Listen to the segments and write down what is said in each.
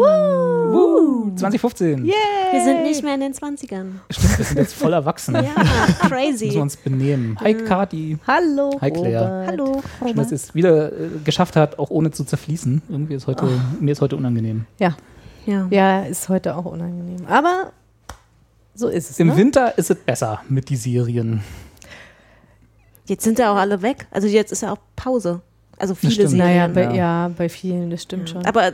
Uh. 2015. Yeah. Wir sind nicht mehr in den 20ern. Stimmt, wir sind jetzt voll erwachsen. Ja, Müssen wir crazy. uns benehmen. Hi Kati. Hallo, Hi, Claire. Robert. Hallo. Schön, dass ihr es wieder äh, geschafft hat, auch ohne zu zerfließen. Irgendwie ist heute, mir ist heute unangenehm. Ja, Ja. ja, ist heute auch unangenehm. Aber so ist es. Im ne? Winter ist es besser mit die Serien. Jetzt sind ja auch alle weg. Also jetzt ist ja auch Pause. Also viele stimmt. Naja, Serien. bei, Ja. ja. bei vielen, das stimmt schon. Aber äh,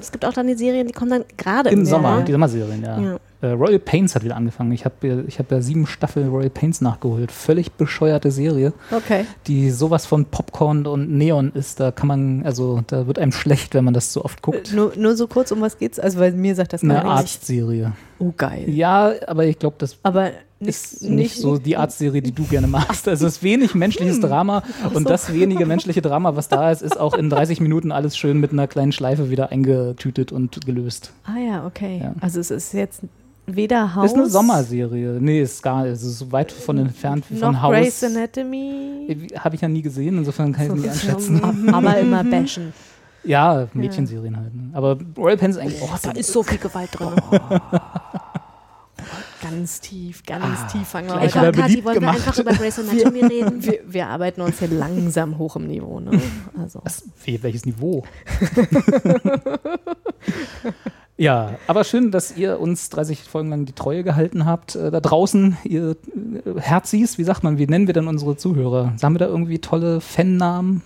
es gibt auch dann die Serien, die kommen dann gerade Im im Sommer, Sommer. die Sommerserien, ja. Äh, Royal Pains hat wieder angefangen. Ich habe ich hab ja sieben Staffeln Royal Pains nachgeholt. Völlig bescheuerte Serie, okay. die sowas von Popcorn und Neon ist. Da kann man, also da wird einem schlecht, wenn man das zu oft guckt. Nur, nur so kurz, um was geht's? Also, weil mir sagt das Eine gar nichts. Arztserie. Oh, geil. Ja, aber ich glaube, das Aber ist nicht so die Arztserie, die du gerne magst. Also es ist wenig menschliches Drama und das wenige menschliche Drama, was da ist, ist auch in 30 Minuten alles schön mit einer kleinen Schleife wieder eingetütet und gelöst. Ah ja, okay. Ja. Also es ist jetzt weder Haus Ist eine Sommerserie. Nee, ist gar es ist so weit von entfernt wie von Haus. Grey's Anatomy. Habe ich ja nie gesehen, insofern kann ich es nicht einschätzen. aber immer bashen. Ja, Mädchenserien halt. Ne? Aber Royal Pens eigentlich auch. Da ist so viel Gewalt drin. Ganz tief, ganz tief fangen wir an. Kathi, beliebt wollen wir gemacht. einfach über Grey's Anatomy reden? Wir, wir arbeiten uns hier langsam hoch im Niveau. Ne? Also. Was, welches Niveau? Ja, aber schön, dass ihr uns 30 Folgen lang die Treue gehalten habt. Äh, da draußen, ihr äh, Herzis, wie sagt man, wie nennen wir denn unsere Zuhörer? Haben wir da irgendwie tolle Fannamen?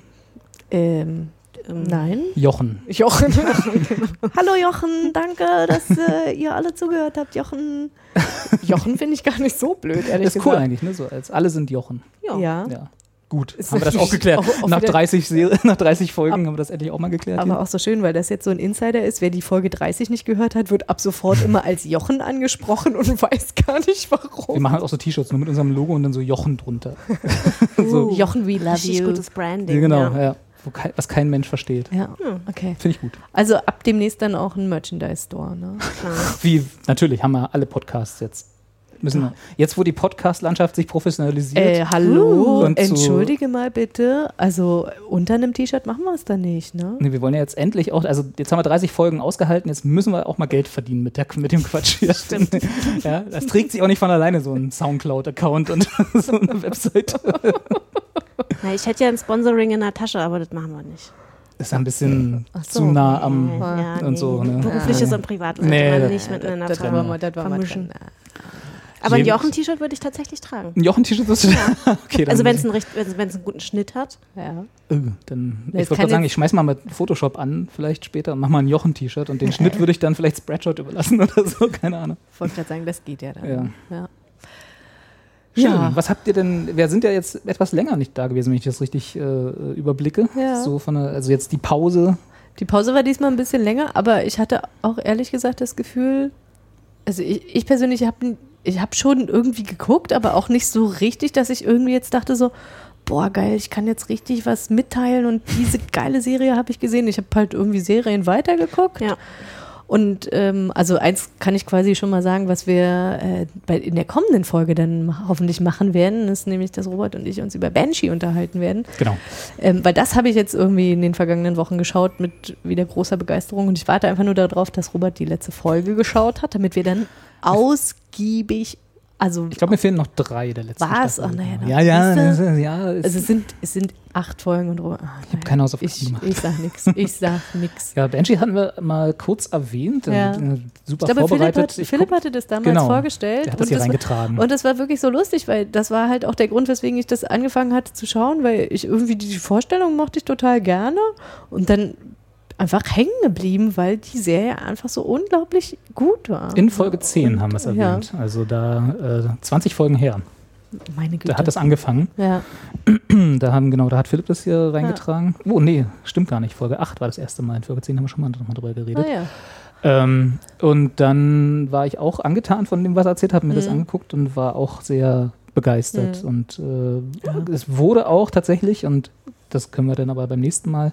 Ähm, nein. Jochen. Jochen. Hallo Jochen, danke, dass äh, ihr alle zugehört habt. Jochen. Jochen finde ich gar nicht so blöd, ehrlich Das ist cool gesagt. eigentlich, ne? So, als alle sind Jochen. Ja. Ja. Ja. Gut, Ist haben wir das auch geklärt. auch- auch nach, wieder- 30 Ser nach 30 Folgen haben wir das endlich auch mal geklärt. Aber hier. auch so schön, weil das jetzt so ein Insider ist. Wer die Folge 30 nicht gehört hat, wird ab sofort immer als Jochen angesprochen und weiß gar nicht wir warum. machen halt auch so T-Shirts nur mit unserem Logo und dann so Jochen drunter. so, Jochen, we love Richtig you. gutes Branding. ja, genau, Ja. ja. Wo kei was kein Mensch versteht. Ja, okay. Finde ich gut. Also ab demnächst dann auch ein Merchandise-Store. Ne? Wie, natürlich haben wir alle Podcasts jetzt. Müssen, jetzt, wo die Podcast-Landschaft sich professionalisiert, Äh, hallo, Und zu- entschuldige mal bitte. Also unter einem T-Shirt machen wir es dann nicht, ne? nee, wir wollen ja jetzt endlich auch, also jetzt haben wir 30 Folgen ausgehalten, jetzt müssen wir auch mal Geld verdienen mit, der, mit dem Quatsch hier. Stimmt. Ja, das trägt sich auch nicht von alleine, so ein Soundcloud-Account und so eine Webseite. Na, ich hätte ja ein Sponsoring in der Tasche, aber das machen wir nicht. Ist ein bisschen so. zu nah am. ja, und so, ne? Berufliches und Privates Nee, man das- nicht miteinander Das war ver- mal, das war mal. Aber ein Jochen-T-Shirt würde ich tatsächlich tragen. Ein Jochen-T-Shirt wirst du Okay, Also wenn es einen, recht- einen guten Schnitt hat. Ja. Äh, dann ich gerade sagen, ich schmeiß mal mit Photoshop an, vielleicht später, und mach mal ein Jochen-T-Shirt und den Schnitt würde ich dann vielleicht Spreadshot überlassen oder so, keine Ahnung. Wollte gerade sagen, das geht ja dann. Ja. ja. Schön. Ja. Was habt ihr denn, wir sind ja jetzt etwas länger nicht da gewesen, wenn ich das richtig äh, überblicke. Ja. So von der, also jetzt die Pause. Die Pause war diesmal ein bisschen länger, aber ich hatte auch ehrlich gesagt das Gefühl, also ich, ich persönlich habe ich hab schon irgendwie geguckt, aber auch nicht so richtig, dass ich irgendwie jetzt dachte so, boah geil, ich kann jetzt richtig was mitteilen und diese geile Serie habe ich gesehen. Ich habe halt irgendwie Serien weitergeguckt. Ja. Und ähm, also eins kann ich quasi schon mal sagen, was wir äh, bei, in der kommenden Folge dann hoffentlich machen werden, ist nämlich, dass Robert und ich uns über Banshee unterhalten werden. Genau. Ähm, weil das habe ich jetzt irgendwie in den vergangenen Wochen geschaut mit wieder großer Begeisterung und ich warte einfach nur darauf, dass Robert die letzte Folge geschaut hat, damit wir dann ausgiebig, also Ich glaube, mir fehlen noch drei der letzten Was? Staffel. Ach, naja, ja, ja, ist- ja. es- also es sind, es sind acht Folgen und ah, ich habe keine Hausaufgaben ich, gemacht. ich sag nix, ich sag nix. Ja, Banshee hatten wir mal kurz erwähnt. Ja. äh, Super Ich glaube, Philipp, vorbereitet. hat, Ich Philipp hatte das damals Genau. vorgestellt. der hat das und hier das war- reingetragen. Und das war wirklich so lustig, weil das war halt auch der Grund, weswegen ich das angefangen hatte zu schauen, weil ich irgendwie die Vorstellung mochte ich total gerne und dann einfach hängen geblieben, weil die Serie einfach so unglaublich gut war. In Folge 10 haben wir es Ja. erwähnt. Also da äh, 20 Folgen her. Meine Güte. Da hat das angefangen. ja. Da haben, genau, da hat Philipp das hier reingetragen. Oh, nee, stimmt gar nicht. Folge 8 war das erste Mal. In Folge 10 haben wir schon mal nochmal drüber geredet. Ah, ja. Ähm, und dann war ich auch angetan von dem, was er erzählt hat, mir das Mhm. angeguckt und war auch sehr begeistert. Und äh, es wurde auch tatsächlich, und das können wir dann aber beim nächsten Mal,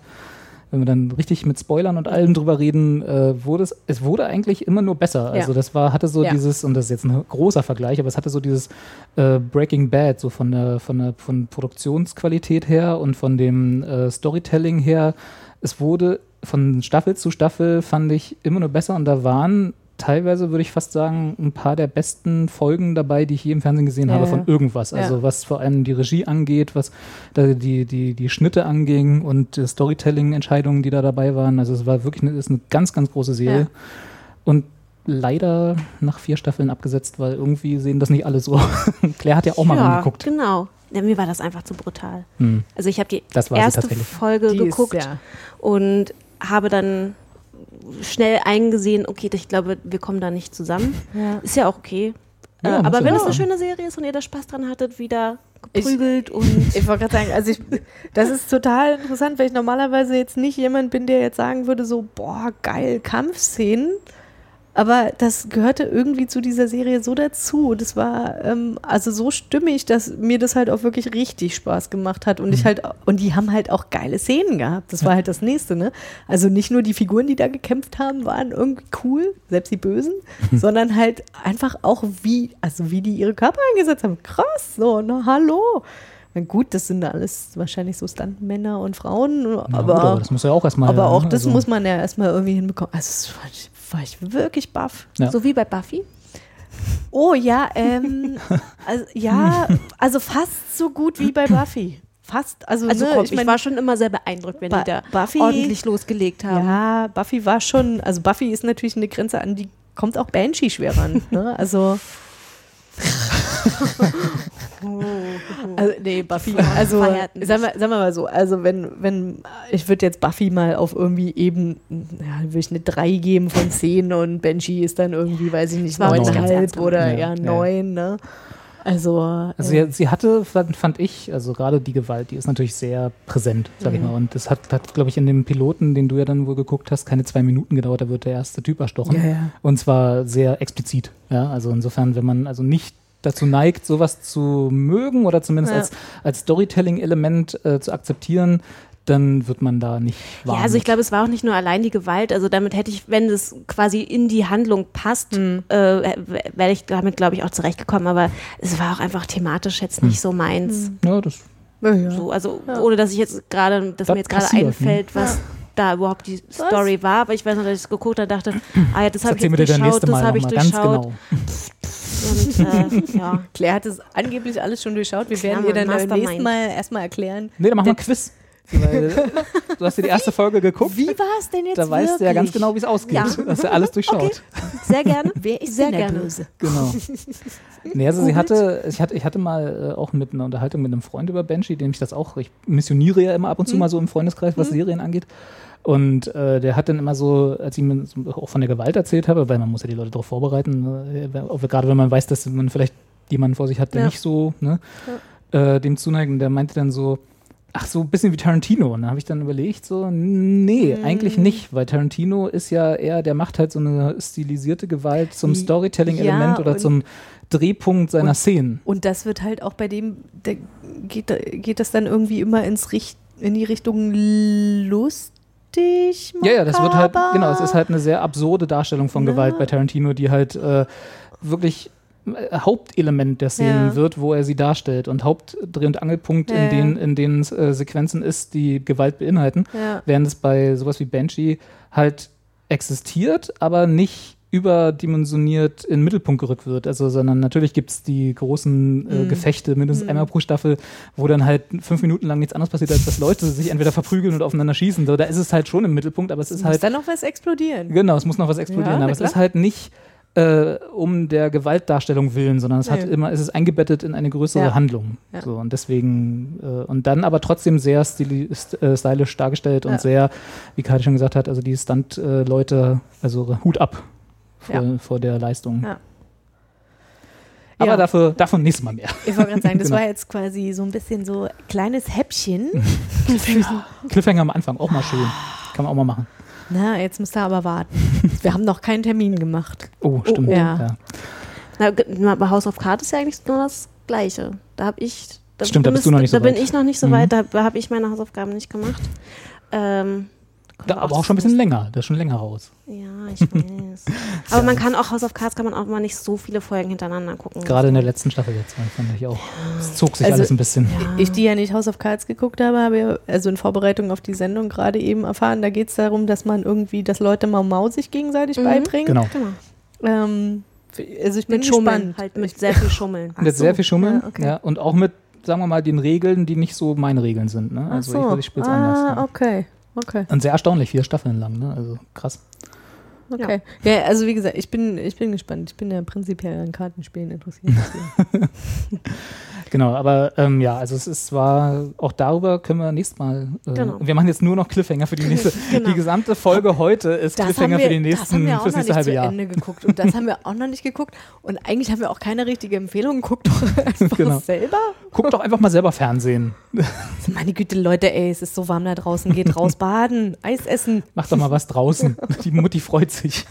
wenn wir dann richtig mit Spoilern und allem drüber reden, äh, wurde es, es wurde eigentlich immer nur besser. Ja. Also das war, hatte so Ja. dieses, und das ist jetzt ein großer Vergleich, aber es hatte so dieses äh, Breaking Bad, so von der, von der von Produktionsqualität her und von dem äh, Storytelling her. Es wurde von Staffel zu Staffel fand ich immer nur besser und da waren teilweise, würde ich fast sagen, ein paar der besten Folgen dabei, die ich je im Fernsehen gesehen Ja, habe ja. von irgendwas. Ja. Also was vor allem die Regie angeht, was die, die, die Schnitte anging und Storytelling-Entscheidungen, die da dabei waren. Also es war wirklich eine, ist eine ganz, ganz große Serie. Ja. Und leider nach vier Staffeln abgesetzt, weil irgendwie sehen das nicht alle so. Claire hat ja auch mal ja, reingeguckt. genau. Ja, mir war das einfach zu brutal. Hm. Also ich habe die erste. Folge Die geguckt Ist, ja. und habe dann schnell eingesehen, okay, ich glaube, wir kommen da nicht zusammen. Ja. Ist ja auch okay. Ja, äh, aber wenn es eine schöne Serie ist und ihr da Spaß dran hattet, wieder Ich- geprügelt und Ich wollte gerade sagen, also ich, das ist total interessant, weil ich normalerweise jetzt nicht jemand bin, der jetzt sagen würde, so, boah, geil, Kampfszenen. Aber das gehörte irgendwie zu dieser Serie so dazu. Das war ähm, also so stimmig, dass mir das halt auch wirklich richtig Spaß gemacht hat. Und ich halt, und die haben halt auch geile Szenen gehabt. Das war halt das nächste, ne? Also nicht nur die Figuren, die da gekämpft haben, waren irgendwie cool, selbst die Bösen, sondern halt einfach auch wie, also wie die ihre Körper eingesetzt haben. Krass, so, na hallo. Na gut, das sind alles wahrscheinlich so Stuntmänner und Frauen, Ja, gut, aber, aber das muss ja auch erstmal. aber auch ne, das also- muss man ja erstmal irgendwie hinbekommen. Also das war, ich- ich wirklich baff. Ja. so wie bei Buffy. Oh ja, ähm, also, ja, also fast so gut wie bei Buffy. Fast, also, Also ne, komm, ich ich, mein, war schon immer sehr beeindruckt, wenn Ba- die da Buffy- ordentlich losgelegt haben. ja, Buffy war schon, also Buffy ist natürlich eine Grenze an, die kommt auch Banshee schwer ran. Ne? Also, also, nee, Buffy, also, sagen wir, sagen wir mal so, also wenn, wenn, ich würde jetzt Buffy mal auf irgendwie eben, ja, würde ich eine 3 geben von 10 und Banshee ist dann irgendwie, weiß ich nicht, Das war aber nicht ganz 9,5 ernst oder ja, Ja, ja. 9, ne? Also, Also sie, sie hatte, fand, fand ich, also gerade die Gewalt, die ist natürlich sehr präsent, sag ich Mhm. mal. Und das hat, hat glaube ich, in dem Piloten, den du ja dann wohl geguckt hast, keine zwei Minuten gedauert, da wird der erste Typ erstochen. Ja, ja. Und zwar sehr explizit. Ja, also insofern, wenn man also nicht dazu neigt, sowas zu mögen oder zumindest Ja. als, als Storytelling-Element äh, zu akzeptieren, dann wird man da nicht warm. Ja, also ich glaube, es war auch nicht nur allein die Gewalt. Also damit hätte ich, wenn es quasi in die Handlung passt, Hm. äh, wäre ich damit, glaube ich, auch zurechtgekommen. Aber es war auch einfach thematisch jetzt nicht so meins. Ja, das, ja, ja. So, also ohne dass ich jetzt gerade, dass Das mir jetzt gerade passiert, einfällt, was da überhaupt die Story war. Aber ich weiß noch, dass ich es geguckt habe, dachte, ah ja, das habe ich jetzt durchschaut, nächste das Mal habe ich durchschaut. genau. Und äh, ja. Claire hat es angeblich alles schon durchschaut. Wir werden Ja, ihr dann beim nächsten. Mal erstmal erklären. Nee, dann machen wir ein Quiz. Weil, du hast dir die erste Folge geguckt. Wie war es denn jetzt Da weißt du ja ganz wirklich? genau, wie es ausgeht. Ja. Du hast ja alles durchschaut. Okay. Sehr gerne. Wer ist Sehr gerne. Böse? Genau. Nee, also sie hatte, ich hatte, ich hatte mal äh, auch mit einer Unterhaltung mit einem Freund über Banshee, dem ich das auch, ich missioniere ja immer ab und zu mal so im Freundeskreis, was Serien angeht. Und äh, der hat dann immer so, als ich mir so auch von der Gewalt erzählt habe, weil man muss ja die Leute darauf vorbereiten, äh, gerade wenn man weiß, dass man vielleicht jemanden vor sich hat, der Ja. nicht so ne, äh, dem zuneigt. Und der meinte dann so, ach so, ein bisschen wie Tarantino. Und da habe ich dann überlegt, so, nee, eigentlich nicht, weil Tarantino ist ja eher, der macht halt so eine stilisierte Gewalt zum Ja, Storytelling-Element oder und- zum Drehpunkt seiner Und- Szenen. Und das wird halt auch bei dem, der, geht, geht das dann irgendwie immer ins Richt, in die Richtung lustig? Ja, ja, das wird halt, makaber? genau, es ist halt eine sehr absurde Darstellung von Na. Gewalt bei Tarantino, die halt äh, wirklich äh, Hauptelement der Szenen Ja. wird, wo er sie darstellt und Hauptdreh- und Angelpunkt, Ja, in ja. denen, in denen äh, Sequenzen ist, die Gewalt beinhalten, Ja. während es bei sowas wie Banshee halt existiert, aber nicht überdimensioniert in den Mittelpunkt gerückt wird. Also, sondern natürlich gibt es die großen äh, Mhm. Gefechte, mindestens einmal pro Staffel, wo dann halt fünf Minuten lang nichts anderes passiert, als dass Leute sich entweder verprügeln oder aufeinander schießen. So, da ist es halt schon im Mittelpunkt, aber es ist Muss halt dann noch was explodieren. Genau, es muss noch was explodieren, Ja, aber es ist halt nicht äh, um der Gewaltdarstellung willen, sondern es hat Nee. immer, es ist eingebettet in eine größere Ja. Handlung. Ja. So, und deswegen, äh, und dann aber trotzdem sehr stili st äh, stylisch dargestellt und sehr, wie Kati schon gesagt hat, also die Stunt-Leute, also Hut ab vor, Ja. vor der Leistung. Ja. Aber Ja. dafür, davon nächstes Mal mehr. Ich wollte gerade sagen, das Genau. war jetzt quasi so ein bisschen so kleines Häppchen. Cliffhanger am Anfang, auch mal schön. Kann man auch mal machen. Na, jetzt müsst ihr aber warten. Wir haben noch keinen Termin gemacht. Oh, stimmt. oh. Ja. Ge- na, bei House of Cards ist ja eigentlich nur das Gleiche. Da habe ich. Da Stimmt, da bist du noch nicht so Da bin weit. ich noch nicht so Mhm. weit, da habe ich meine Hausaufgaben nicht gemacht. Ähm, Da, aber auch schon ein bisschen länger. Das ist schon länger raus. Ja, ich weiß. aber man kann auch House of Cards kann man auch mal nicht so viele Folgen hintereinander gucken. Gerade in der letzten Staffel jetzt, fand ich auch. Es zog sich Also- alles ein bisschen. Ich, die ja nicht House of Cards geguckt habe, habe ja, also in Vorbereitung auf die Sendung gerade eben erfahren, da geht es darum, dass man irgendwie, dass Leute Mau Mau sich gegenseitig Mhm. beibringen. Genau. Genau. Ähm, also ich bin Mit Schummeln, halt mit sehr viel Schummeln. Ach mit so, sehr viel Schummeln. ja, okay. ja, und auch mit, sagen wir mal, den Regeln, die nicht so meine Regeln sind. Ne? Ach Also so. ich, ich spiele es ah, anders. Ja. okay. Okay, Und sehr erstaunlich, vier Staffeln lang. Ne? Also krass. okay. Ja. also wie gesagt, ich bin, ich bin gespannt. Ich bin ja prinzipiell an Kartenspielen interessiert. Genau, aber ähm, ja, also es ist zwar, auch darüber können wir nächstes Mal, äh, Genau. wir machen jetzt nur noch Cliffhanger für die nächste, Genau. die gesamte Folge heute ist Cliffhanger für die das haben nächsten, wir auch noch nicht halbe zu Jahr. Ende geguckt. Und das haben wir auch noch nicht geguckt. Und eigentlich haben wir auch keine richtige Empfehlung. Guckt doch einfach Genau. selber. Guckt doch einfach mal selber Fernsehen. Meine Güte, Leute, ey, es ist so warm da draußen. Geht raus baden, Eis essen. Macht doch mal was draußen. Die Mutti freut sich.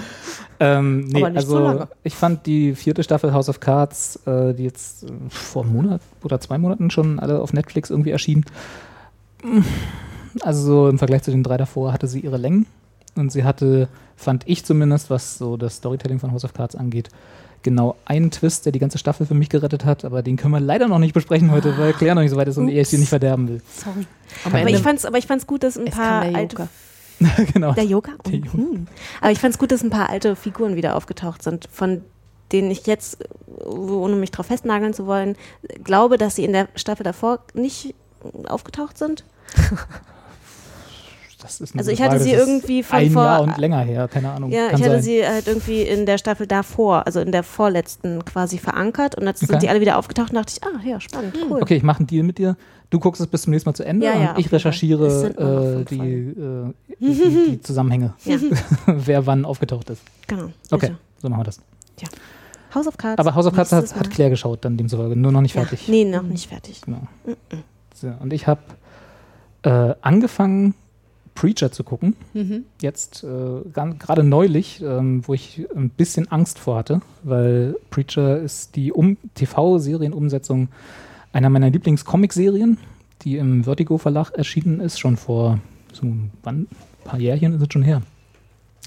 ähm, nee, Aber nicht so also lange. ich fand die vierte Staffel House of Cards, äh, die jetzt äh, vor einem Monat oder zwei Monaten schon alle auf Netflix irgendwie erschienen. Also so im Vergleich zu den drei davor hatte sie ihre Längen und sie hatte, fand ich zumindest, was so das Storytelling von House of Cards angeht, genau einen Twist, der die ganze Staffel für mich gerettet hat, aber den können wir leider noch nicht besprechen heute, weil Claire noch nicht so weit ist und Ups. er es hier nicht verderben will. Sorry. Aber ich fand's, aber ich fand's gut, dass ein Es paar alte. genau. Der Yoga? Der Yoga. Mhm. Aber ich fand's gut, dass ein paar alte Figuren wieder aufgetaucht sind, von denen ich jetzt, ohne mich drauf festnageln zu wollen, glaube, dass sie in der Staffel davor nicht aufgetaucht sind. Das ist eine Also ich hatte Frage. sie irgendwie von ein vor- Jahr und länger her, keine Ahnung. Ja, Kann ich hatte sein. sie halt irgendwie in der Staffel davor, also in der vorletzten quasi verankert und jetzt Okay. sind die alle wieder aufgetaucht und dachte ich, ah ja, spannend, cool. Okay, ich mache einen Deal mit dir. Du guckst es bis zum nächsten Mal zu Ende Ja, ja, und ich recherchiere äh, die, äh, die, die Zusammenhänge, Ja, wer wann aufgetaucht ist. genau. Okay, Sicher. so machen wir das. House of Cards. Aber House of Cards hat, hat. Claire geschaut, dann demzufolge, nur noch nicht Ja. fertig. Nee, noch nicht fertig. Genau. So, und ich habe äh, angefangen, Preacher zu gucken. Mhm. Jetzt äh, gerade neulich, ähm, wo ich ein bisschen Angst vor hatte, weil Preacher ist die um TV-Serienumsetzung einer meiner Lieblings-Comic-Serien, die im Vertigo Verlag erschienen ist, schon vor so ein paar Jährchen ist es schon her.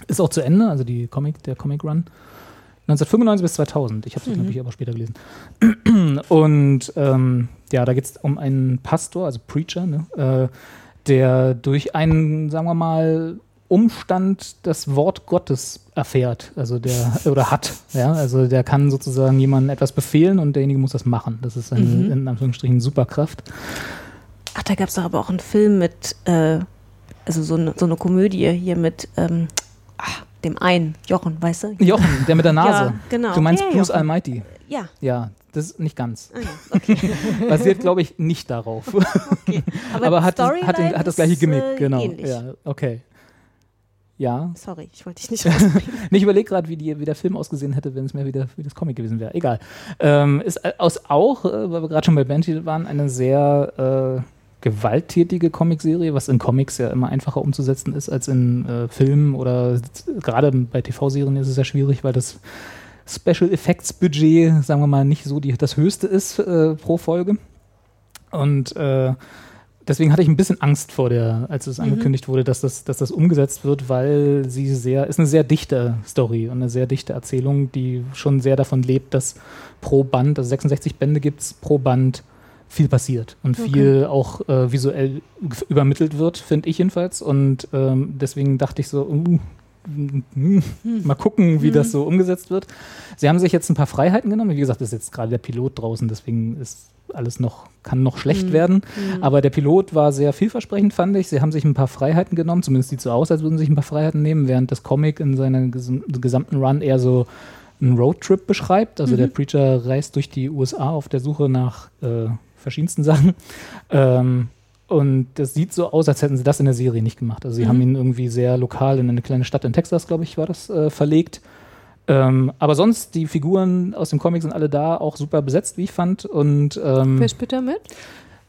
Ist auch zu Ende, also die Comic, der Comic Run. 1995 bis 2000. Ich habe es, glaube ich, aber später gelesen. Und ähm, ja, da geht es um einen Pastor, also Preacher, ne, äh, der durch einen, sagen wir mal, Umstand das Wort Gottes erfährt, also der oder hat, ja, also der kann sozusagen jemandem etwas befehlen und derjenige muss das machen. Das ist eine Mhm. in Anführungsstrichen Superkraft. Ach, da gab es doch aber auch einen Film mit, äh, also so eine, so eine Komödie hier mit ähm, ach, dem einen, Jochen, weißt du? Jochen, der mit der Nase. Ja, genau. Du meinst Ja, Bruce Jochen. Almighty? Ja. Ja, das ist nicht ganz. Ah, ja. Okay. Basiert, glaube ich, nicht darauf. Aber, Aber hat, das- hat, den, hat das gleiche Gimmick, äh, genau. Ähnlich. Ja, okay. Ja. Sorry, ich wollte dich nicht Ich überlege gerade, wie, die- wie der Film ausgesehen hätte, wenn es mehr wieder wie das Comic gewesen wäre. Egal. Ähm, ist äh, aus auch, äh, weil wir gerade schon bei Banshee waren, eine sehr äh, gewalttätige Comicserie, was in Comics ja immer einfacher umzusetzen ist als in äh, Filmen oder gerade bei TV-Serien ist es ja schwierig, weil das Special Effects Budget, sagen wir mal, nicht so die, das höchste ist äh, pro Folge. Und äh, deswegen hatte ich ein bisschen Angst vor der, als es angekündigt wurde, dass das, dass das umgesetzt wird, weil sie sehr, ist eine sehr dichte Story und eine sehr dichte Erzählung, die schon sehr davon lebt, dass pro Band, also 66 Bände gibt es, pro Band viel passiert und viel auch äh, visuell übermittelt wird, finde ich jedenfalls. Und ähm, deswegen dachte ich so, uh, mal gucken, wie das so umgesetzt wird. Sie haben sich jetzt ein paar Freiheiten genommen. Wie gesagt, das ist jetzt gerade der Pilot draußen, deswegen ist alles noch, kann noch schlecht werden. Aber der Pilot war sehr vielversprechend, fand ich. Sie haben sich ein paar Freiheiten genommen, zumindest sieht so aus, als würden sie sich ein paar Freiheiten nehmen, während das Comic in seiner gesam gesamten Run eher so einen Roadtrip beschreibt. Also der Preacher reist durch die USA auf der Suche nach äh, verschiedensten Sachen. Ähm, und das sieht so aus, als hätten sie das in der Serie nicht gemacht. Also sie haben ihn irgendwie sehr lokal in eine kleine Stadt in Texas, glaube ich, war das, äh, verlegt. Ähm, aber sonst, die Figuren aus dem Comic sind alle da, auch super besetzt, wie ich fand. Und ähm, Wer spielt da mit?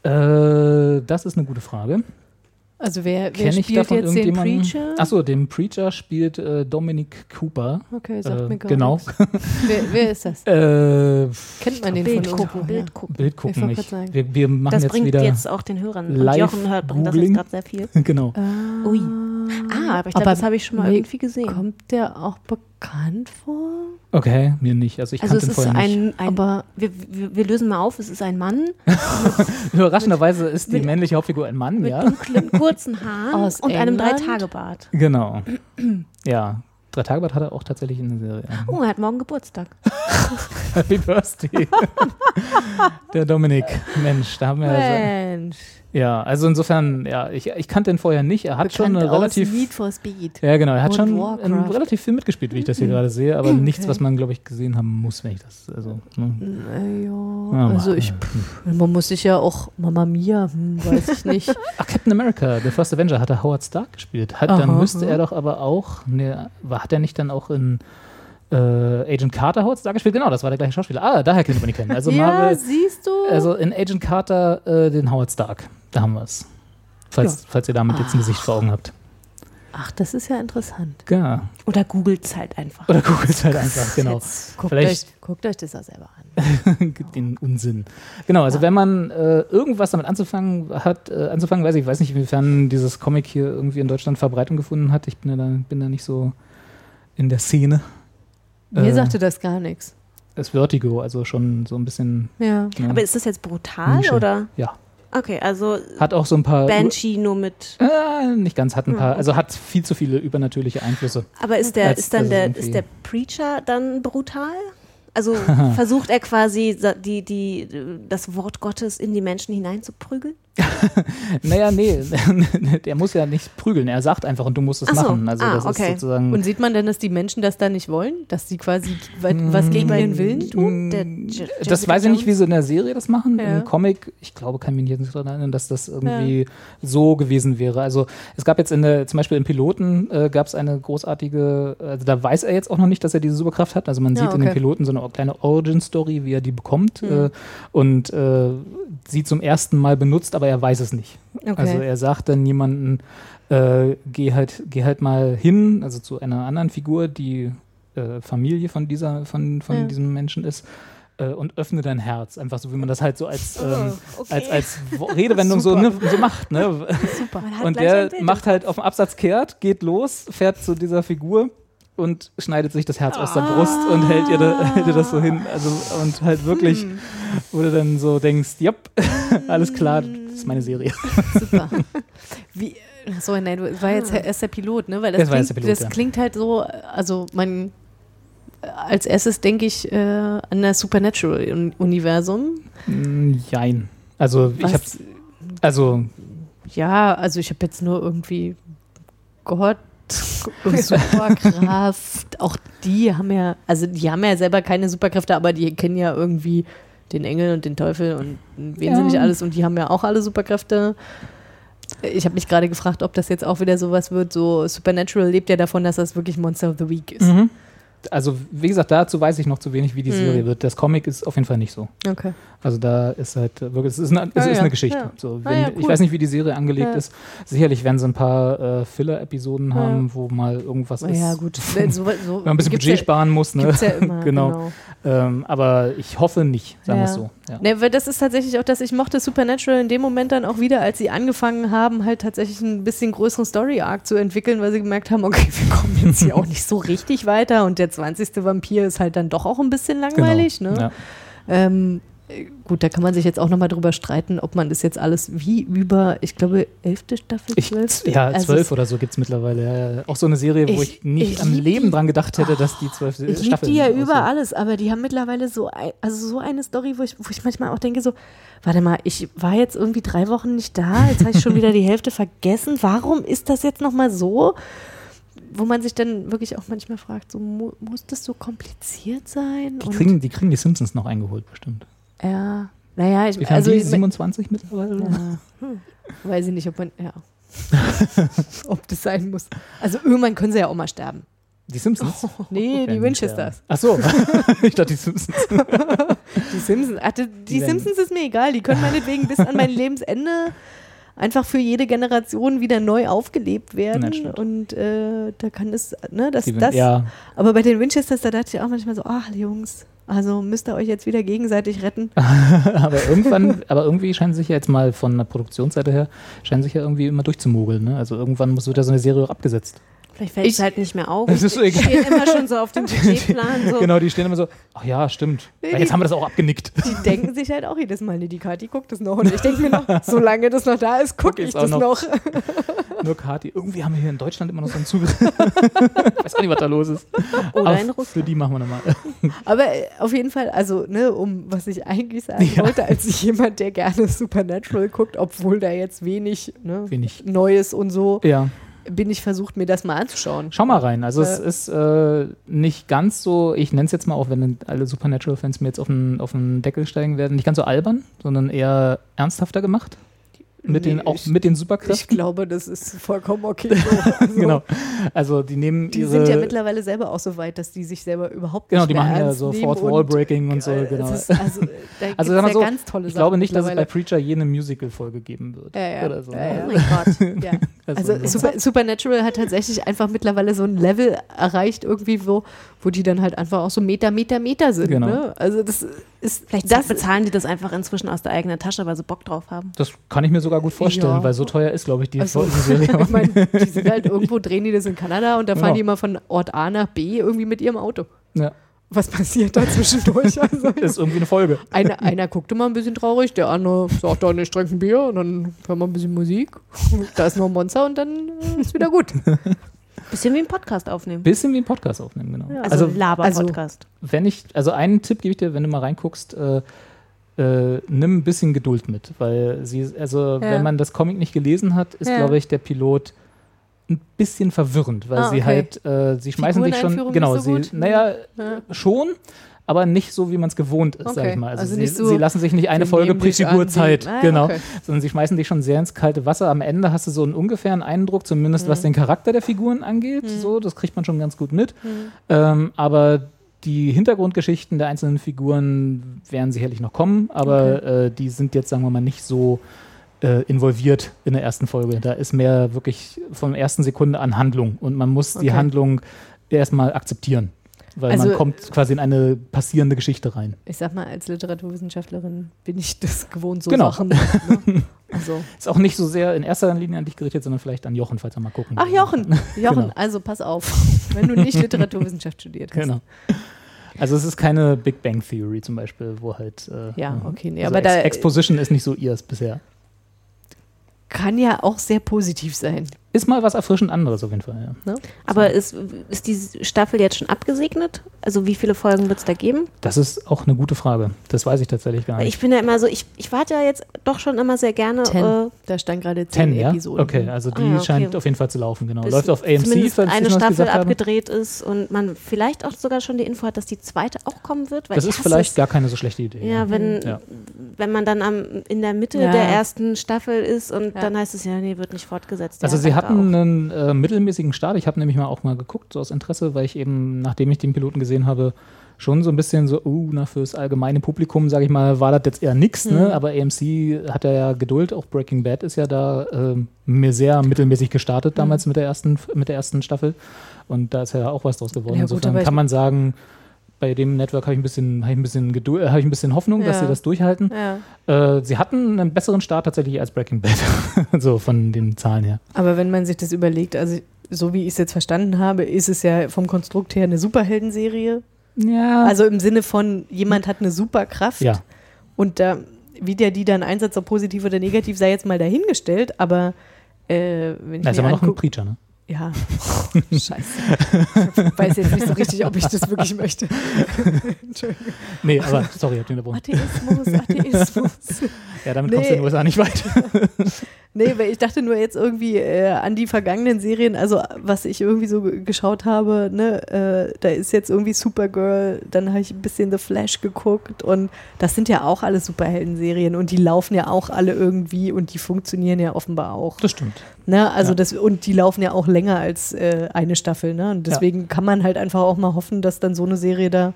äh, das ist eine gute Frage. Also wer, wer ich spielt davon jetzt den? Preacher? Achso, den Preacher spielt äh, Dominic Cooper. Okay, sagt Äh, mir gar genau. Wer, wer ist das? Äh, Kennt man den Bild von gucken? Bild gucken. Bild Ich gucken grad sagen. Wir, wir machen Das jetzt bringt wieder. jetzt auch den Hörern. Und live Jochen hört, bringt das jetzt gerade sehr viel. genau. Ui. Ah, aber ich glaube, das habe ich schon mal irgendwie gesehen. Kommt der auch bekannt vor? Okay, mir nicht. Also ich also kannte es ihn ist vorher nicht. ein, ein Aber- wir, wir, wir lösen mal auf, es ist ein Mann Überraschenderweise ist die mit- männliche Hauptfigur ein Mann, mit ja. dunklen, kurzen Haaren Aus und einem England? Dreitagebart. Genau. Ja. Drei Tagebart hat er auch tatsächlich in der Serie. Oh, er hat morgen Geburtstag. Happy Birthday. der Dominik. Mensch, da haben wir. Also, Mensch. Ja, also insofern, ja, ich, ich kannte ihn vorher nicht. Er hat schon eine Bekannt relativ. Need for Speed. Ja, genau. Er hat schon ähm, relativ viel mitgespielt, wie ich das hier gerade sehe, aber nichts, Okay. was man, glaube ich, gesehen haben muss, wenn ich das. Also, ne. Naja, Ja, also mach, ich, ja. pff, man muss sich ja auch, Mama Mia, hm, weiß ich nicht. Ach, Captain America, The First Avenger, hat er Howard Stark gespielt. Hat, dann Aha, müsste aha. er doch aber auch. Ne, war, hat er nicht dann auch in äh, Agent Carter Howard Stark gespielt? Genau, das war der gleiche Schauspieler. Ah, daher kennt man ihn kennen. Also ja, Marvel. siehst du? Also in Agent Carter äh, den Howard Stark. Da haben wir es. Falls, falls ihr damit jetzt ein Gesicht vor Augen habt. Ach, das ist ja interessant. Ja. Oder googelt es halt einfach. Oder googelt halt einfach, genau. Jetzt guckt, Vielleicht- euch, guckt euch das auch selber an. Gibt den Unsinn. Genau, also wenn man äh, irgendwas damit anzufangen hat, äh, anzufangen, weiß ich, ich weiß nicht, inwiefern dieses Comic hier irgendwie in Deutschland Verbreitung gefunden hat. Ich bin, ja da, bin da nicht so in der Szene. Mir Äh, sagte das gar nichts. Das Vertigo, also schon so ein bisschen. Ja. Ne, Aber ist das jetzt brutal Nische. oder? Ja. Okay, also Hat auch so ein paar. Banshee nur mit. Äh, nicht ganz, hat ein Hm, paar, also hat viel zu viele übernatürliche Einflüsse. Aber ist der, Als ist dann der, ist der Preacher dann brutal? Also versucht er quasi die, die, das Wort Gottes in die Menschen hineinzuprügeln? Naja, nee, der muss ja nicht prügeln. Er sagt einfach und du musst es so. machen. Also Ah, das okay. ist sozusagen. Und sieht man denn, dass die Menschen das da nicht wollen? Dass sie quasi wa- was gegen ihren Willen tun? Der Mm, Je- das weiß ich nicht, wie sie in der Serie das machen. Ja. Im Comic, ich glaube, kann mich jetzt nicht daran erinnern, dass das irgendwie so gewesen wäre. Also es gab jetzt in der, zum Beispiel im Piloten äh, gab es eine großartige, also da weiß er jetzt auch noch nicht, dass er diese Superkraft hat. Also man Ja, sieht in den okay. Piloten so eine kleine Origin-Story, wie er die bekommt Hm. äh, und äh, sie zum ersten Mal benutzt, aber er weiß es nicht. Okay. Also er sagt dann jemanden, äh, geh halt, geh halt mal hin, also zu einer anderen Figur, die äh, Familie von dieser, von, von Ja. diesem Menschen ist, äh, und öffne dein Herz. Einfach so, wie man das halt so als, ähm, Oh, okay. als, als Redewendung so, ne, so macht. Ne? Super. Und der macht halt auf dem Absatz kehrt, geht los, fährt zu dieser Figur und schneidet sich das Herz aus der Brust und hält ihr, da, hält ihr das so hin. Also, und halt wirklich, Hm. wo du dann so denkst, jupp, alles klar, das ist meine Serie. Super. Wie, so, nein, du, war jetzt erst der Pilot, ne? Weil das, Das klingt, Pilot, das ja. klingt halt so, also man, als erstes denke ich äh, an das Supernatural-Universum. Mm, Jein. Also ich Was? hab's, also Ja, also ich habe jetzt nur irgendwie und Superkraft. Auch die haben ja, also die haben ja selber keine Superkräfte, aber die kennen ja irgendwie den Engel und den Teufel und wen sie Ja. nicht alles und die haben ja auch alle Superkräfte. Ich habe mich gerade gefragt, ob das jetzt auch wieder sowas wird. So Supernatural lebt ja davon, dass das wirklich Monster of the Week ist. Mhm. Also, wie gesagt, dazu weiß ich noch zu wenig, wie die Mhm. Serie wird. Das Comic ist auf jeden Fall nicht so. Okay. Also da ist halt wirklich, es ist eine, es Ah, ist ja, eine Geschichte. ja. So, Ah, wenn, ja, Ich cool. weiß nicht, wie die Serie angelegt Ja. ist. Sicherlich werden sie ein paar äh, Filler-Episoden haben, wo mal irgendwas ist. Ja, gut. So, so, Wenn man ein bisschen Budget ja, sparen muss. Ne? Gibt's ja immer, genau. genau. Ähm, aber ich hoffe nicht, sagen wir es Ja. so. Ja. Ne, weil das ist tatsächlich auch, dass ich mochte Supernatural in dem Moment dann auch wieder, als sie angefangen haben, halt tatsächlich ein bisschen größeren Story-Arc zu entwickeln, weil sie gemerkt haben, okay, wir kommen jetzt hier auch nicht so richtig weiter und der 20. Vampir ist halt dann doch auch ein bisschen langweilig. genau. Ne? Ja. Ähm, äh, gut, da kann man sich jetzt auch nochmal drüber streiten, ob man das jetzt alles wie über, ich glaube, elfte Staffel, Ich, zwölfte? ja, Also zwölf es- oder so gibt es mittlerweile. Ja. Auch so eine Serie, wo ich, Ich- nicht ich am Leben die. dran gedacht hätte, dass die zwölf Ich liebe die ja über alles, aber die haben mittlerweile so, ein, also so eine Story, wo ich, wo ich manchmal auch denke, so, warte mal, ich war jetzt irgendwie drei Wochen nicht da, jetzt habe ich schon wieder die Hälfte vergessen. Warum ist das jetzt nochmal so? Wo man sich dann wirklich auch manchmal fragt, so, mu muss das so kompliziert sein? Die kriegen, die kriegen die Simpsons noch eingeholt, bestimmt. Ja, naja, ich, viel also ich, 27 mittlerweile? ja, hm, weiß ich nicht, ob man, ja, ob das sein muss. Also irgendwann können sie ja auch mal sterben. Die Simpsons? Nee, Wer die Winchesters. Ach so, ich dachte die Simpsons. Die Simpsons, ach, die, die Simpsons ist mir egal. Die können meinetwegen bis an mein Lebensende einfach für jede Generation wieder neu aufgelebt werden. Ja, und äh, da kann es, ne, das, Die, das. ja, Aber bei den Winchesters, da dachte ich auch manchmal so, ach Jungs, also müsst ihr euch jetzt wieder gegenseitig retten. aber irgendwann, aber irgendwie scheinen sich ja jetzt mal von der Produktionsseite her, scheinen sich ja irgendwie immer durchzumogeln. Ne? Also irgendwann muss wieder so eine Serie auch abgesetzt. Vielleicht fällt es halt nicht mehr auf. Das ist so egal. Steht immer schon so auf dem Budgetplan. So. Genau, die stehen immer so, ach ja, stimmt. Nee, jetzt die- haben wir das auch abgenickt. Die denken sich halt auch jedes Mal, nee, die Kathi guckt das noch. Und ich denke mir noch, solange das noch da ist, gucke Guck ich das noch. noch. Nur Kati. Irgendwie haben wir hier in Deutschland immer noch so einen Zugriff. ich weiß auch nicht, was da los ist. Oder Aber in Für Russland. die machen wir nochmal. Aber äh, auf jeden Fall, also, ne, um was ich eigentlich sagen Ja. wollte, als jemand, der gerne Supernatural guckt, obwohl da jetzt wenig, ne, Wenig. Neues und so, Ja. Bin ich versucht, mir das mal anzuschauen. Schau mal rein. Also es Äh. ist äh, nicht ganz so, ich nenne es jetzt mal auch, wenn alle Supernatural-Fans mir jetzt auf den, auf den Deckel steigen werden, nicht ganz so albern, sondern eher ernsthafter gemacht. Mit Nee, den, auch ich- mit den Ich Superkräften. glaube, das ist vollkommen okay. So. Also, Genau. Also die nehmen Die sind ja mittlerweile selber auch so weit, dass die sich selber überhaupt Genau, nicht die mehr machen ja so Fourth und, Wall Breaking und so, äh, genau. ist, also, da Also ja so, ganz tolle ich glaube Sachen nicht, dass es bei. Preacher jene Musical-Folge geben wird. Ja, ja. Oder so. Ja, ja. Oh mein Gott. Ja. Also so. Super, Supernatural hat tatsächlich einfach mittlerweile so ein Level erreicht, irgendwie, wo, wo die dann halt einfach auch so Meter, Meter, Meter sind. Genau. Ne? Also das ist Vielleicht das bezahlen die das einfach inzwischen aus der eigenen Tasche, weil sie Bock drauf haben. Das kann ich mir sogar gut vorstellen, Ja. weil so teuer ist, glaube ich, die, Also, Serie. ich meine, die sind halt irgendwo, drehen die das in Kanada und da fahren Genau. die immer von Ort A nach B irgendwie mit ihrem Auto. ja, Was passiert da zwischendurch? Also, ist irgendwie eine Folge. einer, einer guckt immer ein bisschen traurig, der andere sagt dann, ich trinke ein Bier und dann hören wir ein bisschen Musik. Da ist noch ein Monster und dann ist wieder gut. Bisschen wie ein Podcast aufnehmen. Bisschen wie ein Podcast aufnehmen, genau. Ja, also, also Laber-Podcast. wenn ich, also einen Tipp gebe ich dir, wenn du mal reinguckst, äh, äh, nimm ein bisschen Geduld mit, weil sie, also Ja. wenn man das Comic nicht gelesen hat, ist, Ja. glaube ich, der Pilot ein bisschen verwirrend, weil Ah, sie okay. halt, äh, sie schmeißen dich schon, genau, so sie, naja, Ja. schon, aber nicht so, wie man es gewohnt ist, sag Okay. ich mal. Also, Also sie, so, sie lassen sich nicht eine Folge wie- Zeit, Ah, genau, okay. sondern sie schmeißen dich schon sehr ins kalte Wasser. Am Ende hast du so einen ungefähren Eindruck, zumindest Mhm. was den Charakter der Figuren angeht, so, das kriegt man schon ganz gut mit. Ähm, aber die Hintergrundgeschichten der einzelnen Figuren werden sicherlich noch kommen, aber äh, die sind jetzt, sagen wir mal, nicht so äh, involviert in der ersten Folge. Da ist mehr wirklich von der ersten Sekunde an Handlung und man muss die Okay. Handlung erstmal akzeptieren, weil man Also- kommt quasi in eine passierende Geschichte rein. Ich sag mal, als Literaturwissenschaftlerin bin ich das gewohnt, so Genau. Sachen. Ne? Also. Ist auch nicht so sehr in erster Linie an dich gerichtet, sondern vielleicht an Jochen, falls er mal gucken Ach. Jochen, Jochen, Genau. also pass auf, wenn du nicht Literaturwissenschaft studiert hast. Genau. Also es ist keine Big Bang Theory zum Beispiel, wo halt äh, Ja, okay, nee, also aber da Ex Exposition ist nicht so ihrs bisher. Kann ja auch sehr positiv sein. Ist mal was erfrischend anderes auf jeden Fall, ja. Ne? Aber ist, ist die Staffel jetzt schon abgesegnet? Also wie viele Folgen wird es da geben? Das ist auch eine gute Frage. Das weiß ich tatsächlich gar nicht. ich bin ja immer so, ich, ich warte ja jetzt doch schon immer sehr gerne. Ten. Äh, Da stand gerade zehn Ten, ja? Episoden. Okay, also die Ah, ja, okay. scheint auf jeden Fall zu laufen, genau. bis Läuft auf AMC, falls ich eine Staffel abgedreht ist und man vielleicht auch sogar schon die Info hat, dass die zweite auch kommen wird. Weil Das ist vielleicht es, gar keine so schlechte Idee. ja, wenn, Ja. Wenn man dann am, in der Mitte Ja. der ersten Staffel ist und Ja. dann heißt es ja, nee, wird nicht fortgesetzt. Also sie hatten auch. einen äh, mittelmäßigen Start. Ich habe nämlich mal auch mal geguckt, so aus Interesse, weil ich eben, nachdem ich den Piloten gesehen habe, schon so ein bisschen so, uh, na, fürs allgemeine Publikum, sage ich mal, war das jetzt eher nix, Mhm. ne? Aber AMC hat ja Geduld, auch Breaking Bad ist ja da mir sehr mittelmäßig gestartet Mhm. damals mit der ersten mit der ersten Staffel. Und da ist ja auch was draus geworden. Ja, gut, Insofern kann man sagen, bei dem Network habe ich ein bisschen, habe ich ein bisschen Geduld, äh, habe ich ein bisschen Hoffnung, dass Ja. sie das durchhalten. Ja. Äh, sie hatten einen besseren Start tatsächlich als Breaking Bad, so von den Zahlen her. Aber wenn man sich das überlegt, also so wie ich es jetzt verstanden habe, ist es ja vom Konstrukt her eine Superheldenserie. Ja. Also im Sinne von, jemand hat eine Superkraft ja. und da, wie der die dann einsetzt, ob positiv oder negativ, sei jetzt mal dahingestellt, aber äh, wenn ich Da ist aber noch ein Preacher, ne? Ja, scheiße. Ich weiß jetzt nicht so richtig, ob ich das wirklich möchte. Entschuldigung. Nee, aber sorry, ich hab den unterbrochen. Atheismus, Atheismus. Ja, damit kommst du in den Nee. USA nicht weit. Nee, weil ich dachte nur jetzt irgendwie äh, an die vergangenen Serien, also was ich irgendwie so ge- geschaut habe, ne, äh, da ist jetzt irgendwie Supergirl, dann habe ich ein bisschen The Flash geguckt und das sind ja auch alle Superhelden-Serien und die laufen ja auch alle irgendwie und die funktionieren ja offenbar auch. Das stimmt. Ne? Also Ja. das, und die laufen ja auch länger als äh, eine Staffel, ne? Und deswegen kann man halt einfach auch mal hoffen, dass dann so eine Serie da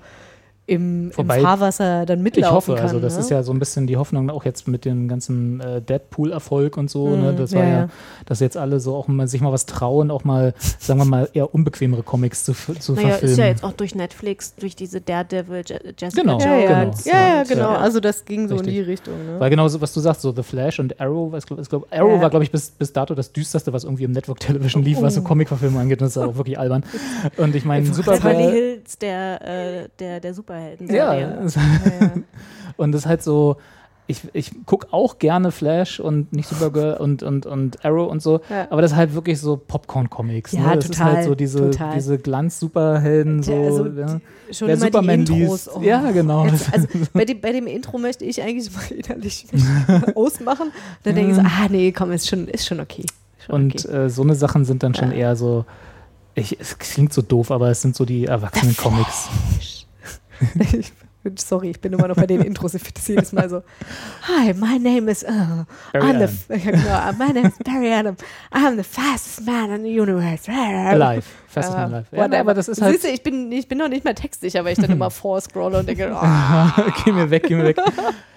im, im Wobei, Fahrwasser dann Ich mitlaufen hoffe, kann. also das ne? ist ja so ein bisschen die Hoffnung auch jetzt mit dem ganzen äh, Deadpool-Erfolg und so, Mhm, ne? Das war ja, ja, ja. dass jetzt alle so auch mal sich mal was trauen, auch mal, sagen wir mal, eher unbequemere Comics zu, zu Naja, verfilmen. ist ja jetzt auch durch Netflix, durch diese Daredevil, Je Jessica Genau, ja, ja, Jones. ja, ja, genau. äh, Also das ging so Richtig. in die Richtung. Ne? Weil genau so, was du sagst, so The Flash und Arrow, was glaub, ich glaub, Arrow Ja. war, glaube ich, bis, bis dato das düsterste, was irgendwie im Network Television lief, was so Oh. Comic-Verfilmung angeht. Und das ist auch wirklich albern. Und ich meine, Beverly. Hills der, äh, der, der Superhelden. Ja, und das ist halt so. Ich, ich gucke auch gerne Flash und nicht Supergirl und, und, und Arrow und so, Ja. aber das ist halt wirklich so Popcorn-Comics. Ja, ne? Das ist total, halt so diese, total. diese Glanz-Superhelden, so. Ja, also ja. Schon Wer immer Superman die Intros. liest. Ja, genau. Jetzt, also bei dem, bei dem Intro möchte ich eigentlich mal innerlich ausmachen. Dann denke ich so, ah nee, komm, ist schon, ist schon okay. Schon Und okay. äh, so eine Sachen sind dann schon Ja. eher so, ich, es klingt so doof, aber es sind so die Erwachsenen-Comics. Ich, sorry, ich bin immer noch bei den Intros. Ich finde das jedes Mal so. Hi, my name is. Uh, I'm the, ja, genau, my name is Barry Adam. I'm the fastest man in the universe. Alive. Fast Äh, uh, Alive. Ja, whatever. aber das ist halt. Siehst du, ich bin, ich bin noch nicht mal textsicher, weil ich dann immer vorscrolle und denke, oh, geh mir weg, geh mir weg.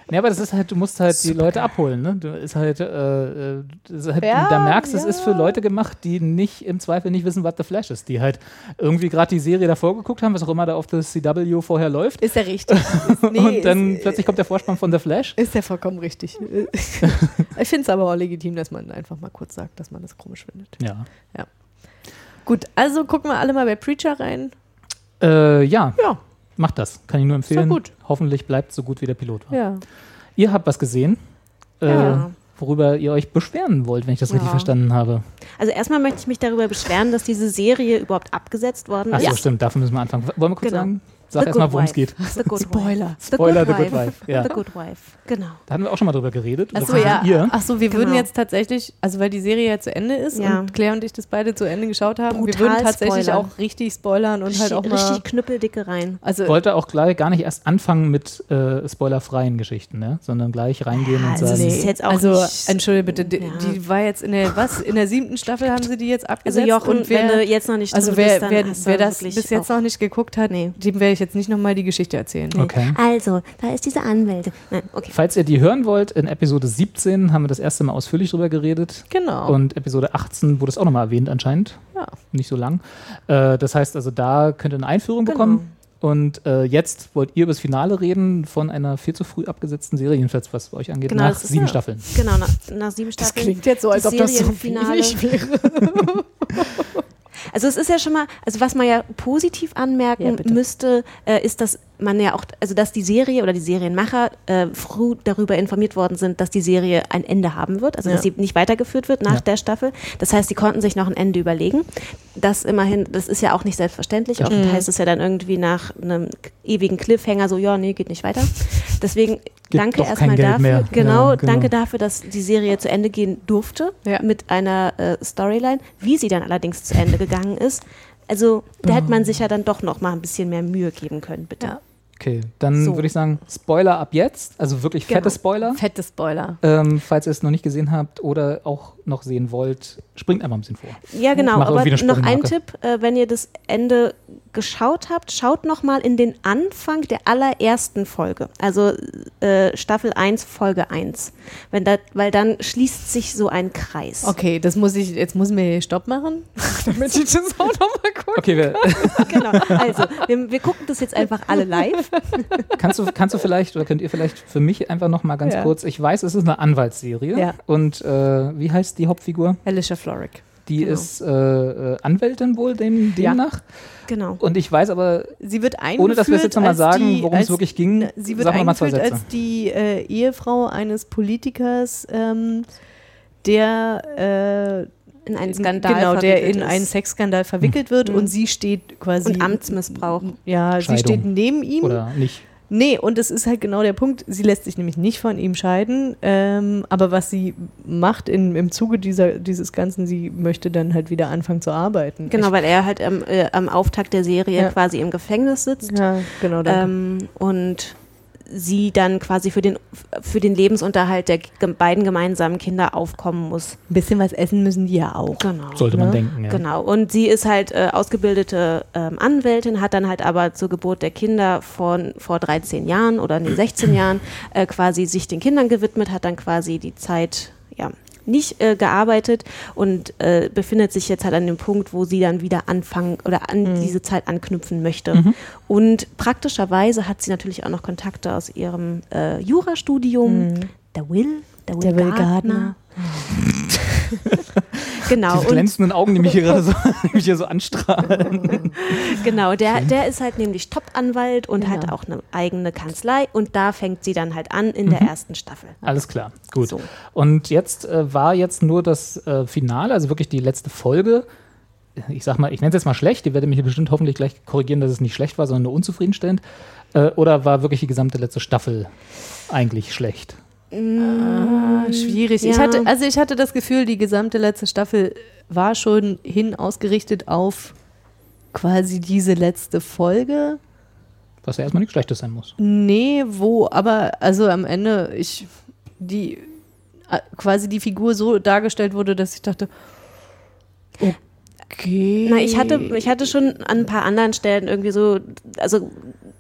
Nee, aber das ist halt, du musst halt die Leute abholen, ne? Du ist halt, äh, äh, das ist halt Ja, da merkst du, es ja. ist für Leute gemacht, die nicht im Zweifel nicht wissen, was The Flash ist, die halt irgendwie gerade die Serie davor geguckt haben, was auch immer da auf der CW vorher läuft. ist ja richtig. Ist, nee, und dann ist, plötzlich kommt der Vorspann von The Flash. Ist ja vollkommen richtig. ich finde es aber auch legitim, dass man einfach mal kurz sagt, dass man das komisch findet. Ja. Gut, also gucken wir alle mal bei Preacher rein. Äh, ja, Ja, macht das. Kann ich nur empfehlen. gut. Hoffentlich bleibt so gut wie der Pilot war. ja. Ihr habt was gesehen, äh, Ja. worüber ihr euch beschweren wollt, wenn ich das richtig Ja. verstanden habe. Also erstmal möchte ich mich darüber beschweren, dass diese Serie überhaupt abgesetzt worden Ach so, ist. stimmt, dafür müssen wir anfangen. Wollen wir kurz Genau. sagen? Sag erstmal, worum es geht. The Good Spoiler. Wife. Spoiler, The Good Wife. Ja. The Good Wife, genau. Da hatten wir auch schon mal drüber geredet. Achso, ja. Ihr. Achso, wir würden Genau. jetzt tatsächlich, also weil die Serie ja zu Ende ist Ja. und Claire und ich das beide zu Ende geschaut haben, wir Brutal würden tatsächlich spoilern. auch richtig spoilern und halt auch mal. richtig knüppeldicke rein. Also, Ich wollte auch gleich gar nicht erst anfangen mit äh, spoilerfreien Geschichten, ne? sondern gleich reingehen und also sagen, nee. ist jetzt auch also nicht- entschuldige bitte, die, Ja. die war jetzt in der, was, in der siebten Staffel haben sie die jetzt Also abgesetzt Jochen, und wer, wenn du jetzt noch nicht also wer, wer, wer das wirklich bis jetzt noch nicht geguckt hat, Nee. dem werde ich jetzt nicht nochmal die Geschichte erzählen. okay. Also, da ist diese Anwälte. Nein, okay. Falls ihr die hören wollt, in Episode 17 haben wir das erste Mal ausführlich drüber geredet. Genau. Und Episode 18 wurde es auch nochmal erwähnt anscheinend. Ja. Nicht so lang. Äh, das heißt also, da könnt ihr eine Einführung Genau. bekommen. Und äh, jetzt wollt ihr über das Finale reden von einer viel zu früh abgesetzten Serie, jedenfalls was bei euch angeht, Genau, nach das sieben ja- Staffeln. Genau, nach, nach sieben das Staffeln. klingt jetzt so, als das ob das so wenig wäre. Also es ist ja schon mal, also was man ja positiv anmerken Ja, müsste, äh, ist, dass man ja auch, also dass die Serie oder die Serienmacher äh, früh darüber informiert worden sind, dass die Serie ein Ende haben wird, also Ja. dass sie nicht weitergeführt wird nach Ja. der Staffel. Das heißt, sie konnten sich noch ein Ende überlegen. Das immerhin, das ist ja auch nicht selbstverständlich. Oft Mhm. heißt es ja dann irgendwie nach einem ewigen Cliffhanger so, ja, nee, geht nicht weiter. Deswegen danke doch kein erstmal dafür. Genau, Ja, genau. danke dafür, dass die Serie zu Ende gehen durfte Ja. mit einer äh, Storyline. Wie sie dann allerdings zu Ende gegangen ist, also da hätte man sich ja dann doch noch mal ein bisschen mehr Mühe geben können, bitte. Ja. Okay, dann So. würde ich sagen, Spoiler ab jetzt, also wirklich fette Genau. Spoiler. Fette Spoiler. Ähm, falls ihr es noch nicht gesehen habt oder auch noch sehen wollt, springt einfach ein bisschen vor. Ja, genau. Aber eine noch ein. Tipp, äh, wenn ihr das Ende geschaut habt, schaut noch mal in den Anfang der allerersten Folge. Also äh, Staffel 1, Folge 1. Wenn da, weil dann schließt sich so ein Kreis. Okay, das muss ich, jetzt muss mir Stopp machen, damit ich das auch nochmal gucke. Okay, wir, Genau. Also, wir, wir gucken das jetzt einfach alle live. kannst, du, kannst du vielleicht oder könnt ihr vielleicht für mich einfach noch mal ganz Ja. kurz, ich weiß, es ist eine Anwaltsserie Ja. und äh, wie heißt die Hauptfigur? Alicia Florrick. Die Genau. ist äh, äh, Anwältin wohl dem, Ja. demnach. Genau. Und ich weiß aber, Sie wird ohne dass wir es jetzt nochmal sagen, worum es wirklich ging, Sie wird sagen wir mal zwei eingeführt Sätze. als die äh, Ehefrau eines Politikers, ähm, der äh, In einen Skandal genau, der in ist. einen Sexskandal verwickelt wird Mhm. und sie steht quasi Und Amtsmissbrauch. Ja, sie Scheidung. steht neben ihm oder nicht. Nee, und das ist halt genau der Punkt. Sie lässt sich nämlich nicht von ihm scheiden. Ähm, aber was sie macht in, im Zuge dieser, dieses Ganzen, sie möchte dann halt wieder anfangen zu arbeiten. Genau, weil er halt am, äh, am Auftakt der Serie Ja. quasi im Gefängnis sitzt. Ich, ja, genau. Ähm, und sie dann quasi für den, für den Lebensunterhalt der beiden gemeinsamen Kinder aufkommen muss. Ein bisschen was essen müssen die ja auch. Genau. Sollte man Ne? denken, ja. Genau. Und sie ist halt äh, ausgebildete ähm, Anwältin, hat dann halt aber zur Geburt der Kinder von, vor 13 Jahren oder nee, 16 Jahren äh, quasi sich den Kindern gewidmet, hat dann quasi die Zeit, ja, nicht äh, gearbeitet und äh, befindet sich jetzt halt an dem Punkt, wo sie dann wieder anfangen oder an diese Zeit anknüpfen möchte. Und praktischerweise hat sie natürlich auch noch Kontakte aus ihrem äh, Jurastudium. Der Will, der Will, Der Will Gardner. Genau. Und- glänzenden Augen, die mich hier gerade so, die mich hier so anstrahlen. Genau, der, der ist halt nämlich Top-Anwalt und Genau. hat auch eine eigene Kanzlei und da fängt sie dann halt an in der ersten Staffel. Alles klar, gut. So. Und jetzt äh, war jetzt nur das äh, Finale, also wirklich die letzte Folge. Ich sag mal, ich nenne es jetzt mal schlecht, ihr werdet mich hier bestimmt hoffentlich gleich korrigieren, dass es nicht schlecht war, sondern nur unzufriedenstellend. Äh, oder war wirklich die gesamte letzte Staffel eigentlich schlecht? Ah, schwierig. Ich Ja. hatte, also ich hatte das Gefühl, die gesamte letzte Staffel war schon hin ausgerichtet auf quasi diese letzte Folge. Was ja erstmal nichts Schlechtes sein muss. Nee, wo, aber also am Ende ich die äh, quasi die Figur so dargestellt wurde, dass ich dachte, okay. Na, ich hatte, ich hatte schon an ein paar anderen Stellen irgendwie so, also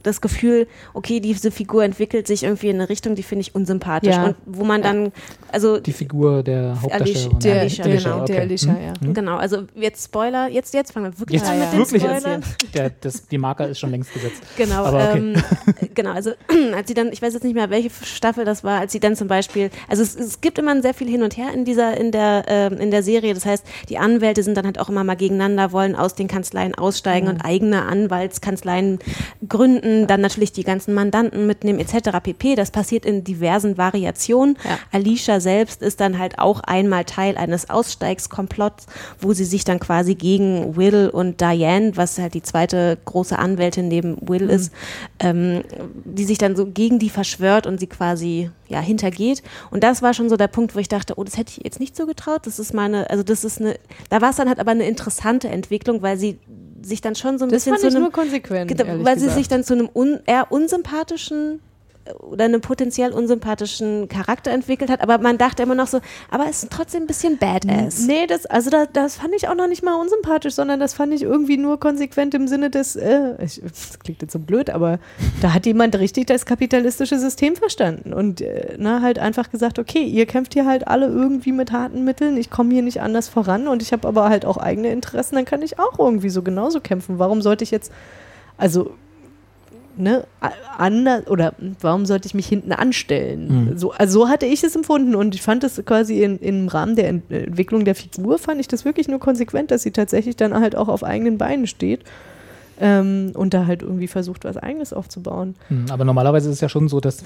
das Gefühl, okay, diese Figur entwickelt sich irgendwie in eine Richtung, die finde ich unsympathisch. Ja. Und wo man dann, also Die Figur der Hauptdarstellerin. der, Alicia, der, genau. der okay. Alicia, Hm? ja. genau, also jetzt Spoiler, jetzt, jetzt fangen wir wirklich Jetzt an mit den wirklich Spoilern. Der, das, die Marker ist schon längst gesetzt. Genau, Aber okay. ähm, genau, also als sie dann, ich weiß jetzt nicht mehr, welche Staffel das war, als sie dann zum Beispiel, also es, es gibt immer sehr viel hin und her in dieser, in der, ähm, in der Serie. Das heißt, die Anwälte sind dann halt auch immer mal gegeneinander, wollen aus den Kanzleien aussteigen und eigene Anwaltskanzleien gründen, dann natürlich die ganzen Mandanten mitnehmen, etc. pp. Das passiert in diversen Variationen. Ja. Alicia selbst ist dann halt auch einmal Teil eines Aussteigskomplotts, wo sie sich dann quasi gegen Will und Diane, was halt die zweite große Anwältin neben Will ist, ähm, die sich dann so gegen die verschwört und sie quasi ja hintergeht. Und das war schon so der Punkt, wo ich dachte, oh, das hätte ich jetzt nicht so getraut. Das ist meine, also das ist eine, da war es dann halt aber eine interessante Entwicklung, weil sie sich dann schon so ein Das bisschen fand zu einem nur konsequent. Weil sie gesagt. sich dann zu einem un, eher unsympathischen oder einem potenziell unsympathischen Charakter entwickelt hat, aber man dachte immer noch so, aber es ist trotzdem ein bisschen badass. Nee, das, also da, das fand ich auch noch nicht mal unsympathisch, sondern das fand ich irgendwie nur konsequent im Sinne des, äh, ich, das klingt jetzt so blöd, aber da hat jemand richtig das kapitalistische System verstanden und äh, na, halt einfach gesagt, okay, ihr kämpft hier halt alle irgendwie mit harten Mitteln, ich komme hier nicht anders voran und ich habe aber halt auch eigene Interessen, dann kann ich auch irgendwie so genauso kämpfen. Warum sollte ich jetzt, also ne, anders oder warum sollte ich mich hinten anstellen? Mhm. So, also so hatte ich es empfunden und ich fand das quasi in, im Rahmen der Ent Entwicklung der Figur fand ich das wirklich nur konsequent, dass sie tatsächlich dann halt auch auf eigenen Beinen steht ähm, und da halt irgendwie versucht, was Eigenes aufzubauen. Hm, Aber normalerweise ist es ja schon so, dass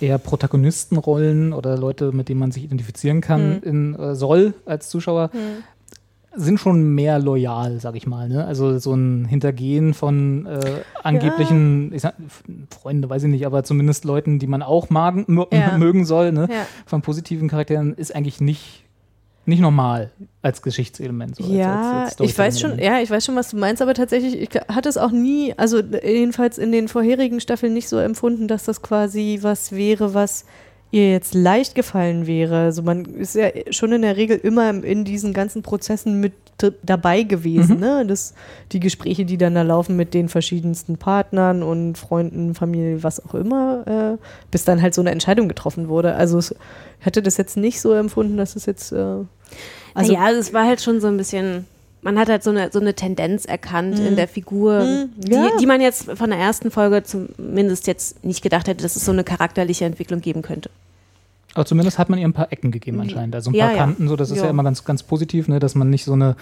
eher Protagonistenrollen oder Leute, mit denen man sich identifizieren kann, in, äh, soll als Zuschauer, sind schon mehr loyal, sag ich mal. Ne? Also so ein Hintergehen von äh, angeblichen, ich sag, Freunde, weiß ich nicht, aber zumindest Leuten, die man auch magen, Ja. mögen soll, ne? Ja. von positiven Charakteren, ist eigentlich nicht, nicht normal als Geschichtselement. So, Ja, als, als, ich weiß schon, ja, ich weiß schon, was du meinst, aber tatsächlich, ich hatte es auch nie, also jedenfalls in den vorherigen Staffeln nicht so empfunden, dass das quasi was wäre, was ihr jetzt leicht gefallen wäre. Also man ist ja schon in der Regel immer in diesen ganzen Prozessen mit dabei gewesen, ne? Das, die Gespräche, die dann da laufen mit den verschiedensten Partnern und Freunden, Familie, was auch immer, äh, bis dann halt so eine Entscheidung getroffen wurde. Also es, ich hatte das jetzt nicht so empfunden, dass es jetzt äh, also ja, es war halt schon so ein bisschen, man hat halt so eine, so eine Tendenz erkannt in der Figur, Mhm, ja. die, die man jetzt von der ersten Folge zumindest jetzt nicht gedacht hätte, dass es so eine charakterliche Entwicklung geben könnte. Aber zumindest hat man ihr ein paar Ecken gegeben anscheinend. Also ein Ja, paar ja. Kanten, so das ist ja. Ja. immer ganz, ganz positiv, ne, dass man nicht so eine,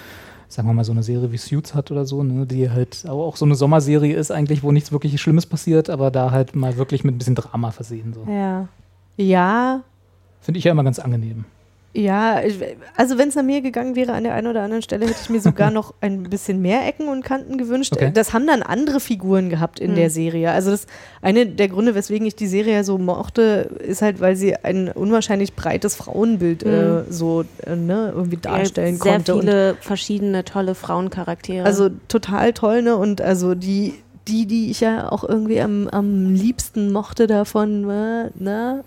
sagen wir mal, so eine Serie wie Suits hat oder so, ne, die halt aber auch so eine Sommerserie ist eigentlich, wo nichts wirklich Schlimmes passiert, aber da halt mal wirklich mit ein bisschen Drama versehen. So. Ja. Ja, Finde ich ja immer ganz angenehm. Ja, ich- also wenn es nach mir gegangen wäre an der einen oder anderen Stelle, hätte ich mir sogar noch ein bisschen mehr Ecken und Kanten gewünscht. Okay. Das haben dann andere Figuren gehabt in der Serie. Also das eine der Gründe, weswegen ich die Serie so mochte, ist halt, weil sie ein unwahrscheinlich breites Frauenbild äh, so äh, ne, irgendwie darstellen Sehr konnte. Und viele verschiedene tolle Frauencharaktere. also total toll, ne? Und also die, die, die ich ja auch irgendwie am, am liebsten mochte davon, war, ne?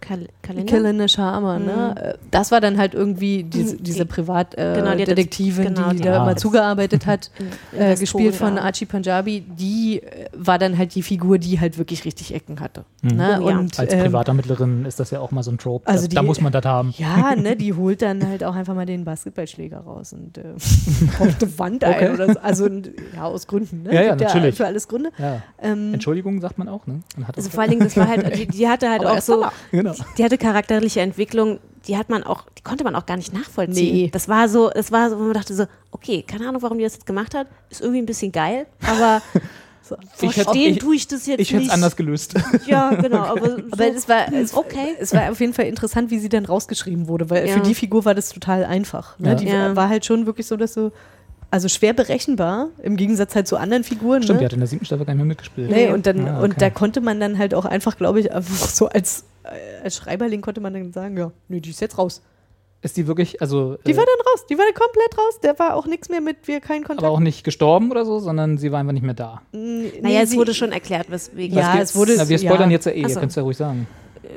Kal Kalender? Kalender Sharma, ne? Äh, Das war dann halt irgendwie diese, Die- diese genau, die hat jetzt- Privatdetektivin, genau, die, die- da immer zugearbeitet hat, In- äh, gespielt von da. Archie Punjabi, die äh, war dann halt die Figur, die halt wirklich richtig Ecken hatte. Mhm. Ne? Oh ja. Und, Als ähm, Privatermittlerin ist das ja auch mal so ein Trope. also da, da die- muss man das haben. Ja, ne, die holt dann halt auch einfach mal den Basketballschläger raus und äh, auf die Wand ein Okay. oder so. Also ja, aus Gründen, ne? Ja, ja, Gibt natürlich. Für alles Gründe. Ja. Ähm, Entschuldigung, sagt man auch, ne? Man hat das Also vor allen Dingen, das war halt, die, die hatte halt Aber auch so, danach. Genau. die hatte charakterliche Entwicklung, die hat man auch, die konnte man auch gar nicht nachvollziehen. Nee. Das war so, es war so, wo man dachte so, okay, keine Ahnung, warum die das jetzt gemacht hat, ist irgendwie ein bisschen geil, aber Ich hätte- verstehen ich- tue ich das jetzt Ich hätte nicht. es anders gelöst. Ja, genau, aber, so, Aber es war, es, okay. es war auf jeden Fall interessant, wie sie dann rausgeschrieben wurde, weil Ja. für die Figur war das total einfach. Ne? Ja. Die Ja. war halt schon wirklich so, dass so, also schwer berechenbar, im Gegensatz halt zu anderen Figuren. Stimmt, die ne? hat in der siebten Staffel gar nicht mehr mitgespielt. Nee, und, dann, Ah, okay. und da konnte man dann halt auch einfach, glaube ich, einfach so als, als Schreiberling konnte man dann sagen, ja, nee, die ist jetzt raus. Ist die wirklich, also. Die äh, war dann raus, die war dann komplett raus. Der war auch nichts mehr mit, wir keinen Kontakt. aber auch nicht gestorben oder so, sondern sie war einfach nicht mehr da. Nee, Naja, es sie- wurde schon erklärt, weswegen. Ja, es wurde- Na, wir spoilern ja. jetzt ja eh, Ach ihr so. könnt es ja ruhig sagen.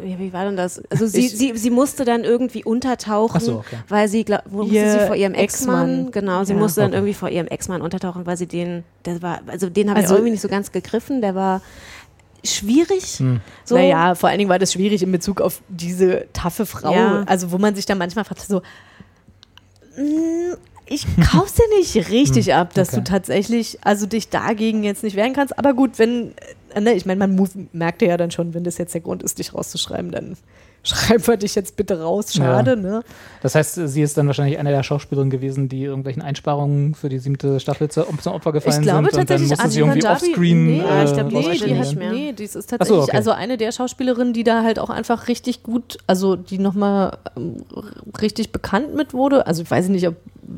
Ja, wie war denn das? Also sie, Ich- sie, sie musste dann irgendwie untertauchen, Ach so, okay. weil sie, glaub, wo musste Ihr sie vor ihrem Ex-Mann, Ex-Mann. genau, sie Ja. musste dann Okay. irgendwie vor ihrem Ex-Mann untertauchen, weil sie den, der war, also den habe Also- ich irgendwie nicht so ganz gegriffen, der war schwierig. Hm. So. Naja, vor allen Dingen war das schwierig in Bezug auf diese taffe Frau. Ja. Also, wo man sich dann manchmal fragt, so, "Mm, ich kauf's dir nicht richtig ab, dass Hm, okay. du tatsächlich, also dich dagegen jetzt nicht wehren kannst. Aber gut, wenn, äh, ne, ich meine, man merkte ja dann schon, wenn das jetzt der Grund ist, dich rauszuschreiben, dann schreib wir dich jetzt bitte raus. Schade, Ja. ne? Das heißt, sie ist dann wahrscheinlich eine der Schauspielerinnen gewesen, die irgendwelchen Einsparungen für die siebte Staffel zu, zum Opfer gefallen Ich glaube sind. Und dann tatsächlich, musste sie irgendwie Punjabi- offscreen. nee, ich äh, glaub, die Nee, ist die nicht hat, mehr. nee, das ist Ach so, tatsächlich okay. also eine der Schauspielerinnen, die da halt auch einfach richtig gut, also die nochmal ähm, richtig bekannt mit wurde. Also ich weiß nicht, ob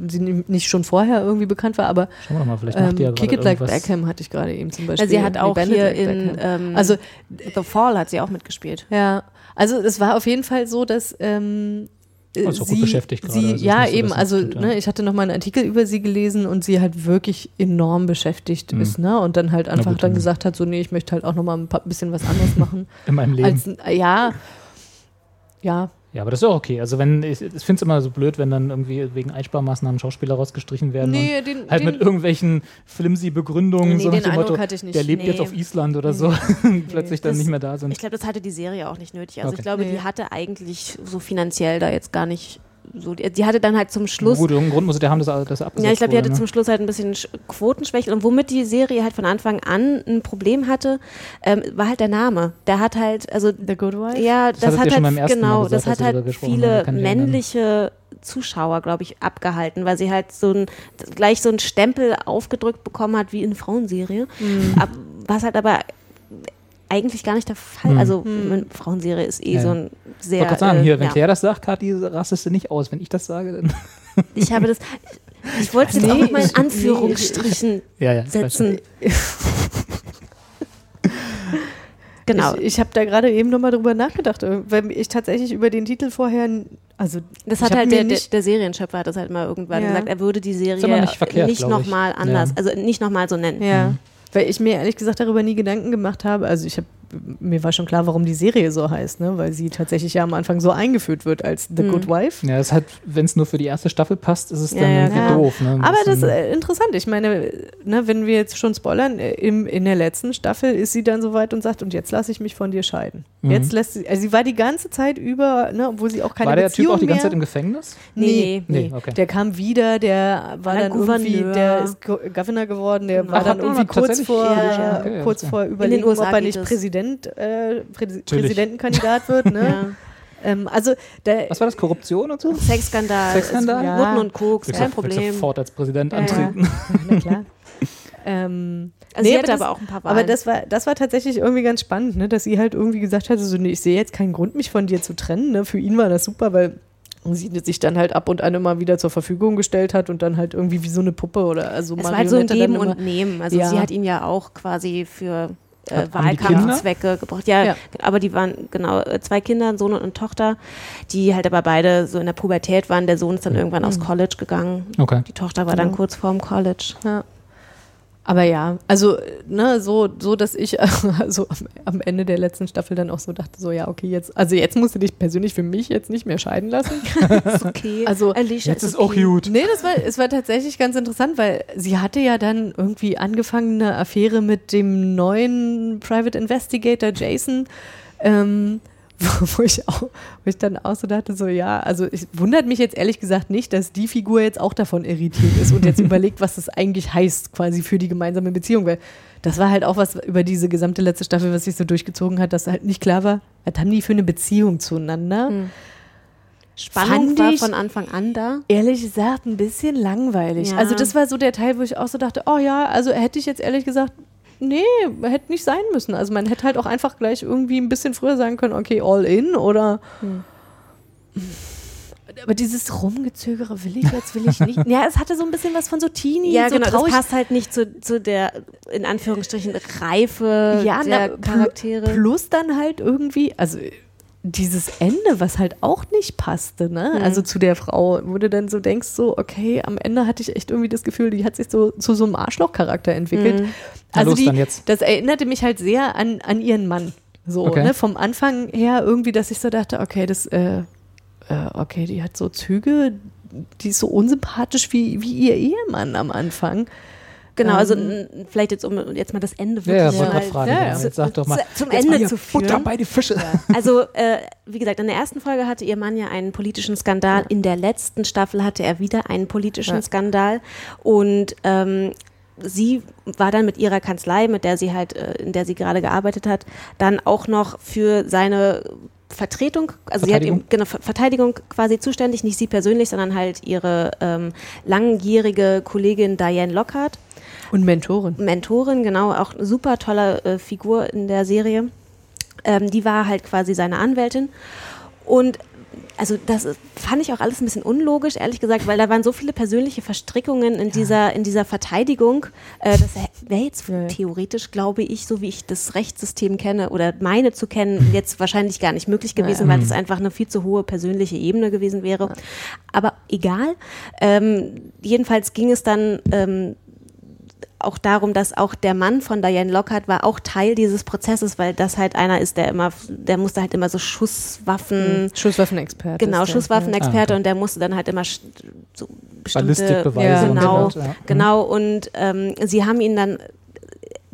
sie ni- nicht schon vorher irgendwie bekannt war, aber Schauen wir mal, vielleicht macht ähm, die ja Kick It Like irgendwas. Beckham hatte ich gerade eben zum Beispiel. Also sie hat auch hier Like in ähm, also The Fall hat sie auch mitgespielt. ja, also es war auf jeden Fall so, dass ähm, äh, Also gut sie, beschäftigt gerade, sie also ja so, eben, sie also tut, ja. ne, ich hatte noch mal einen Artikel über sie gelesen und sie halt wirklich enorm beschäftigt Mhm. ist, ne, und dann halt einfach gut, dann dann- gesagt hat, so nee, ich möchte halt auch noch mal ein paar, bisschen was anderes machen. In meinem Leben. Als, ja, ja, ja, aber das ist auch okay. Also wenn, ich, ich finde es immer so blöd, wenn dann irgendwie wegen Einsparmaßnahmen Schauspieler rausgestrichen werden. Nee, und den- halt den- mit irgendwelchen flimsy Begründungen, Nee, so nach dem Motto, hatte ich nicht. der lebt Nee. jetzt auf Island oder so, plötzlich dann Das- nicht mehr da sind. Ich glaube, das hatte die Serie auch nicht nötig. Also Okay. ich glaube, Nee. die hatte eigentlich so finanziell da jetzt gar nicht so, die, die hatte dann halt zum Schluss Gut, irgendeinen Grund muss der haben, dass dass er abgesetzt Ja, ich glaube, die hatte ne? zum Schluss halt ein bisschen Sch- Quotenschwäche. Und womit die Serie halt von Anfang an ein Problem hatte, ähm, war halt der Name. Der hat halt, also The Good Wife? ja, Das das, hat halt beim ersten Mal genau, gesagt, das hat halt viele männliche Zuschauer, glaube ich, abgehalten, weil sie halt so ein gleich so einen Stempel aufgedrückt bekommen hat wie in Frauenserie. Mhm. Ab, was halt aber eigentlich gar nicht der Fall. Mhm. Also eine Frauenserie ist eh Ja. so ein Ich sehr. wollte gerade sagen, hier, wenn ja. Claire das sagt, Kathi, rastest du nicht aus. Wenn ich das sage, dann. Ich habe das. Ich wollte es Nee, auch mit meinen ich- Anführungsstrichen Ja, ja. ich setzen. genau. Ich, ich habe da gerade eben nochmal drüber nachgedacht, äh, weil ich tatsächlich über den Titel vorher, also Das ich hat halt mir der, der, nicht- der Serienschöpfer hat das halt mal irgendwann Ja. gesagt, er würde die Serie nicht verkehrt, nicht ich. nochmal anders, Ja. also nicht nochmal so nennen. Ja, weil ich mir ehrlich gesagt darüber nie Gedanken gemacht habe. Also ich habe mir war schon klar, warum die Serie so heißt, ne? weil sie tatsächlich ja am Anfang so eingeführt wird als The Mhm. Good Wife. Ja, es hat, wenn es nur für die erste Staffel passt, ist es Ja, dann ja, irgendwie ja. doof. Ne? Aber das ist äh, interessant. Ich meine, ne, wenn wir jetzt schon spoilern, äh, im, in der letzten Staffel ist sie dann so weit und sagt, und jetzt lasse ich mich von dir scheiden. Mhm. Jetzt lässt sie, also sie war die ganze Zeit über, ne, obwohl sie auch keine War der Beziehung Typ auch die ganze mehr, Zeit im Gefängnis? Nee, Nee, nee. nee, okay. Der kam wieder, der war Der dann irgendwie, Gouverneur. der ist Go Governor geworden, der Genau. war dann irgendwie kurz vor, Ja, okay, kurz ja. vor Überlegen, ob er nicht es. Präsident, äh, Natürlich. Präsidentenkandidat wird. Ne? Ja. ähm, also der, Was war das? Korruption und so? Sexskandal, Sexskandal? es- Nutten und Koks, kein du Problem. sofort als Präsident Ja, ja. antreten. na klar. ähm, Also Nee, sie aber hatte das- aber auch ein paar Wahlen. Aber das war, das war tatsächlich irgendwie ganz spannend, ne? dass sie halt irgendwie gesagt hat, so, nee, ich sehe jetzt keinen Grund, mich von dir zu trennen. Ne? Für ihn war das super, weil sie sich dann halt ab und an immer wieder zur Verfügung gestellt hat und dann halt irgendwie wie so eine Puppe oder also Es war halt so ein Geben und Nehmen. Also Ja. sie hat ihn ja auch quasi für äh, Wahlkampfzwecke gebraucht. Ja, Ja. aber die waren genau äh, zwei Kinder, ein Sohn und eine Tochter, die halt aber beide so in der Pubertät waren. Der Sohn ist dann irgendwann aufs College gegangen. Okay. Die Tochter war dann Genau. kurz vorm College. Ja. Aber ja, also ne, so, so dass ich also am, am Ende der letzten Staffel dann auch so dachte, so ja, okay, jetzt, also jetzt musst du dich persönlich für mich jetzt nicht mehr scheiden lassen. Ist okay. Also, Alicia Jetzt ist auch okay. gut. Nee, das war, es war tatsächlich ganz interessant, weil sie hatte ja dann irgendwie angefangen eine Affäre mit dem neuen Private Investigator Jason, ähm, wo, ich auch, wo ich dann auch so dachte, so ja, also es wundert mich jetzt ehrlich gesagt nicht, dass die Figur jetzt auch davon irritiert ist und jetzt überlegt, was das eigentlich heißt, quasi für die gemeinsame Beziehung, weil das war halt auch was über diese gesamte letzte Staffel, was sich so durchgezogen hat, dass halt nicht klar war, was haben die für eine Beziehung zueinander. Spannung Fand war von Anfang an da. ehrlich gesagt ein bisschen langweilig. Ja. Also das war so der Teil, wo ich auch so dachte, oh ja, also hätte ich jetzt ehrlich gesagt, nee, hätte nicht sein müssen. Also man hätte halt auch einfach gleich irgendwie ein bisschen früher sagen können, okay, all in oder Hm. aber dieses Rumgezögere will ich jetzt, will ich nicht. Ja, es hatte so ein bisschen was von so Teenie, Ja, so genau. Das traurig. passt halt nicht zu, zu der, in Anführungsstrichen, Reife ja, der na, Charaktere. Plus dann halt irgendwie, also dieses Ende, was halt auch nicht passte, ne? Mhm. Also zu der Frau, wo du dann so denkst, so, okay, am Ende hatte ich echt irgendwie das Gefühl, die hat sich so zu so einem Arschlochcharakter entwickelt. Mhm. Also los, die, dann jetzt. das erinnerte mich halt sehr an, an ihren Mann. So, Okay. ne? Vom Anfang her irgendwie, dass ich so dachte, okay, das, äh, äh, okay, die hat so Züge, die ist so unsympathisch wie, wie ihr Ehemann am Anfang. Genau, also Ähm, vielleicht jetzt, um jetzt mal das Ende Ja, ja, wirklich wollte mal fragen. ja, Ja, ja. Jetzt sag doch mal. zu- zum Ende zu Butter führen. bei die Fische. Also, äh, wie gesagt, in der ersten Folge hatte ihr Mann ja einen politischen Skandal. In der letzten Staffel hatte er wieder einen politischen Ja. Skandal. Und ähm, sie war dann mit ihrer Kanzlei, mit der sie halt, äh, in der sie gerade gearbeitet hat, dann auch noch für seine Vertretung, also sie hat Verteidigung? ihm, genau, Ver- Verteidigung quasi zuständig, nicht sie persönlich, sondern halt ihre ähm, langjährige Kollegin Diane Lockhart. Und Mentorin. Mentorin, genau, auch eine super tolle äh, Figur in der Serie. Ähm, die war halt quasi seine Anwältin. Und also das fand ich auch alles ein bisschen unlogisch, ehrlich gesagt, weil da waren so viele persönliche Verstrickungen in dieser, in dieser Verteidigung. Äh, das wäre jetzt Ja, ja. theoretisch, glaube ich, so wie ich das Rechtssystem kenne oder meine zu kennen, jetzt wahrscheinlich gar nicht möglich gewesen, weil es einfach eine viel zu hohe persönliche Ebene gewesen wäre. Aber egal. Ähm, jedenfalls ging es dann ähm, auch darum, dass auch der Mann von Diane Lockhart war auch Teil dieses Prozesses, weil das halt einer ist, der immer, der musste halt immer so Schusswaffen, Schusswaffenexperte. genau. Schusswaffenexperte Ah, okay. und der musste dann halt immer so bestimmte, Ja, und genau, weiter. Ja. genau und ähm, sie haben ihn dann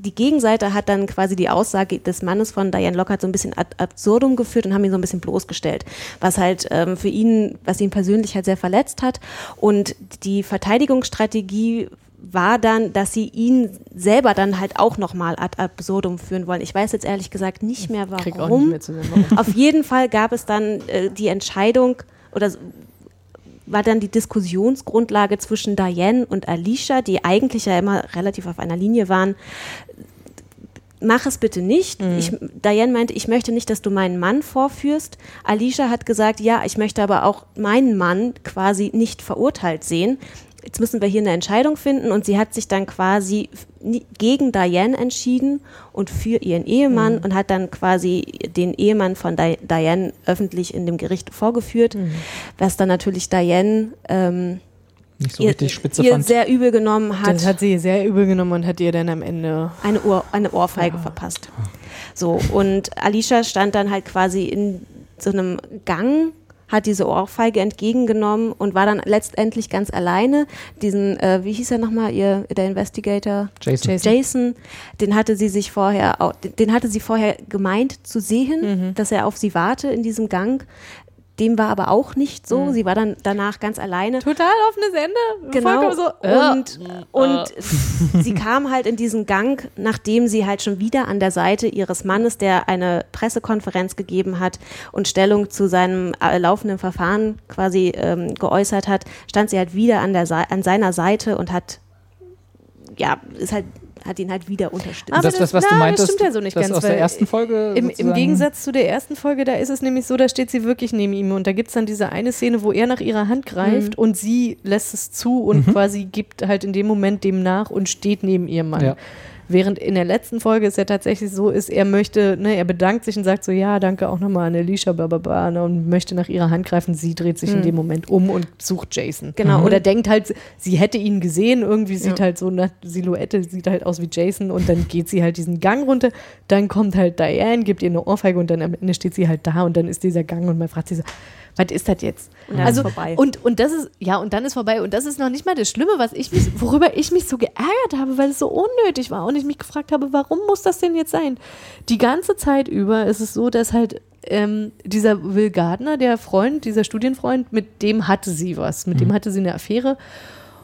die Gegenseite hat dann quasi die Aussage des Mannes von Diane Lockhart so ein bisschen ad absurdum geführt und haben ihn so ein bisschen bloßgestellt, was halt ähm, für ihn, was ihn persönlich halt sehr verletzt hat. Und die Verteidigungsstrategie war dann, dass sie ihn selber dann halt auch nochmal ad absurdum führen wollen. Ich weiß jetzt ehrlich gesagt nicht mehr warum. Nicht mehr warum. Auf jeden Fall gab es dann äh, die Entscheidung oder war dann die Diskussionsgrundlage zwischen Diane und Alicia, die eigentlich ja immer relativ auf einer Linie waren. Mach es bitte nicht. Ich, Diane meinte, ich möchte nicht, dass du meinen Mann vorführst. Alicia hat gesagt, ja, ich möchte aber auch meinen Mann quasi nicht verurteilt sehen. Jetzt müssen wir hier eine Entscheidung finden und sie hat sich dann quasi gegen Diane entschieden und für ihren Ehemann und hat dann quasi den Ehemann von Di Diane öffentlich in dem Gericht vorgeführt, was dann natürlich Diane ähm, Nicht so ihr, richtig spitze ihr fand. sehr übel genommen hat Das hat sie sehr übel genommen und hat ihr dann am Ende. eine, Ohr, eine Ohrfeige verpasst. So, und Alicia stand dann halt quasi in so einem Gang, hat diese Ohrfeige entgegengenommen und war dann letztendlich ganz alleine. Diesen, äh, wie hieß er nochmal, ihr, der Investigator? Jason. Jason. Jason, den hatte sie sich vorher, den hatte sie vorher gemeint zu sehen, dass er auf sie warte in diesem Gang. Dem war aber auch nicht so. Sie war dann danach ganz alleine. Total offenes Ende. Genau. So. und und sie kam halt in diesen Gang, nachdem sie halt schon wieder an der Seite ihres Mannes, der eine Pressekonferenz gegeben hat und Stellung zu seinem äh, laufenden Verfahren quasi ähm, geäußert hat, stand sie halt wieder an, der an seiner Seite und hat, ja, ist halt hat ihn halt wieder unterstützt. Aber das, das, was das- du na, das meintest, stimmt ja so nicht ganz, aus der weil ersten Folge Im, Im Gegensatz zu der ersten Folge, da ist es nämlich so, da steht sie wirklich neben ihm und da gibt es dann diese eine Szene, wo er nach ihrer Hand greift Mhm. und sie lässt es zu und quasi gibt halt in dem Moment dem nach und steht neben ihrem Mann. Ja. Während in der letzten Folge es ja tatsächlich so ist, er möchte, ne, er bedankt sich und sagt so, ja, danke auch nochmal an Alicia bababa, ne, und möchte nach ihrer Hand greifen. Sie dreht sich in dem Moment um und sucht Jason. Genau. Oder denkt halt, sie hätte ihn gesehen, irgendwie sieht Ja. halt so eine Silhouette, sieht halt aus wie Jason und dann geht sie halt diesen Gang runter. Dann kommt halt Diane, gibt ihr eine Ohrfeige und dann am Ende steht sie halt da und dann ist dieser Gang und man fragt sich so, was ist das jetzt? Und dann also ist vorbei. und und das ist ja und dann ist vorbei und das ist noch nicht mal das Schlimme, was ich mich, worüber ich mich so geärgert habe, weil es so unnötig war und ich mich gefragt habe, warum muss das denn jetzt sein? Die ganze Zeit über ist es so, dass halt ähm, dieser Will Gardner, der Freund, dieser Studienfreund, mit dem hatte sie was, mit dem hatte sie eine Affäre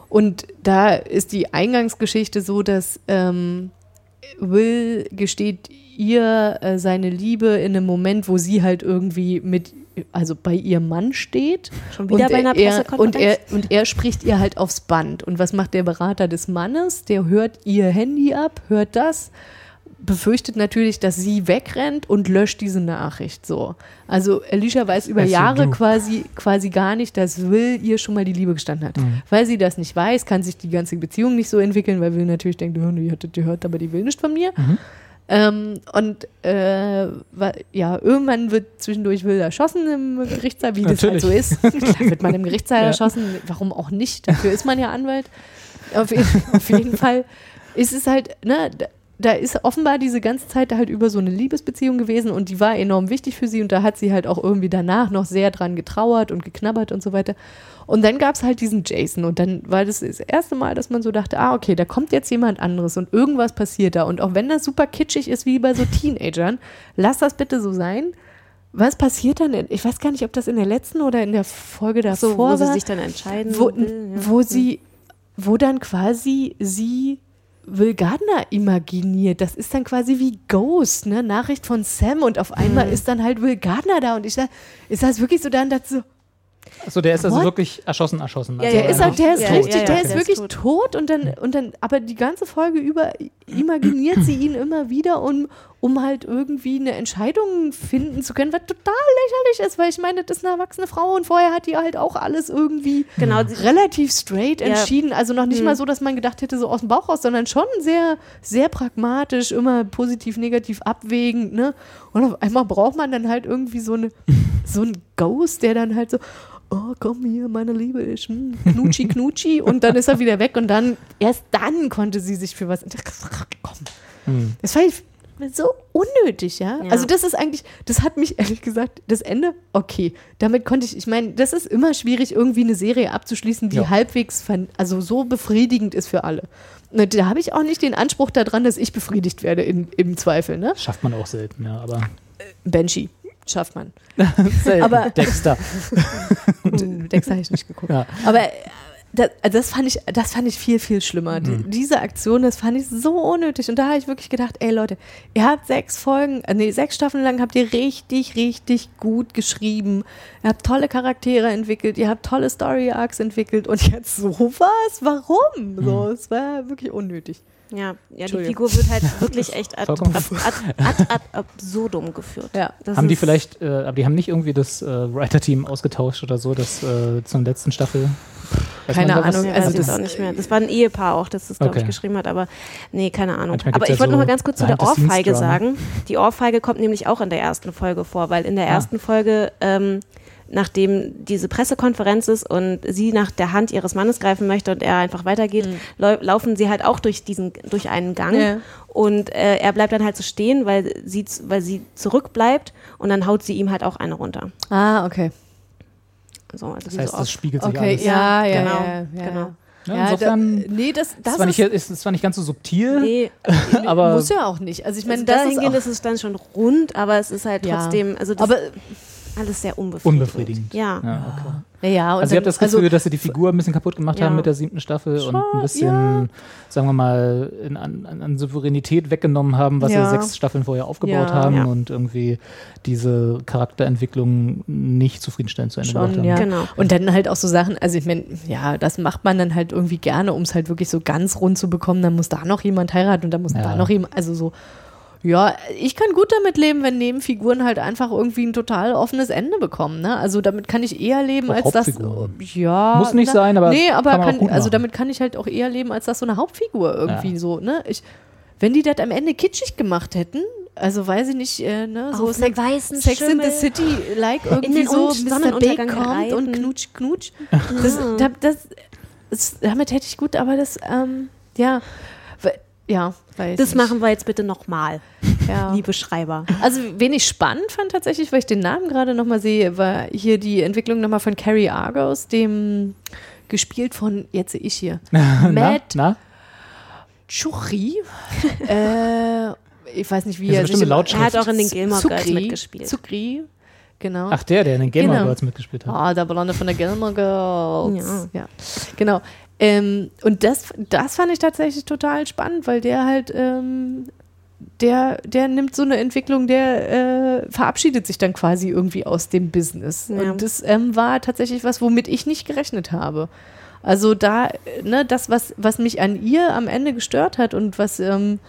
und da ist die Eingangsgeschichte so, dass ähm, Will gesteht ihr äh, seine Liebe in einem Moment, wo sie halt irgendwie mit, also bei ihrem Mann steht. Schon wieder und bei einer er, und er Pressekonferenz? Und er spricht ihr halt aufs Band. Und was macht der Berater des Mannes? Der hört ihr Handy ab, hört das, befürchtet natürlich, dass sie wegrennt und löscht diese Nachricht so. Also Alicia weiß über Also Jahre du. quasi, quasi gar nicht, dass Will ihr schon mal die Liebe gestanden hat. Mhm. Weil sie das nicht weiß, kann sich die ganze Beziehung nicht so entwickeln, weil Will natürlich denkt, oh, die, hat, die hört aber die will nicht von mir. Mhm. Ähm, und äh, ja, irgendwann wird zwischendurch Will erschossen im Gerichtssaal, wie das halt so ist. Klar wird man im Gerichtssaal Ja. erschossen, warum auch nicht? Dafür ist man ja Anwalt. Auf, auf jeden Fall ist es halt, ne, da, ist offenbar diese ganze Zeit halt über so eine Liebesbeziehung gewesen und die war enorm wichtig für sie und da hat sie halt auch irgendwie danach noch sehr dran getrauert und geknabbert und so weiter. Und dann gab es halt diesen Jason und dann war das das erste Mal, dass man so dachte, ah, okay, da kommt jetzt jemand anderes und irgendwas passiert da. Und auch wenn das super kitschig ist wie bei so Teenagern, lass das bitte so sein. Was passiert dann? In, ich weiß gar nicht, ob das in der letzten oder in der Folge davor so, wo sie war sich dann entscheiden wo, will. Ja. wo sie, wo dann quasi sie Will Gardner imaginiert. Das ist dann quasi wie Ghost, ne? Nachricht von Sam und auf einmal ist dann halt Will Gardner da und ich sag, ist das wirklich so dann dazu? Achso, der ist also What? wirklich erschossen, erschossen. Ja, Also Der ist halt, der ist Ja, richtig, ja, ja, der der ist wirklich tot. tot, und dann und dann, aber die ganze Folge über imaginiert sie ihn immer wieder, um, um halt irgendwie eine Entscheidung finden zu können, was total lächerlich ist, weil ich meine, das ist eine erwachsene Frau und vorher hat die halt auch alles irgendwie Genau, relativ straight Ja. entschieden. Also noch nicht Hm. mal so, dass man gedacht hätte, so aus dem Bauch raus, sondern schon sehr, sehr pragmatisch, immer positiv, negativ abwägend, ne? Und auf einmal braucht man dann halt irgendwie so eine, so ein Ghost, der dann halt so, oh, komm hier, meine Liebe, ich, hm, knutschi, knutschi, und dann ist er wieder weg und dann, erst dann konnte sie sich für was, komm. Hm. Das fand ich so unnötig, ja? Ja. Also das ist eigentlich, das hat mich ehrlich gesagt, das Ende, okay, damit konnte ich, ich meine, das ist immer schwierig, irgendwie eine Serie abzuschließen, die Ja. halbwegs, also so befriedigend ist für alle. Und da habe ich auch nicht den Anspruch daran, dass ich befriedigt werde in, im Zweifel, ne? Schafft man auch selten, ja, aber Banshee, schafft man. selten. Aber- Dexter. Dex habe ich nicht geguckt. Ja. Aber äh, das, das, fand ich, das fand ich viel, viel schlimmer. Die, diese Aktion, das fand ich so unnötig. Und da habe ich wirklich gedacht, ey Leute, ihr habt sechs Folgen, äh, nee, sechs Staffeln lang habt ihr richtig, richtig gut geschrieben. Ihr habt tolle Charaktere entwickelt, ihr habt tolle Story-Arcs entwickelt und jetzt sowas? Warum? So, es war wirklich unnötig. Ja, ja die. Figur wird halt wirklich echt ad, ad, ad, ad, absurdum geführt. Ja. Das haben die vielleicht, äh, aber die haben nicht irgendwie das äh, Writer-Team ausgetauscht oder so, das äh, zur letzten Staffel? Weiß Keine man da was? Ahnung, Ja, also das das- auch nicht mehr. Das war ein Ehepaar auch, das das, glaube ich, Okay. geschrieben hat, aber nee, keine Ahnung. Manchmal Aber ich wollte noch so mal ganz kurz zu der Ohrfeige sagen. Die Ohrfeige kommt nämlich auch in der ersten Folge vor, weil in der Ah. ersten Folge, ähm, nachdem diese Pressekonferenz ist und sie nach der Hand ihres Mannes greifen möchte und er einfach weitergeht, lau laufen sie halt auch durch diesen, durch einen Gang Ja. und äh, er bleibt dann halt so stehen, weil sie, weil sie zurückbleibt und dann haut sie ihm halt auch eine runter. Ah, okay. So, also Das heißt, Ohr- das spiegelt sich Okay, alles. ja, ja, genau, ja, ja, genau. Ja, Ja, insofern, da, nee, das, das war nicht, ist, ist, zwar nicht ganz so subtil, Nee, aber muss ja auch nicht. Also ich meine, also das ist dahingehend auch, ist es dann schon rund, aber es ist halt Ja. trotzdem, also das, aber alles sehr unbefriedigend. Unbefriedigend. Ja. Ja, okay. Ja, ja, und Also ihr habt das Gefühl, dass sie die Figur ein bisschen kaputt gemacht Ja. haben mit der siebten Staffel und ein bisschen, sagen wir mal, in, an, an- Souveränität weggenommen haben, was Ja. sie sechs Staffeln vorher aufgebaut Ja. haben Ja. und irgendwie diese Charakterentwicklung nicht zufriedenstellend zu Ende gebracht Schon, haben. ja. Genau. Und dann halt auch so Sachen, also ich meine, ja, das macht man dann halt irgendwie gerne, um es halt wirklich so ganz rund zu bekommen. Dann muss da noch jemand heiraten und dann muss Ja. da noch jemand, also so. Ja, ich kann gut damit leben, wenn Nebenfiguren halt einfach irgendwie ein total offenes Ende bekommen. Ne? Also damit kann ich eher leben, Auch als das. Hauptfiguren. Ja. Muss nicht sein, aber Nee, aber kann man auch kann, gut also damit kann ich halt auch eher leben, als das so eine Hauptfigur irgendwie Ja. so. Ne? Ich, wenn die das am Ende kitschig gemacht hätten, also weiß ich nicht, äh, ne, so Auf einem weißen Sex in the City, like irgendwie den so, Mr. Big kommt und reiten. knutsch, knutsch. Das, da- das, das, damit hätte ich gut, aber das, ähm, ja, ja, weiß Das nicht. machen wir jetzt bitte nochmal, ja. liebe Schreiber. Also, wen ich spannend fand tatsächlich, weil ich den Namen gerade nochmal sehe, war hier die Entwicklung nochmal von Carrie Argos, dem gespielt von, jetzt sehe ich hier, Na, Matt na? Churi. äh, ich weiß nicht, wie er bestimmt sich. Er hat auch in den Gilmore Girls Zucri, mitgespielt. Zucri, genau. Ach, der, der in den Gamer Genau. Girls mitgespielt hat. Ah, der Blonde von der Gilmore Girls. Ja. Ja, genau. Ähm, und das, das fand ich tatsächlich total spannend, weil der halt, ähm, der, der nimmt so eine Entwicklung, der äh, verabschiedet sich dann quasi irgendwie aus dem Business. Ja. Und das ähm, war tatsächlich was, womit ich nicht gerechnet habe. Also da, ne, das, was, was mich an ihr am Ende gestört hat und was, ähm,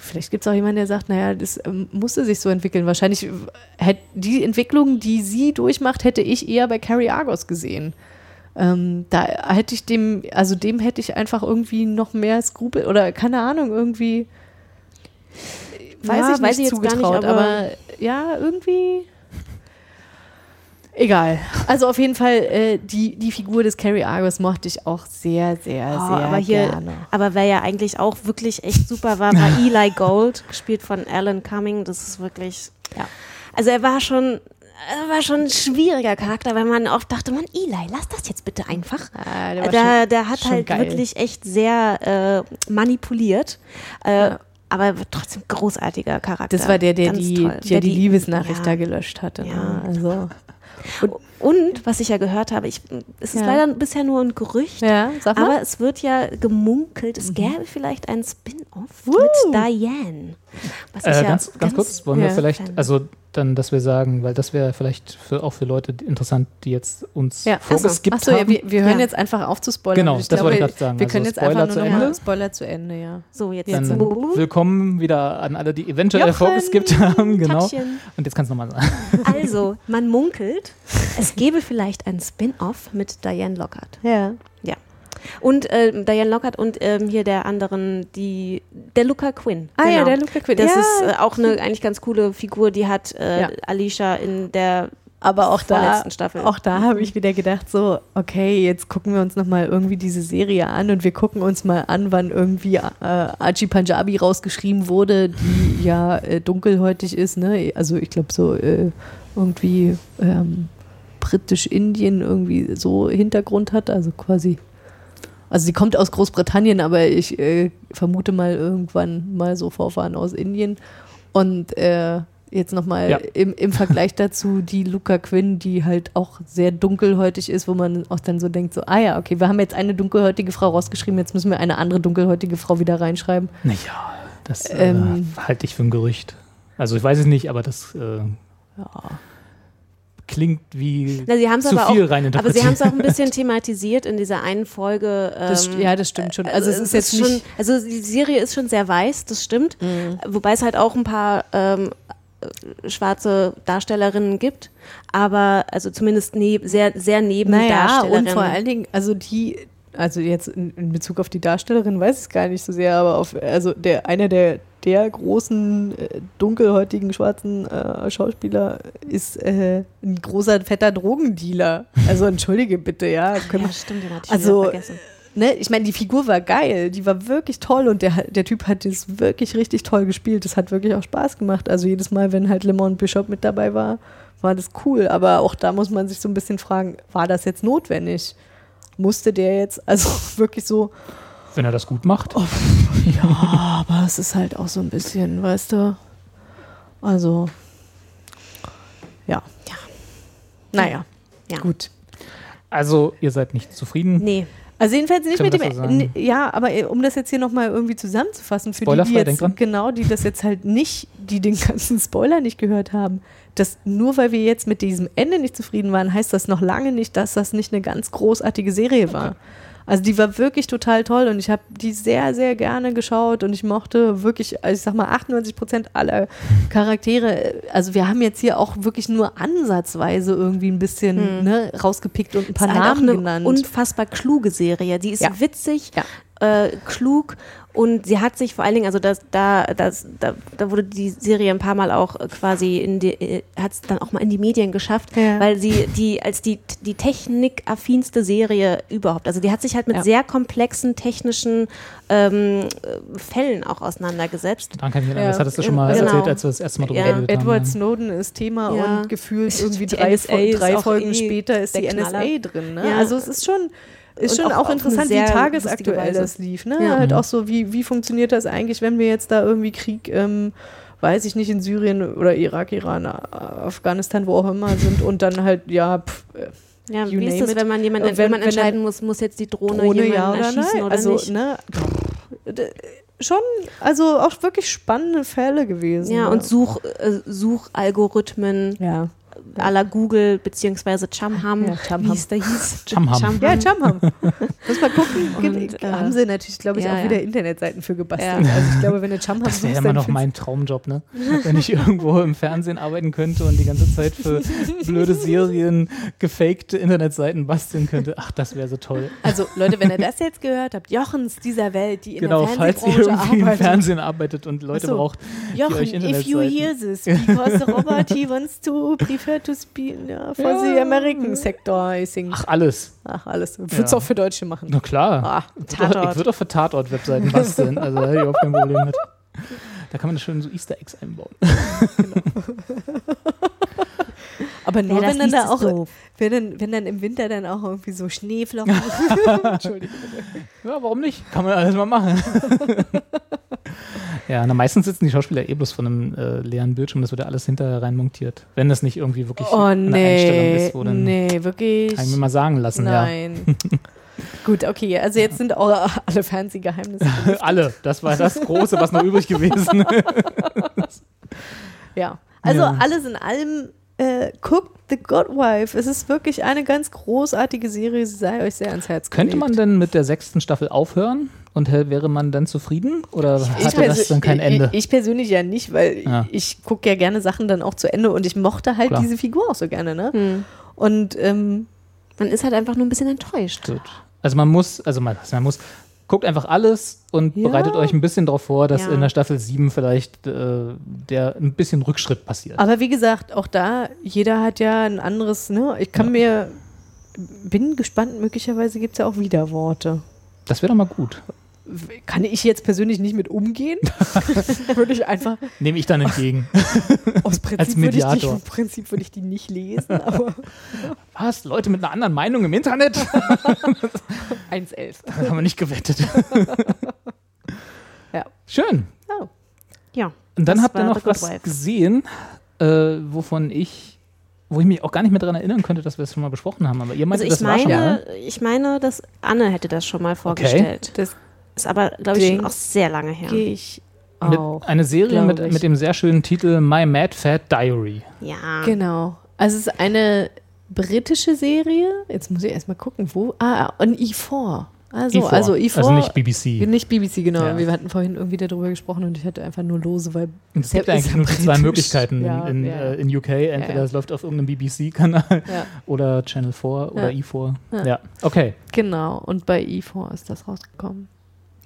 vielleicht gibt es auch jemanden, der sagt, naja, das ähm, musste sich so entwickeln. Wahrscheinlich hätte die Entwicklung, die sie durchmacht, hätte ich eher bei Carrie Argos gesehen. Ähm, da hätte ich dem, also dem hätte ich einfach irgendwie noch mehr Skrupel oder keine Ahnung, irgendwie weiß Ja, ich nicht weiß ich jetzt gar nicht, zugetraut, aber- aber ja, irgendwie egal. Also auf jeden Fall, äh, die, die Figur des Carrie Argos mochte ich auch sehr, sehr, Oh, sehr aber hier, gerne. aber wer ja eigentlich auch wirklich echt super war, war Eli Gold, gespielt von Alan Cumming. Das ist wirklich, Ja. Also er war schon, war schon ein schwieriger Charakter, weil man auch dachte, man, Eli, lass das jetzt bitte einfach. Ah, der war Der, schon- der hat schon halt geil. wirklich echt sehr äh, manipuliert. Äh, Ja. Aber trotzdem großartiger Charakter. Das war der, der Ganz die, toll. der die Liebesnachricht ja. da gelöscht hatte. Ja. Ne? Also, Und was ich ja gehört habe, ich, es ist Ja. leider bisher nur ein Gerücht, ja, sag mal. aber es wird ja gemunkelt, es gäbe vielleicht ein Spin-off mit Diane. Was ich Äh, ja ganz, ganz kurz, wollen wir ja, vielleicht, Fan. also dann, dass wir sagen, weil das wäre vielleicht für, auch für Leute interessant, die jetzt uns Ja. vorgeskippt Achso, ja, haben. wir, wir hören Ja. jetzt einfach auf zu spoilern. Genau, Ich das wollte ich gerade sagen. Wir Also können jetzt Spoiler einfach zu nur noch Ende. Spoiler zu Ende, ja. So, jetzt Dann- Dann willkommen wieder an alle, die eventuell Jochen, vorgeskippt haben. Genau. Tattchen. Und jetzt kannst du nochmal sagen. Also, man munkelt, es gäbe vielleicht ein Spin-off mit Diane Lockhart. Ja. Ja. Und äh, Diane Lockhart und ähm, hier der anderen, die, der Luca Quinn. Ah ja, der Luca Quinn. Das ja, ist äh, auch eine eigentlich ganz coole Figur, die hat äh, Ja. Alicia in der aber auch da, Staffel. auch da habe ich wieder gedacht, so, okay, jetzt gucken wir uns nochmal irgendwie diese Serie an und wir gucken uns mal an, wann irgendwie äh, Archie Punjabi rausgeschrieben wurde, die ja äh, dunkelhäutig ist, ne? Also ich glaube so äh, irgendwie ähm, britisch-Indien irgendwie so Hintergrund hat, also quasi. Also sie kommt aus Großbritannien, aber ich äh, vermute mal irgendwann mal so Vorfahren aus Indien. Und äh, jetzt nochmal Ja. im, im Vergleich dazu die Luca Quinn, die halt auch sehr dunkelhäutig ist, wo man auch dann so denkt, so, ah ja, okay, wir haben jetzt eine dunkelhäutige Frau rausgeschrieben, jetzt müssen wir eine andere dunkelhäutige Frau wieder reinschreiben. Naja, das äh, Ähm. halte ich für ein Gerücht. Also ich weiß es nicht, aber das äh, klingt wie Na, sie zu aber viel auch, rein aber sie haben es auch ein bisschen thematisiert in dieser einen Folge. Das, ähm, ja, das stimmt schon. Also, es ist jetzt schon, nicht. also die Serie ist schon sehr weiß, das stimmt. Mhm. Wobei es halt auch ein paar ähm, äh, schwarze Darstellerinnen gibt, aber also zumindest neb, sehr, sehr neben Naja, und Darstellerinnen. vor allen Dingen, also die, also jetzt in, in Bezug auf die Darstellerin weiß ich es gar nicht so sehr, aber auf, also der, einer der, der großen äh, dunkelhäutigen schwarzen äh, Schauspieler ist äh, ein großer fetter Drogendealer. Also entschuldige bitte, ja. Können ja, stimmt, den hatte ich Also, vergessen. ne, ich meine, die Figur war geil, die war wirklich toll und der, der Typ hat das wirklich richtig toll gespielt. Das hat wirklich auch Spaß gemacht. Also jedes Mal, wenn halt Lemon Bishop mit dabei war, war das cool. Aber auch da muss man sich so ein bisschen fragen, war das jetzt notwendig? Musste der jetzt, also wirklich so, wenn er das gut macht. ja, aber es ist halt auch so ein bisschen, weißt du, also Ja. ja. Naja, Ja. gut. Also, ihr seid nicht zufrieden. Nee. Also jedenfalls nicht Können mit dem, ja, aber äh, um das jetzt hier nochmal irgendwie zusammenzufassen, für die, die jetzt, genau, die das jetzt halt nicht, die den ganzen Spoiler nicht gehört haben, dass nur weil wir jetzt mit diesem Ende nicht zufrieden waren, heißt das noch lange nicht, dass das nicht eine ganz großartige Serie war. Also die war wirklich total toll und ich habe die sehr, sehr gerne geschaut und ich mochte wirklich, also ich sag mal, 98 Prozent aller Charaktere. Also wir haben jetzt hier auch wirklich nur ansatzweise irgendwie ein bisschen ne, rausgepickt und ein paar ist halt auch Namen eine genannt. unfassbar kluge Serie. Die ist Ja. witzig, Ja. äh, klug und sie hat sich vor allen Dingen, also das, da, das, da, da wurde die Serie ein paar Mal auch äh, quasi in die, äh, hat es dann auch mal in die Medien geschafft, Ja. weil sie die als die, die technikaffinste Serie überhaupt, also die hat sich halt mit Ja. sehr komplexen technischen ähm, äh, Fällen auch auseinandergesetzt. Danke, Helena. Ja, Das hattest du schon mal genau. erzählt, als wir das erste Mal drüber Ja. geredet Edward haben. Snowden ist Thema Ja. und gefühlt irgendwie Die drei, NSA drei Folgen eh später ist die Knaller. NSA drin. Ne? Ja. Also es ist schon, ist schon auch auch, interessant, wie tagesaktuell das lief. Ne? Ja. Halt auch so, wie, wie funktioniert das eigentlich, wenn wir jetzt da irgendwie Krieg, ähm, weiß ich nicht, in Syrien oder Irak, Iran, äh, Afghanistan, wo auch immer sind und dann halt, ja, pff, äh, Ja, wie ist das, it. wenn man jemanden, wenn, wenn- man wenn entscheiden muss, muss jetzt die Drohne, Drohne jemanden ja oder erschießen oder also, nicht? ne, schon, also auch wirklich spannende Fälle gewesen. Ja, ne? und Such, äh, Suchalgorithmen ja. À la Google beziehungsweise Chamham, Ja, Chamham. wie es da hieß. Chamham. Ja, Chamham. Muss mal gucken. Und, äh, haben sie natürlich, glaube ich, ja, auch ja. wieder Internetseiten für gebastelt. Ja. Also ich glaube, wenn du Chamham Das wäre immer noch mein Traumjob, ne? Wenn ich irgendwo im Fernsehen arbeiten könnte und die ganze Zeit für blöde Serien gefakte Internetseiten basteln könnte. Ach, das wäre so toll. Also Leute, wenn ihr das jetzt gehört habt, Jochens dieser Welt, die in genau, der falls ihr irgendwie im arbeitet. Fernsehen arbeitet und Leute so. braucht, die Jochen, if you hear this, because Robert, he wants to prefer to speak yeah, for Ja. the American sector, I think. Ach, alles. Ach, alles. Würd's Ja. auch für Deutsche machen. Na klar. Ah, Ich würde auch, auch für Tatort-Webseiten basteln. Also da hätte ich überhaupt kein Problem mit. Da kann man schön so Easter Eggs einbauen. aber nur das wenn dann da ist auch, doof. Wenn, dann, wenn dann im Winter dann auch irgendwie so Schneeflocken. Entschuldigung. Ja, warum nicht? Kann man alles mal machen. ja, na, meistens sitzen die Schauspieler eh bloß von einem äh, leeren Bildschirm. Das wird ja alles hinterher rein montiert. Wenn das nicht irgendwie wirklich Oh eine Einstellung nee, ist, wo dann nee, wirklich. kann ich mir mal sagen lassen. Nein. Gut, okay, also jetzt sind auch alle Fernsehgeheimnisse. Ja. Alle. Das war das Große, was noch übrig gewesen ist. Ja. Also Ja. alles in allem, äh, guckt The Good Wife. Es ist wirklich eine ganz großartige Serie. Sie sei euch sehr ans Herz Könnte man gelegt. denn mit der sechsten Staffel aufhören und wäre man dann zufrieden? Oder Ich hatte das dann kein Ende? Ich, ich persönlich ja nicht, weil Ja. ich gucke ja gerne Sachen dann auch zu Ende und ich mochte halt Klar. diese Figur auch so gerne. Ne? Hm. Und ähm, Man ist halt einfach nur ein bisschen enttäuscht. Gut. Also man muss, also man, man muss, guckt einfach alles und Ja. bereitet euch ein bisschen darauf vor, dass Ja. in der Staffel 7 vielleicht äh, der ein bisschen Rückschritt passiert. aber wie gesagt, auch da, jeder hat ja ein anderes, ne? Ich kann mir, bin gespannt, möglicherweise gibt es ja auch Widerworte. Das wäre doch mal gut. Kann ich jetzt persönlich nicht mit umgehen? würde ich einfach Nehme ich dann entgegen. aus Prinzip Als würde ich, die, Mediator. im Prinzip würde ich die nicht lesen, aber Was? Leute mit einer anderen Meinung im Internet? 1,11. Das haben wir nicht gewettet. Ja. Schön. Ja. Und dann Das habt ihr noch was Wife. gesehen, äh, wovon ich, wo ich mich auch gar nicht mehr daran erinnern könnte, dass wir es schon mal besprochen haben. Aber ihr meint, Also ich das war schon mal. meine, ich meine, dass Anne hätte das schon mal vorgestellt. Das Ist aber, glaube ich, schon auch sehr lange her. gehe ich Mit, auch. eine Serie mit, ich. mit dem sehr schönen Titel My Mad Fat Diary. Ja. Genau. Also es ist eine britische Serie. Jetzt muss ich erstmal gucken, wo. Ah, und E4. Also, E4. also E4. Also nicht BBC. Nicht BBC, genau. Ja. Wir hatten vorhin irgendwie darüber gesprochen und ich hatte einfach nur lose, weil es gibt eigentlich nur die zwei britisch. Möglichkeiten Ja, in, in, ja. äh, in UK. Entweder ja. es läuft auf irgendeinem BBC-Kanal Ja. oder Channel 4 oder Ja. E4. Ja. Ja. okay. genau. Und bei E4 ist das rausgekommen.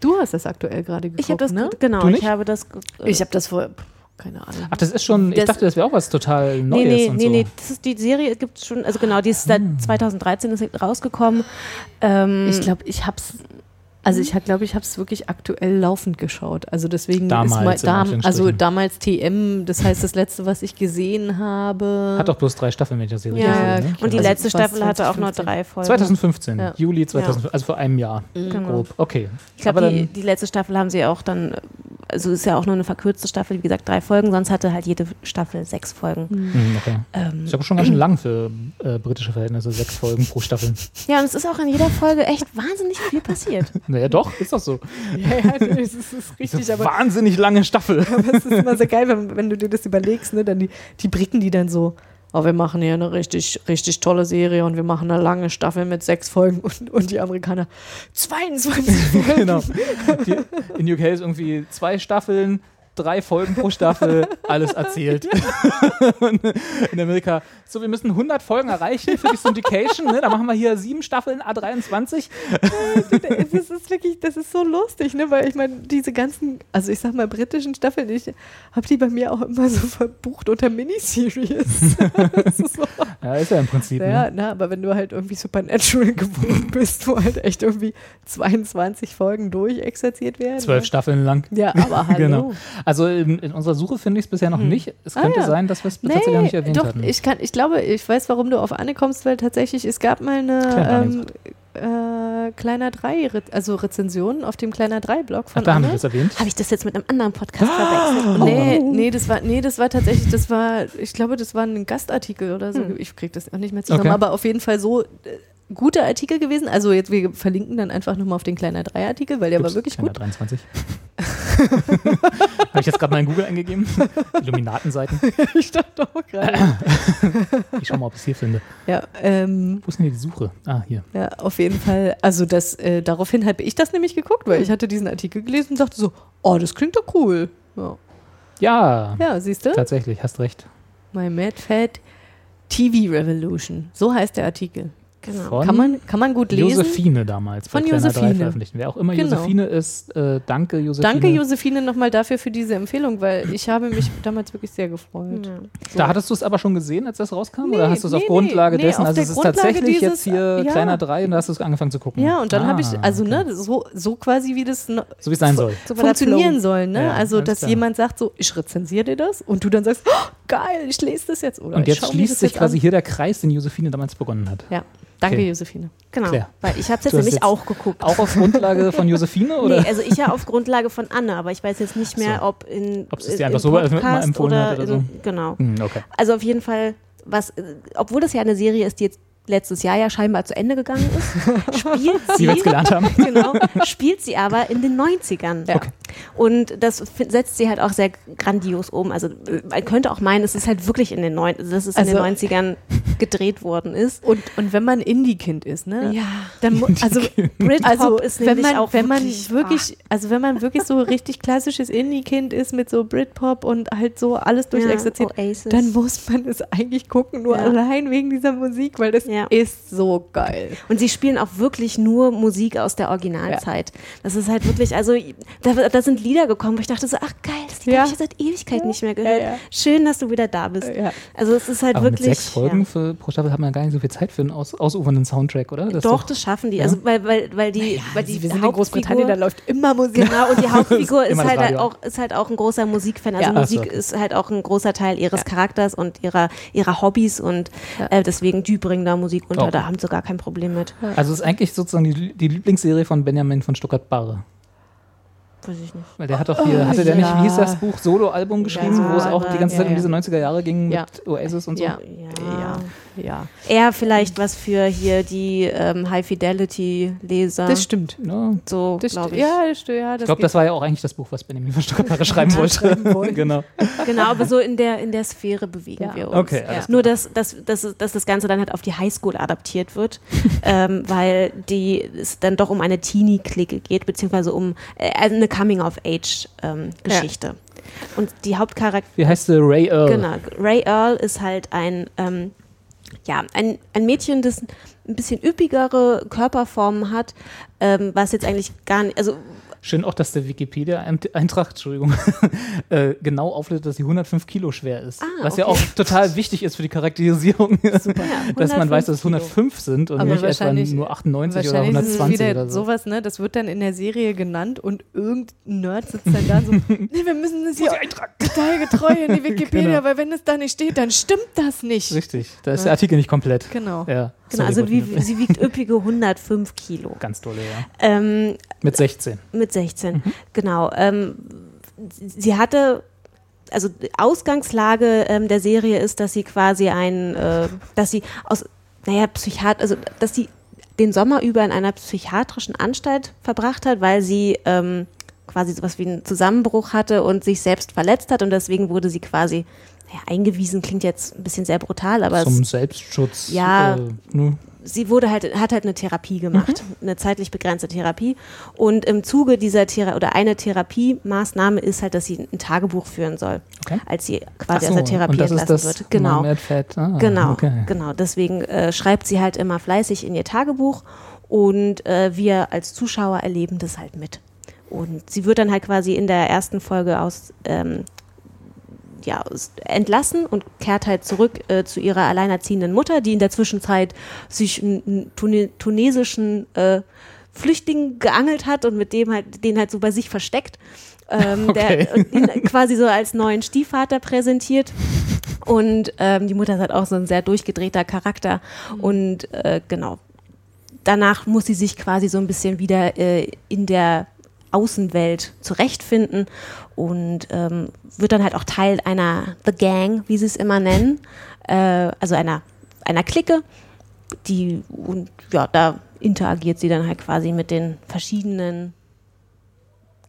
Du hast das aktuell gerade geguckt, Ich habe das, ne? genau, ich habe das. äh, Ich habe das vor, keine Ahnung. Ach, das ist schon, ich Das- dachte, das wäre auch was total Neues Nee, nee, und nee, so. Ah. nee, das ist die Serie gibt es schon, also genau, die ist seit 2013 ist sie rausgekommen. Ähm, Ich glaube, ich hab's. Also ich glaube, ich habe es wirklich aktuell laufend geschaut. Also deswegen Damals, ist mal, dam, also damals TM, das heißt das letzte, was ich gesehen habe. Hat doch bloß drei Staffeln, wenn ich das hier ja, richtig sehe. Ne? und die Also letzte Staffel hatte auch nur 2015. drei Folgen. 2015, Ja. Juli 2015, also vor einem Jahr. Genau. Grob. Okay. Ich glaube, die, die letzte Staffel haben sie auch dann also ist ja auch nur eine verkürzte Staffel, wie gesagt, drei Folgen, sonst hatte halt jede Staffel sechs Folgen. Hm, okay. Ähm, Ist aber schon ganz schön lang für äh, britische Verhältnisse, sechs Folgen pro Staffel. ja, und es ist auch in jeder Folge echt wahnsinnig viel passiert. Naja, doch, ist doch so. Ja, ja, das ist, ist richtig, Diese aber wahnsinnig lange Staffel. Aber es ist immer so geil, wenn, wenn du dir das überlegst, ne, dann die, die Bricken, die dann so, oh, wir machen hier eine richtig, richtig tolle Serie und wir machen eine lange Staffel mit sechs Folgen und, und die Amerikaner 22 Folgen. genau. Die, in UK ist irgendwie zwei Staffeln, drei Folgen pro Staffel, alles erzählt. In Amerika, so, wir müssen 100 Folgen erreichen für die Syndication, ne? da machen wir hier sieben Staffeln A23. Das ist wirklich, das ist so lustig, ne? Weil ich meine, diese ganzen, also ich sag mal, britischen Staffeln, ich habe die bei mir auch immer so verbucht unter Miniseries. ist so, Ja, ist ja im Prinzip. ja, Ne? na, aber wenn du halt irgendwie Supernatural gewohnt bist, wo halt echt irgendwie 22 Folgen durchexerziert werden. Zwölf ne? Staffeln lang. Ja, aber hallo. Genau. Also in, in unserer Suche finde ich es bisher noch nicht. Es Ah, könnte ja. sein, dass wir es tatsächlich noch nicht erwähnt doch, hatten. Ich, kann, ich glaube, ich weiß, warum du auf Anne kommst, weil tatsächlich, es gab mal eine ähm, äh, Kleiner 3, Re also Rezension auf dem Kleiner 3-Blog Ach, von da haben wir Anne. das erwähnt. Habe ich das jetzt mit einem anderen Podcast verwechselt? Nee, nee, das war, nee, das war tatsächlich, das war, ich glaube, das war ein Gastartikel oder so. Hm. Ich kriege das auch nicht mehr zusammen, Okay. aber auf jeden Fall so äh, guter Artikel gewesen. Also jetzt, wir verlinken dann einfach nochmal auf den Kleiner 3-Artikel, weil der Ups, war wirklich gut. 23. Habe ich jetzt gerade mal in Google eingegeben? Illuminatenseiten. ich dachte auch gerade. Ich schau mal, ob ich es hier finde. ja, ähm, Wo ist denn hier die Suche? Ah, hier. Ja, auf jeden Fall. Also das, äh, daraufhin habe ich das nämlich geguckt, weil ich hatte diesen Artikel gelesen und dachte so, oh, das klingt doch cool. Ja, Ja, ja siehst du? tatsächlich, hast recht. My Mad Fat TV Revolution. So heißt der Artikel. Genau. Von Kann man, kann man gut lesen. Josephine damals bei Von Kleiner 3 Josephine. veröffentlicht. Wer auch immer Genau. Josephine ist, äh, danke Josephine. Danke, Josephine, nochmal dafür für diese Empfehlung, weil ich habe mich damals wirklich sehr gefreut. Ja. Da hattest du es aber schon gesehen, als das rauskam? oder Nee, hast du es auf nee, Grundlage nee, dessen? auf also es ist Grundlage tatsächlich jetzt dieses- hier ja. Kleiner 3 und da hast du es angefangen zu gucken. Ja, und dann habe ich, Ah, also okay. ne, so, so quasi wie das no- So wie es sein soll. So funktionieren soll, ne? Ja, also, dass klar. jemand sagt so, ich rezensiere dir das und du dann sagst, oh, geil, ich lese das jetzt. Oder Und jetzt schließt sich jetzt quasi hier der Kreis, den Josephine damals begonnen hat. Ja, danke, Okay. Josephine. Genau, Claire. weil ich habe es jetzt nämlich jetzt auch geguckt. Auch auf Grundlage von Josephine? Oder? Nee, also ich ja auf Grundlage von Anne, aber ich weiß jetzt nicht mehr, so. ob in Ob es dir in- einfach im so empfohlen oder, hat oder in, so. Genau. Hm, okay. Also auf jeden Fall, was, obwohl das ja eine Serie ist, die jetzt letztes Jahr ja scheinbar zu Ende gegangen ist, spielt Wie sie, jetzt gelernt haben. genau, spielt sie aber in den 90ern. Ja. Und das setzt sie halt auch sehr grandios um. Also äh, man könnte auch meinen, es ist halt wirklich in den, neun, dass es in Also- den 90ern gedreht worden ist. Und, und wenn man Indie-Kind ist, ne? Ja. Dann also Britpop also ist wenn nämlich man auch wenn man wirklich, wirklich also wenn man wirklich so richtig klassisches Indie-Kind ist mit so Britpop und halt so alles durchexerziert, Ja, dann muss man es eigentlich gucken, nur Ja. allein wegen dieser Musik, weil das Ja. Ist so geil. Und sie spielen auch wirklich nur Musik aus der Originalzeit. Das ist halt wirklich, also da, da sind Lieder gekommen, wo ich dachte so, ach geil, das Lied Ja. habe ich ja seit Ewigkeit nicht mehr gehört. Ja, ja. Schön, dass du wieder da bist. Ja. Also es ist halt Aber wirklich. mit sechs Folgen ja. für, pro Staffel hat man ja gar nicht so viel Zeit für einen aus, ausufernden Soundtrack, oder? Das ist Doch, das schaffen die. Ja. Also weil, weil, weil die, weil die Also wir sind in Großbritannien, da Hauptfigur, läuft immer Musik. Genau, und die Hauptfigur ist halt, auch, ist halt auch ein großer Musikfan. Also Ja. So, Musik okay. ist halt auch ein großer Teil ihres Charakters und ihrer, ihrer Hobbys und äh, deswegen die bringen da Musik unter, Okay. da haben sie gar kein Problem mit. Also es ist eigentlich sozusagen die, die Lieblingsserie von Benjamin von Stuttgart-Barre. Weiß ich nicht. Weil der hat doch hier, hatte der nicht, wie hieß das Buch, Solo-Album geschrieben, Ja, wo es auch die ganze ja, Zeit um ja. diese 90er Jahre ging Ja. mit Oasis und so. Ja. Ja. Ja. Eher vielleicht was für hier die ähm, High-Fidelity-Leser. Das stimmt. Ja. So, Das glaube ich. Ja, das stimmt. Ja, Ich glaube, das war ja auch eigentlich das Buch, was Benjamin von Stuttgart-Barre schreiben wollte. schreiben wollte. genau. Genau, aber so in der, in der Sphäre bewegen Ja. wir uns. Okay, alles Nur, dass, dass, dass, dass das Ganze dann halt auf die Highschool adaptiert wird, ähm, weil die, es dann doch um eine Teenie-Clique geht, beziehungsweise um äh, eine Coming-of-Age-Geschichte. Und die Hauptcharakter Wie heißt sie? Ray Earl. Genau. Ray Earl ist halt ein, ähm, ja, ein, ein Mädchen, das ein bisschen üppigere Körperformen hat, ähm, was jetzt eigentlich gar nicht, also Schön auch, dass der Wikipedia-Eintrag, Entschuldigung, äh, genau auflistet, dass sie 105 Kilo schwer ist. Ah, was ja okay. auch total wichtig ist für die Charakterisierung. Super. dass man weiß, dass es 105 105 sind und Aber nicht etwa nur 98 oder Wahrscheinlich ist es 120 wieder oder so. sowas, ne? Das wird dann in der Serie genannt und irgendein Nerd sitzt dann da so, nee, wir müssen das hier detailgetreu in die Wikipedia, Genau. weil wenn es da nicht steht, dann stimmt das nicht. Richtig, da ist der Artikel nicht komplett. Genau. Ja, Genau, sorry, also wie, sie wiegt üppige 105 Kilo. Ganz tolle, ja. Ähm, Mit 16. mit 16, Mhm. genau. Ähm, sie hatte, also die Ausgangslage ähm, der Serie ist, dass sie quasi ein, äh, dass sie aus, naja, Psychiat, also dass sie den Sommer über in einer psychiatrischen Anstalt verbracht hat, weil sie ähm, quasi sowas wie einen Zusammenbruch hatte und sich selbst verletzt hat und deswegen wurde sie quasi naja, eingewiesen, klingt jetzt ein bisschen sehr brutal, aber Zum es, Selbstschutz. Ja. Äh, ne? Sie wurde halt, hat halt eine Therapie gemacht, eine zeitlich begrenzte Therapie. Und im Zuge dieser Thera oder eine Therapiemaßnahme ist halt, dass sie ein Tagebuch führen soll, Okay. als sie quasi Ach aus so, der Therapie und das ist entlassen das wird. Genau. Ah, Genau, Okay. genau. Deswegen äh, schreibt sie halt immer fleißig in ihr Tagebuch und äh, wir als Zuschauer erleben das halt mit. Und sie wird dann halt quasi in der ersten Folge aus, ähm, ja, entlassen und kehrt halt zurück äh, zu ihrer alleinerziehenden Mutter, die in der Zwischenzeit sich einen, Tune tunesischen äh, Flüchtling geangelt hat und mit dem halt, den halt so bei sich versteckt. Ähm, Okay. der ihn quasi so als neuen Stiefvater präsentiert. Und ähm, die Mutter ist halt auch so ein sehr durchgedrehter Charakter. Und äh, genau, danach muss sie sich quasi so ein bisschen wieder äh, in der Außenwelt zurechtfinden und ähm, wird dann halt auch Teil einer The Gang, wie sie es immer nennen, äh, also einer, einer Clique, die und ja, da interagiert sie dann halt quasi mit den verschiedenen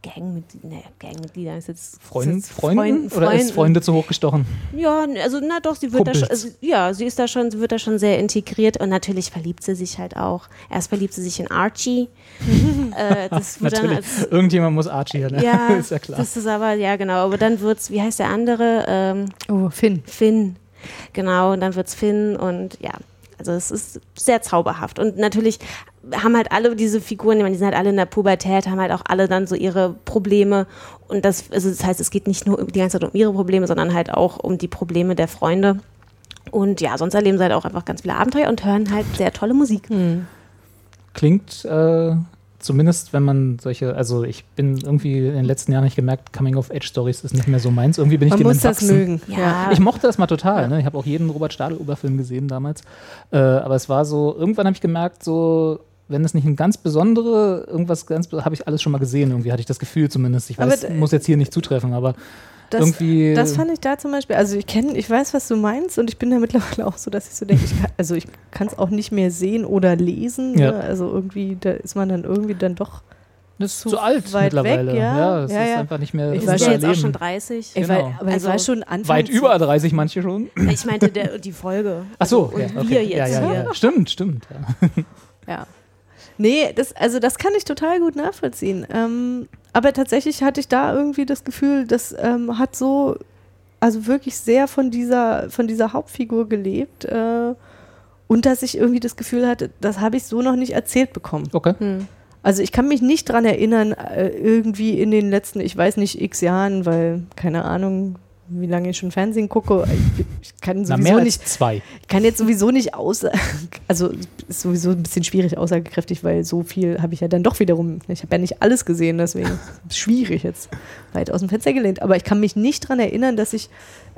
Gangmitgliedern, ne, Gangmitgliedern ist jetzt Freund, ist jetzt Freunden? Freund- Oder ist Freunden. Freunde zu hoch gestochen? Ja, also na doch, sie wird da schon, Kumpels. also, ja, sie ist da schon, sie wird da schon sehr integriert und natürlich verliebt sie sich halt auch. Erst verliebt sie sich in Archie. äh, das wird dann Natürlich. als, Irgendjemand muss Archie ne? ja, ist ja klar. das ist aber, ja genau, aber dann wird's, wie heißt der andere? Ähm, Oh, Finn. Finn. Genau, und dann wird's Finn und ja, also es ist sehr zauberhaft. Und natürlich haben halt alle diese Figuren, ich meine, die sind halt alle in der Pubertät, haben halt auch alle dann so ihre Probleme. Und das, also das heißt, es geht nicht nur die ganze Zeit um ihre Probleme, sondern halt auch um die Probleme der Freunde. Und ja, sonst erleben sie halt auch einfach ganz viele Abenteuer und hören halt sehr tolle Musik. Klingt äh, zumindest, wenn man solche, also ich bin irgendwie in den letzten Jahren nicht gemerkt, Coming-of-Age-Stories ist nicht mehr so meins. Irgendwie bin ich Man dem muss das mögen. Ja. Ich mochte das mal total. Ne? Ich habe auch jeden Robert Stadl-Oberfilm gesehen damals. Äh, aber es war so, irgendwann habe ich gemerkt, so, wenn es nicht ein ganz besondere, irgendwas ganz, habe ich alles schon mal gesehen. Irgendwie hatte ich das Gefühl zumindest. Ich weiß, Aber, muss jetzt hier nicht zutreffen, aber Das, irgendwie. das fand ich da zum Beispiel, also ich kenne, ich weiß, was du meinst und ich bin da mittlerweile auch so, dass ich so denke, ich kann, also ich kann es auch nicht mehr sehen oder lesen. Ja. Ne? Also irgendwie, da ist man dann irgendwie dann doch. das ist zu zu alt weit mittlerweile. weg, ja. es Ja, ist ja. einfach nicht mehr Ich Ich war war schon jetzt auch schon 30. Ey, Genau. weil, aber Also ich war schon Anfang. Weit zu- über 30 manche schon. Ich meinte der, die Folge. Ach so, Also, und ja, okay. wir jetzt ja, ja, ja. Stimmt, stimmt. Ja. Nee, das, also das kann ich total gut nachvollziehen. Ähm, aber tatsächlich hatte ich da irgendwie das Gefühl, das ähm, hat so, also wirklich sehr von dieser, von dieser Hauptfigur gelebt. Äh, und dass ich irgendwie das Gefühl hatte, das habe ich so noch nicht erzählt bekommen. Okay. Hm. Also ich kann mich nicht dran erinnern, äh, irgendwie in den letzten, ich weiß nicht, x Jahren, weil, keine Ahnung, wie lange ich schon Fernsehen gucke. Ich, ich kann Na, sowieso mehr als nicht zwei. ich kann jetzt sowieso nicht aus, also ist sowieso ein bisschen schwierig aussagekräftig, weil so viel habe ich ja dann doch wiederum, ich habe ja nicht alles gesehen, deswegen ist es schwierig jetzt weit aus dem Fenster gelehnt. Aber ich kann mich nicht daran erinnern, dass ich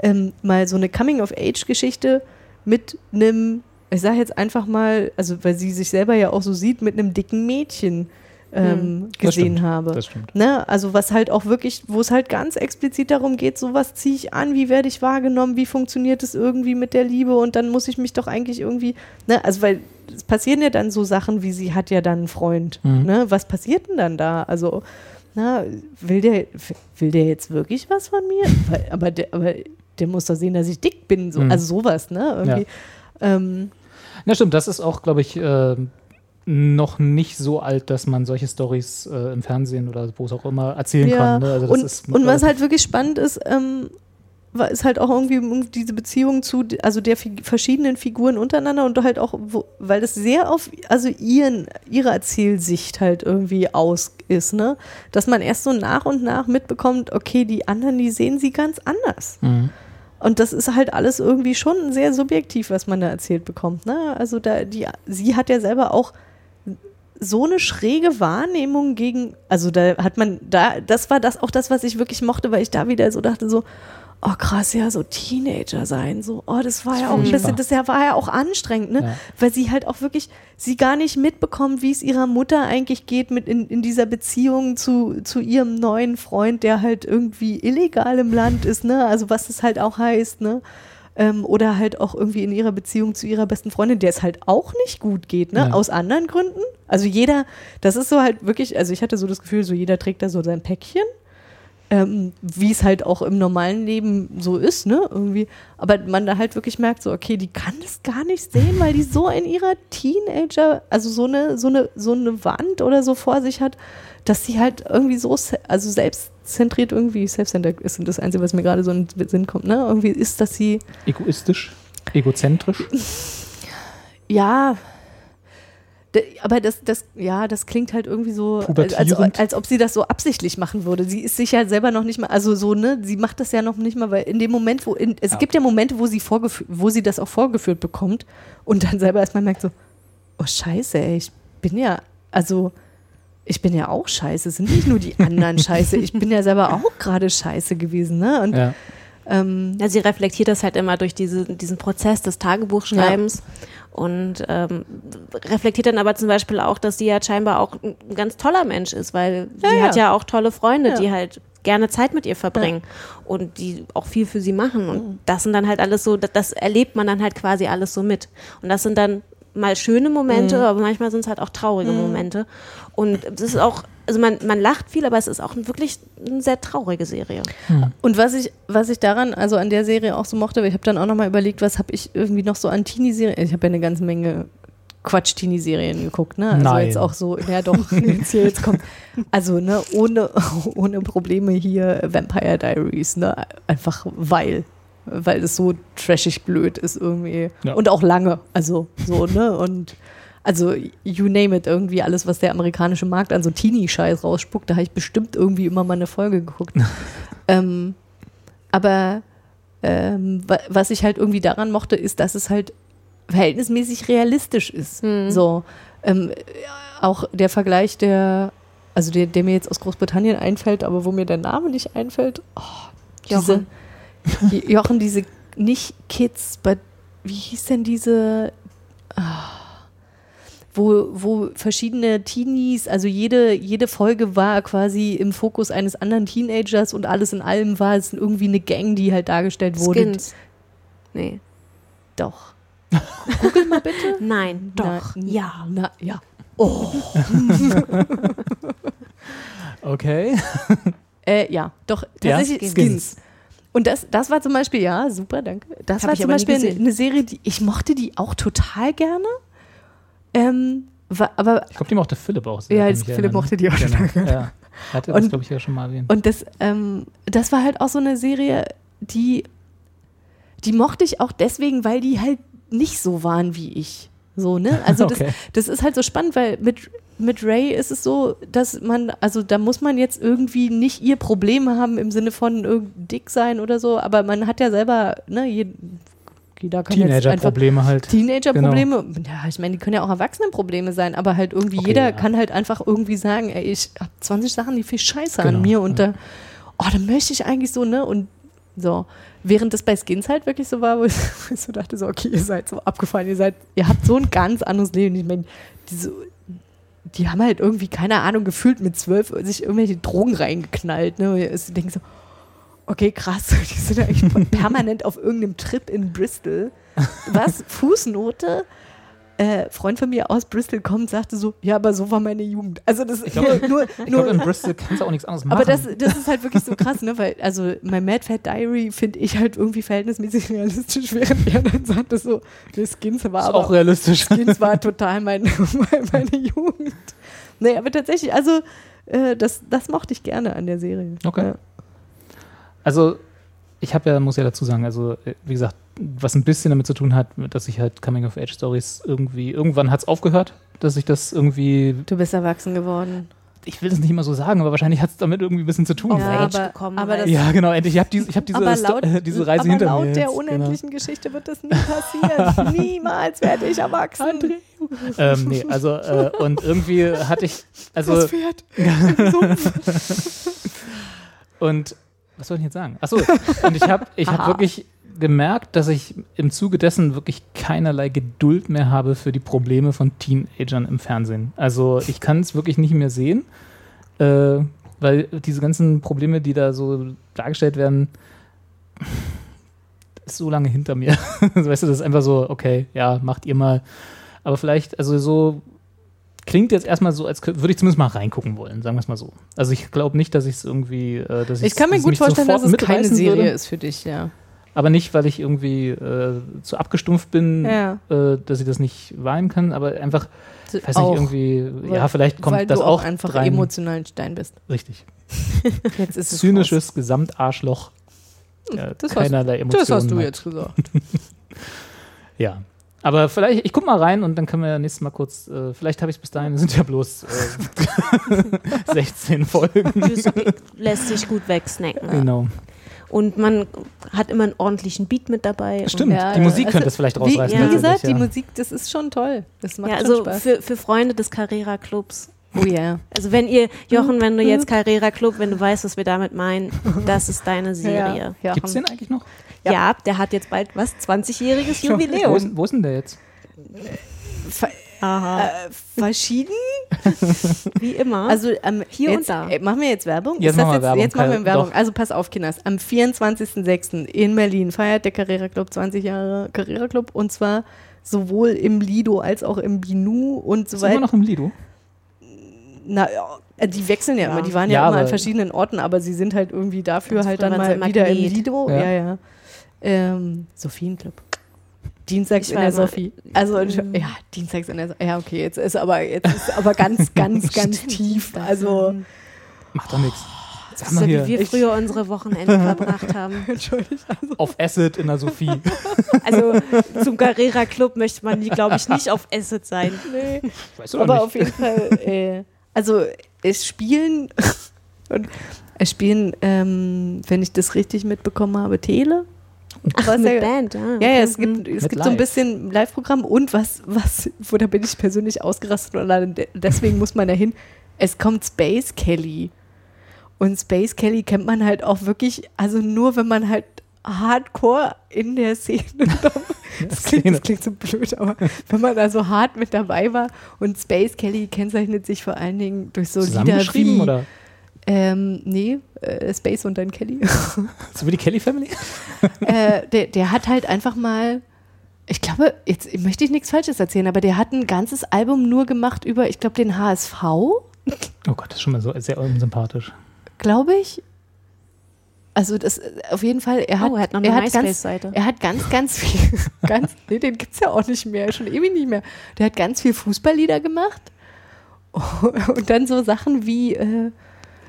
ähm, mal so eine Coming-of-Age-Geschichte mit einem, ich sage jetzt einfach mal, also weil sie sich selber ja auch so sieht, mit einem dicken Mädchen ähm, Das gesehen stimmt. habe. Ne? Also was halt auch wirklich, wo es halt ganz explizit darum geht, so was ziehe ich an, wie werde ich wahrgenommen, wie funktioniert es irgendwie mit der Liebe und dann muss ich mich doch eigentlich irgendwie, ne? also weil es passieren ja dann so Sachen, wie sie hat ja dann einen Freund, Mhm. ne? was passiert denn dann da? Also na, will der, will der jetzt wirklich was von mir? Aber, der, aber der muss doch sehen, dass ich dick bin, so, Mhm. also sowas, ne? Irgendwie. Ähm, Ja, stimmt. Das ist auch, glaube ich, äh, noch nicht so alt, dass man solche Stories äh, im Fernsehen oder wo es auch immer erzählen kann. Ne? Also und, ist und was halt wirklich spannend ist, ähm, war, ist halt auch irgendwie diese Beziehung zu, also der verschiedenen Figuren untereinander und halt auch, wo, weil das sehr auf, also ihren, ihre Erzählsicht halt irgendwie aus ist, ne? Dass man erst so nach und nach mitbekommt, okay, die anderen, die sehen sie ganz anders. Mhm. Und das ist halt alles irgendwie schon sehr subjektiv, was man da erzählt bekommt. Ne? Also da, die, sie hat ja selber auch so eine schräge Wahrnehmung gegen, also da hat man, da, das war das auch das, was ich wirklich mochte, weil ich da wieder so dachte, so, oh krass, ja, so Teenager sein, so, oh, das war ja auch ein bisschen, das war ja auch anstrengend, ne? Ja. Weil sie halt auch wirklich, sie gar nicht mitbekommt, wie es ihrer Mutter eigentlich geht mit in, in dieser Beziehung zu, zu ihrem neuen Freund, der halt irgendwie illegal im Land ist, ne? Also was das halt auch heißt, ne? Ähm, oder halt auch irgendwie in ihrer Beziehung zu ihrer besten Freundin, der es halt auch nicht gut geht, ne? Ja. Aus anderen Gründen. Also jeder, das ist so halt wirklich, also ich hatte so das Gefühl, so jeder trägt da so sein Päckchen ähm, wie es halt auch im normalen Leben so ist, ne, irgendwie. Aber man da halt wirklich merkt, so, okay, die kann das gar nicht sehen, weil die so in ihrer Teenager, also so eine, so eine, so eine Wand oder so vor sich hat, dass sie halt irgendwie so, also selbstzentriert irgendwie, selbstcentriert ist und das Einzige, was mir gerade so in den Sinn kommt, ne, irgendwie ist, dass sie, Egoistisch, egozentrisch. ja, aber das, das, ja, das klingt halt irgendwie so, als, als, ob sie das so absichtlich machen würde. Sie ist sich ja selber noch nicht mal, also so, ne, sie macht das ja noch nicht mal, weil in dem Moment, wo, in, es Ja. gibt ja Momente, wo sie wo sie das auch vorgeführt bekommt und dann selber erstmal merkt so, oh scheiße, ey, ich bin ja, also, ich bin ja auch scheiße, es sind nicht nur die anderen scheiße, ich bin ja selber auch gerade scheiße gewesen, ne, und, Ja. ähm, Ja, sie reflektiert das halt immer durch diese, diesen Prozess des Tagebuchschreibens und ähm, reflektiert dann aber zum Beispiel auch, dass sie ja scheinbar auch ein ganz toller Mensch ist, weil sie Ja, ja. hat ja auch tolle Freunde, Ja. die halt gerne Zeit mit ihr verbringen und die auch viel für sie machen und Mhm. das sind dann halt alles so, das, das erlebt man dann halt quasi alles so mit und das sind dann mal schöne Momente, Mhm. aber manchmal sind es halt auch traurige Momente und es ist auch, also man, man lacht viel, aber es ist auch wirklich eine sehr traurige Serie. Und was ich, was ich daran, also an der Serie auch so mochte, weil ich habe dann auch nochmal überlegt, was habe ich irgendwie noch so an Teenie-Serien, ich habe ja eine ganze Menge Quatsch-Teenie-Serien geguckt, ne? Also Nein. jetzt auch so, ja doch, jetzt hier jetzt kommt, also ne, ohne, ohne Probleme hier Vampire Diaries, ne? Einfach weil, weil es so trashig blöd ist irgendwie. Ja. Und auch lange, also so, ne? Und also you name it, irgendwie alles, was der amerikanische Markt an so Teenie-Scheiß rausspuckt, da habe ich bestimmt irgendwie immer mal eine Folge geguckt. ähm, aber ähm, wa was ich halt irgendwie daran mochte, ist, dass es halt verhältnismäßig realistisch ist. So ähm, auch der Vergleich der, also der, der mir jetzt aus Großbritannien einfällt, aber wo mir der Name nicht einfällt. Oh, diese, Jochen. Jochen, diese nicht Kids, but wie hieß denn diese? ah, wo, wo verschiedene Teenies, also jede, jede Folge war quasi im Fokus eines anderen Teenagers und alles in allem war es irgendwie eine Gang, die halt dargestellt wurde. Skins. Nee. Doch. Google mal bitte. Nein, doch. Na, ja. Na, ja. Okay. Äh, ja, doch, Ja, tatsächlich Skins. Skins. Und das, das war zum Beispiel, ja, super, danke. Das Hab war zum Beispiel eine, Serie, die ich mochte die auch total gerne. Ähm, war, aber Ich glaube, die mochte Philipp auch sehr. Ja, Philipp erinnern. mochte die auch genau. total Ja. Er hatte das, glaube ich, ja schon mal erwähnt. Und das, ähm, das war halt auch so eine Serie, die, die mochte ich auch deswegen, weil die halt nicht so waren wie ich. So, ne? Also das, Okay. das ist halt so spannend, weil mit, mit Ray ist es so, dass man, also da muss man jetzt irgendwie nicht ihr Problem haben im Sinne von dick sein oder so, aber man hat ja selber, ne, je- jeder einfach Teenager-Probleme halt. Teenager-Probleme, ja, ich meine, die können ja auch Erwachsenen-Probleme sein, aber halt irgendwie Okay, jeder ja. kann halt einfach irgendwie sagen, ey, ich habe 20 Sachen, die viel Scheiße Genau, an mir und ja. da, oh, da möchte ich eigentlich so, ne, und so. Während das bei Skins halt wirklich so war, wo ich, wo ich so dachte, so, okay, ihr seid so abgefallen, ihr seid, ihr habt so ein ganz anderes Leben. Ich meine, diese, die haben halt irgendwie, keine Ahnung, gefühlt mit zwölf sich irgendwelche Drogen reingeknallt, ne, und ich denke so, okay, krass, die sind eigentlich permanent auf irgendeinem Trip in Bristol. Was? Fußnote? Äh, Freund von mir aus Bristol kommt, sagte so, ja, aber so war meine Jugend. Also das ist glaub, nur, nur, Ich glaube, in nur Bristol kannst du auch nichts anderes machen. aber das, das ist halt wirklich so krass, ne? Weil, also mein Mad Fat Diary finde ich halt irgendwie verhältnismäßig realistisch, während er dann sagte so, nee, Skins war ist aber auch realistisch. Skins war total mein, meine Jugend. Nee, aber tatsächlich, also äh, das, das mochte ich gerne an der Serie. Okay. Ja. Also, ich habe ja, muss ja dazu sagen, also, äh, wie gesagt, was ein bisschen damit zu tun hat, dass ich halt Coming-of-Age-Stories irgendwie, irgendwann hat es aufgehört, dass ich das irgendwie, Du bist erwachsen geworden. ich will das nicht immer so sagen, aber wahrscheinlich hat es damit irgendwie ein bisschen zu tun. Auf Ja, aber- gekommen. aber das- ja genau, endlich. Ich habe diese, ich hab diese, aber laut, äh, diese Reise aber hinter laut mir. der jetzt, genau. unendlichen Geschichte wird das nie passieren. Niemals werde ich erwachsen. Ähm, nee, also, äh, und irgendwie hatte ich, also, das Pferd und Was soll ich jetzt sagen? Achso, und ich habe ich hab wirklich gemerkt, dass ich im Zuge dessen wirklich keinerlei Geduld mehr habe für die Probleme von Teenagern im Fernsehen. Also ich kann es wirklich nicht mehr sehen, äh, weil diese ganzen Probleme, die da so dargestellt werden, ist so lange hinter mir. weißt du, das ist einfach so, okay, ja, macht ihr mal. Aber vielleicht, also so klingt jetzt erstmal so, als würde ich zumindest mal reingucken wollen, sagen wir es mal so. Also ich glaube nicht, dass ich es irgendwie, äh, dass Ich kann mir gut vorstellen, dass es keine Serie würde. ist für dich, ja. Aber nicht, weil ich irgendwie äh, zu abgestumpft bin, Ja. äh, dass ich das nicht wahrnehmen kann, aber einfach, ich weiß nicht, Auch, irgendwie, weil- ja, vielleicht kommt weil das du auch, auch einfach rein. emotionalen Stein bist. Richtig. Jetzt ist es Zynisches Gesamtarschloch. Äh, Das hast- keinerlei raus. Emotionen. Das hast du hat. jetzt gesagt. Ja. Aber vielleicht, ich guck mal rein und dann können wir ja nächstes Mal kurz, äh, vielleicht habe ich es bis dahin, es sind ja bloß äh, 16 Folgen. Das lässt sich gut wegsnacken. Genau. Und man hat immer einen ordentlichen Beat mit dabei. Stimmt, Ja, die Musik also, könnte es vielleicht Wie, rausreißen. wie Ja. gesagt, tatsächlich, die ja. Musik, das ist schon toll. Das macht Ja, schon also Spaß. für, für Freunde des Carrera Clubs. oh ja. Also wenn ihr, Jochen, wenn du jetzt Carrera Club, wenn du weißt, was wir damit meinen, das ist deine Serie. Ja. Gibt es den eigentlich noch? Ja, der hat jetzt bald was, 20-jähriges Wo Jubiläum. ist, wo ist denn der jetzt? Aha. äh, verschieden? Wie immer. Also ähm, Hier und jetzt, da. Äh, machen wir jetzt Werbung? Jetzt Ist das machen wir Werbung, Jetzt machen wir Werbung. doch. Also pass auf, Kinders. Am 24.06. in Berlin feiert der Carrera Club 20 Jahre Carrera Club und zwar sowohl im Lido als auch im Binu und so Ist immer weiter. noch im Lido? Na, ja, die wechseln ja, Ja. immer. Die waren ja, Ja, immer an verschiedenen Orten, aber sie sind halt irgendwie dafür halt dann mal wieder im. Lido. Ja. Ja, ja. Ähm, Sophienclub. Dienstags Ich in der immer- Sophie. Also Mhm. ja, dienstags in der Sophie. Ja, okay, jetzt ist aber jetzt ist aber ganz, ganz, ganz tief. Also Macht doch nichts. Jetzt das haben ist wir ja, wie hier wir früher unsere Wochenenden verbracht haben. entschuldigt. Also, auf Acid in der Sophie. Also zum Carrera Club möchte man, glaube ich, nicht auf Acid sein. nee. Weißt du Aber nicht. auf jeden Fall, äh, also es spielen und es spielen, ähm, wenn ich das richtig mitbekommen habe, Tele. Ach, Was mit ja- Band, ja. Ja, ja, es gibt, es Mit gibt so ein bisschen Live-Programm und was, was, wo da bin ich persönlich ausgerastet und deswegen muss man da hin. Es kommt Space Kelly. Und Space Kelly kennt man halt auch wirklich, also nur wenn man halt hardcore in der Szene, das klingt, das klingt so blöd, aber wenn man da so hart mit dabei war und Space Kelly kennzeichnet sich vor allen Dingen durch so Lieder wie, oder? Ähm, nee, äh, Space und dann Kelly. So wie die Kelly Family? äh, der, der hat halt einfach mal, ich glaube, jetzt möchte ich nichts Falsches erzählen, aber der hat ein ganzes Album nur gemacht über, ich glaube, den HSV, Oh Gott, das ist schon mal so sehr unsympathisch. glaube ich. Also das auf jeden Fall, er hat, Oh, er hat noch eine er hat ganz, er hat ganz, ganz viel, ganz, nee, den gibt es ja auch nicht mehr, schon ewig nicht mehr. Der hat ganz viel Fußballlieder gemacht und dann so Sachen wie, äh,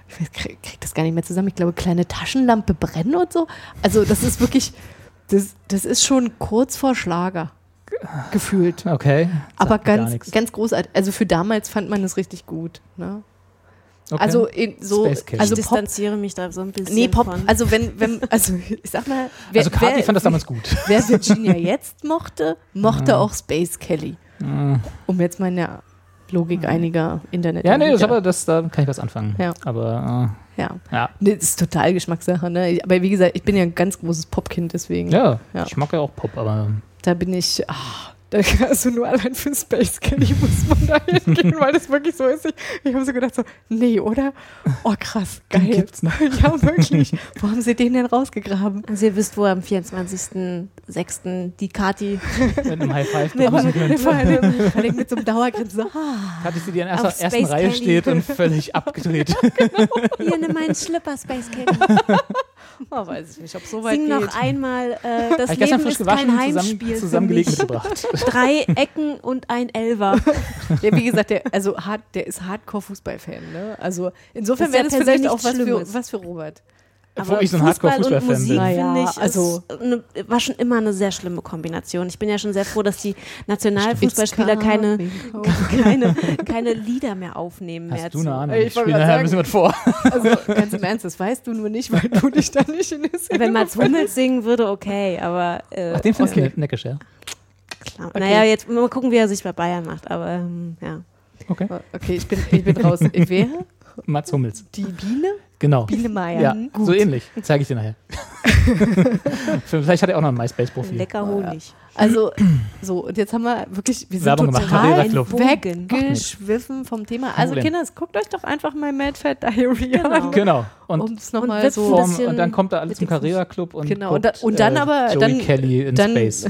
ich weiß, krieg, krieg das gar nicht mehr zusammen, ich glaube, kleine Taschenlampe brennen und so. Also das ist wirklich, das, das ist schon kurz vor Schlager gefühlt. Okay. Aber ganz, ganz großartig. Also für damals fand man es richtig gut. Ne? Okay. Also in, so, Space Kelly. also ich Pop, distanziere mich da so ein bisschen nee Pop. von. Also wenn, wenn, also ich sag mal, wer, also Kati fand das damals gut. wer Virginia jetzt mochte, mochte auch Space Kelly. Mm. Um jetzt mal in der Logik einiger Internet. Ja, nee, das, aber das, da kann ich was anfangen. Ja. Aber ja. äh, ja. Nee, das ist total Geschmackssache. Ne? Aber wie gesagt, ich bin ja ein ganz großes Popkind, deswegen. Ja, Ja. ich mag ja auch Pop, aber Da bin ich, ah, da, also nur allein für Space Kelly muss man da hingehen, weil das wirklich so ist. Ich, ich habe so gedacht, so, nee, oder? Oh, krass, Den geil. gibt's noch. Ja, wirklich. Wo haben sie den denn rausgegraben? also ihr wisst, wo am 24.06. die Kati mit einem High Five Nee, könnt. vor allem, mit so einem Dauergrinsen, so, ah. Kati, die in erster, Space ersten Reihe Kelly. steht und völlig abgedreht. hier nimm meinen Schlipper, Space Kelly. Oh, weiß ich nicht, ob so weit Sing geht. noch einmal, äh, das Hab Leben frisch ist kein zusammen, Heimspiel für zusammengelegt mich. mitgebracht. Drei Ecken und ein Elfer. Ja, wie gesagt, der, also hard, der ist Hardcore-Fußballfan. Ne? Also insofern wäre das per se vielleicht auch was für, was für Robert. Obwohl ich so ein Fußball und Hardcore-Fußballfan Musik, bin. Naja, finde ich, also- eine, war schon immer eine sehr schlimme Kombination. Ich bin ja schon sehr froh, dass die Nationalfußballspieler keine, keine, keine Lieder mehr aufnehmen. mehr Hast du eine. Ahnung? Ich Ich spiele nachher ein bisschen was vor. Also ganz im Ernst, das weißt du nur nicht, weil du dich da nicht in der Szene Wenn Mats Hummels singen würde, okay, aber äh, Ach, den findest Okay. du neckisch, ja? klar. Okay. Naja, jetzt mal gucken, wie er sich bei Bayern macht, aber ähm, ja. Okay. Okay, ich bin, ich bin raus. Wer? Mats Hummels. Die Biene? Genau. Biene Ja, Gut. so ähnlich. Zeige ich dir nachher. Vielleicht hat er auch noch ein MySpace-Profil. Lecker Honig. Also, so, und jetzt haben wir wirklich, wir sind Werbung total weggeschwiffen vom Thema. Also, Problem. Kinder, guckt euch doch einfach mal Mad Fat Diary an. Genau. Und, Um es Und so. bisschen und dann kommt er alle mit zum. Carrera-Club und, Genau, guckt, und dann- und dann äh, aber- Joey dann- Kelly in dann, Space.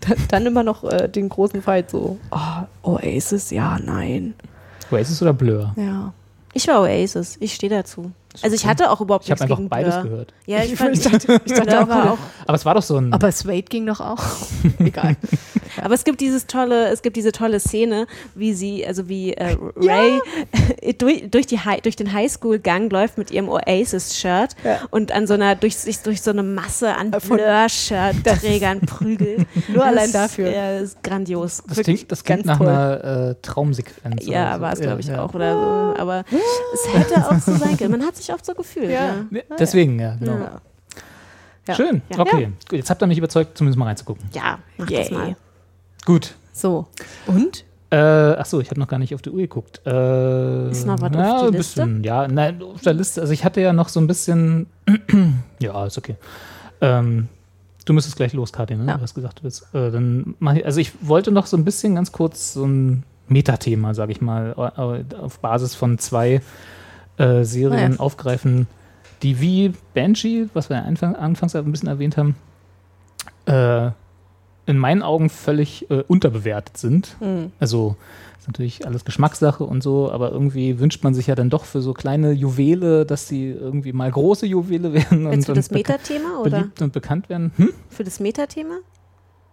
dann, dann immer noch äh, den großen Fight so, oh, Oasis, ja, nein. Oasis oder Blur? Ja. Ich war Oasis. Ich stehe dazu. Also ich hatte auch überhaupt Ich habe nichts einfach gegen beides Blur. gehört. Ja, ich, Ich fand, dachte- ich dachte Blur auch, war auch. Aber es war doch so ein. Aber Suede ging doch auch. Egal. Aber es gibt dieses tolle, es gibt diese tolle Szene, wie sie, also wie äh, Ray durch, durch, die Hi durch den Highschool-Gang läuft mit ihrem Oasis-Shirt Ja. und an so einer, durch, sich durch so eine Masse an Von- Blur-Shirt-Trägern prügelt. Nur Das allein dafür. Ja, ist grandios. das klingt, das klingt ganz nach toll. einer äh, Traumsequenz. Ja, war es, glaube ich, ja, auch. Oder so. Aber es hätte auch so sein können. Man hat sich oft so gefühlt. Ja. Ja. Ja. Deswegen, ja, genau. Ja. Ja. Schön. Ja. Okay. Gut, jetzt habt ihr mich überzeugt, zumindest mal reinzugucken. Ja, mach Yay. das mal. Gut. So. Und? Äh, achso, ich habe noch gar nicht auf die Uhr geguckt. Äh, Ist noch was ja, auf die ein Liste? Bisschen, ja, nein, auf der Liste. Also ich hatte ja noch so ein bisschen. ja, ist okay. Ähm, du müsstest gleich los, Kathi, ne? Ja. Du hast gesagt, willst. Äh, dann mach ich, also ich wollte noch so ein bisschen ganz kurz so ein Metathema, sage ich mal, auf Basis von zwei äh, Serien Naja. aufgreifen, die wie Banshee, was wir Anfang, anfangs ein bisschen erwähnt haben, äh, in meinen Augen völlig äh, unterbewertet sind. Hm. Also ist natürlich alles Geschmackssache und so, aber irgendwie wünscht man sich ja dann doch für so kleine Juwele, dass sie irgendwie mal große Juwele werden und, Jetzt für das und Metathema oder? beliebt und bekannt werden. Hm? Für das Metathema?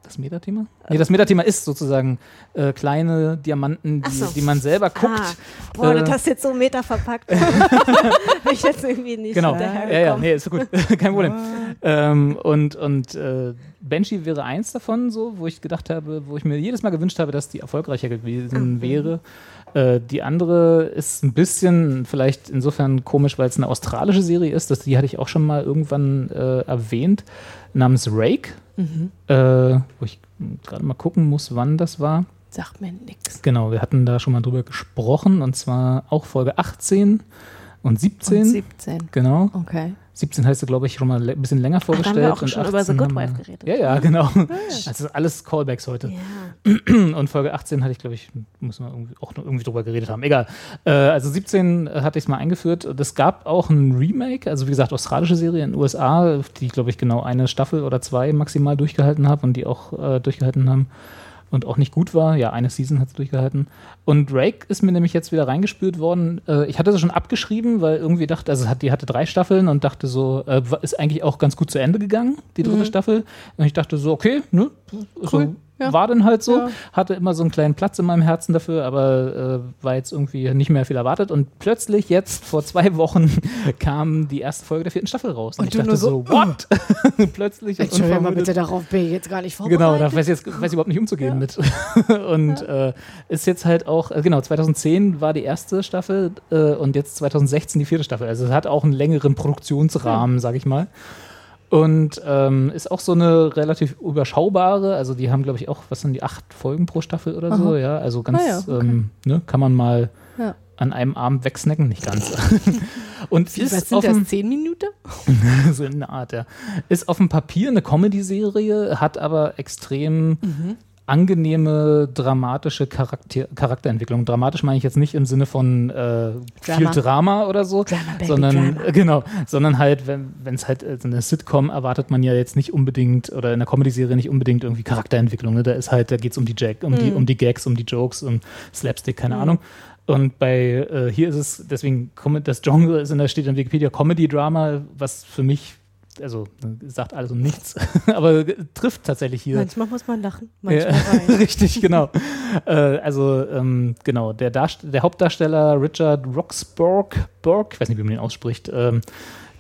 Das Metathema? Nee, das Metathema ist sozusagen äh, kleine Diamanten, die, so. die man selber guckt. Ah, boah, Äh, das hast jetzt so meta verpackt. ich jetzt irgendwie nicht Genau, ja, ja, nee, ist gut, kein Problem. ähm, und und äh, Banshee wäre eins davon, so, wo ich gedacht habe, wo ich mir jedes Mal gewünscht habe, dass die erfolgreicher gewesen Mhm. wäre. Äh, die andere ist ein bisschen vielleicht insofern komisch, weil es eine australische Serie ist. Das, die hatte ich auch schon mal irgendwann äh, erwähnt, namens Rake, Mhm. äh, wo ich gerade mal gucken muss, wann das war. Sagt mir nix. Genau, wir hatten da schon mal drüber gesprochen und zwar auch Folge 18 und 17. Und 17. Genau. Okay. 17 heißt du, glaube ich, schon mal ein bisschen länger da haben wir vorgestellt. auch und schon über The 18 Good Wife geredet. Ja, ja, genau. Also alles Callbacks heute. Ja. Und Folge 18 hatte ich, glaube ich, muss man irgendwie, auch noch irgendwie drüber geredet haben. Egal. Äh, also 17 hatte ich es mal eingeführt. Es gab auch ein Remake, also wie gesagt, australische Serie in den USA, die, glaube ich, genau eine Staffel oder zwei maximal durchgehalten habe und die auch äh, durchgehalten haben und auch nicht gut war. Ja, eine Season hat es durchgehalten. Und Rake ist mir nämlich jetzt wieder reingespült worden. Äh, ich hatte sie schon abgeschrieben, weil irgendwie dachte, also hat, die hatte drei Staffeln und dachte so, äh, ist eigentlich auch ganz gut zu Ende gegangen, die dritte Staffel. Und ich dachte so, okay, ne, so, ja. war dann halt so. Ja. Hatte immer so einen kleinen Platz in meinem Herzen dafür, aber äh, war jetzt irgendwie nicht mehr viel erwartet. Und plötzlich jetzt, vor zwei Wochen, kam die erste Folge der vierten Staffel raus. Und, Und ich dachte nur so, so, what? plötzlich Entschuldigung mal bitte, darauf bin ich jetzt gar nicht vorbereitet. Genau, da weiß ich jetzt weiß ich überhaupt nicht umzugehen mit. und äh, ist jetzt halt auch, äh, genau, 2010 war die erste Staffel äh, und jetzt 2016 die vierte Staffel. Also es hat auch einen längeren Produktionsrahmen, sag ich mal. Und ähm, ist auch so eine relativ überschaubare, also die haben, glaube ich, auch, was sind die, acht Folgen pro Staffel oder so, Aha. ja. Also ganz, Ah ja, okay. ähm, ne, kann man mal Ja. an einem Abend wegsnacken, nicht ganz. und Wie, was ist sind auf dem, das? Zehn Minuten? so in der Art, ja. Ist auf dem Papier eine Comedy-Serie, hat aber extrem angenehme, dramatische Charakter Charakterentwicklung. Dramatisch meine ich jetzt nicht im Sinne von äh, viel Drama. Drama oder so, Drama, Baby, sondern Drama. genau, sondern halt, wenn es halt äh, so eine Sitcom erwartet man ja jetzt nicht unbedingt oder in einer Comedy-Serie nicht unbedingt irgendwie Charakterentwicklung. Ne? Da ist halt, da geht es um die Jack, um die, Mhm. um die Gags, um die Jokes, um Slapstick, keine Ahnung. Und bei äh, hier ist es, deswegen das Genre ist in der steht in Wikipedia Comedy Drama, was für mich, also sagt alles und nichts, aber trifft tatsächlich hier. Manchmal muss man lachen, Ja, manchmal weinen. richtig, genau. äh, also, ähm, genau, der, Darst der Hauptdarsteller Richard Roxburgh, Burg, ich weiß nicht, wie man ihn ausspricht, ähm,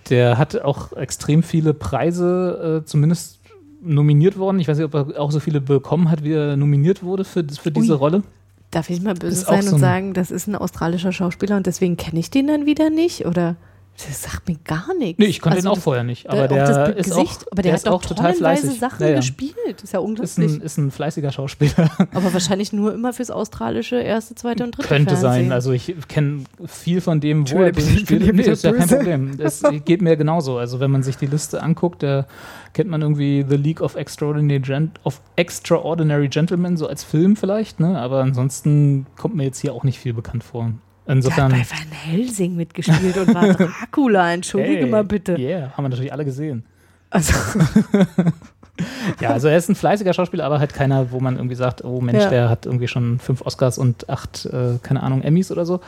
der hat auch extrem viele Preise, äh, zumindest nominiert worden. Ich weiß nicht, ob er auch so viele bekommen hat, wie er nominiert wurde für, für diese Ui. Rolle. Darf ich mal böse sein so und sagen, das ist ein australischer Schauspieler und deswegen kenne ich den dann wieder nicht? Oder Das sagt mir gar nichts. Nee, ich kannte Also ihn auch das- vorher nicht. Aber auch der das ist Gesicht, auch, aber der, ist hat auch doch total tonnenweise fleißig. Sachen Ja, ja. gespielt. Ist ja Ist unglaublich. ein, ist ein fleißiger Schauspieler. aber wahrscheinlich nur immer fürs australische erste, zweite und dritte Könnte Fernsehen. sein. Also ich kenne viel von dem, wo er Entschuldigung, den ich bin spielt. hier Nee, ist ja kein. Problem. Es geht mir genauso. Also wenn man sich die Liste anguckt, da kennt man irgendwie The League of Extraordinary, Gent of Extraordinary Gentlemen, so als Film vielleicht, ne? Aber ansonsten kommt mir jetzt hier auch nicht viel bekannt vor. Der hat Insofern. bei Van Helsing mitgespielt und war Dracula. Entschuldige Hey, mal bitte. Yeah, haben wir natürlich alle gesehen. Also, Ja, also er ist ein fleißiger Schauspieler, aber halt keiner, wo man irgendwie sagt, oh Mensch, Ja. der hat irgendwie schon fünf Oscars und acht, äh, keine Ahnung, Emmys oder so.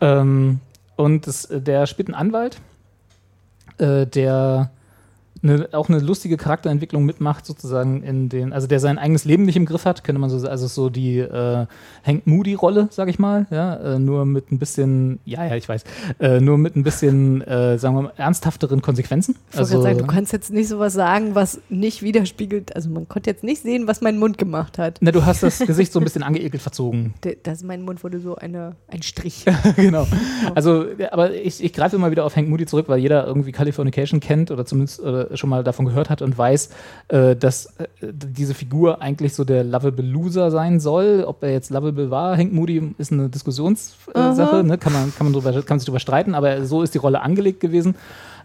Ähm, und das, der spielt einen Anwalt, äh, der eine, auch eine lustige Charakterentwicklung mitmacht, sozusagen in den, also der sein eigenes Leben nicht im Griff hat, könnte man so sagen, also so die äh, Hank Moody-Rolle, sag ich mal, ja, äh, nur mit ein bisschen, ja, ja, ich weiß, äh, nur mit ein bisschen, äh, sagen wir mal, ernsthafteren Konsequenzen. ich gerade sagen, du kannst jetzt nicht sowas sagen, was nicht widerspiegelt. Also man konnte jetzt nicht sehen, was mein Mund gemacht hat. na, du hast das Gesicht so ein bisschen angeekelt verzogen. Das, mein Mund wurde so eine, ein Strich. genau. Also, aber ich, ich greife immer wieder auf Hank Moody zurück, weil jeder irgendwie Californication kennt oder zumindest äh, schon mal davon gehört hat und weiß, äh, dass äh, diese Figur eigentlich so der lovable Loser sein soll. Ob er jetzt lovable war, Hank Moody ist eine Diskussionssache, ne? kann, man, kann, man drüber, kann man sich drüber streiten, aber so ist die Rolle angelegt gewesen.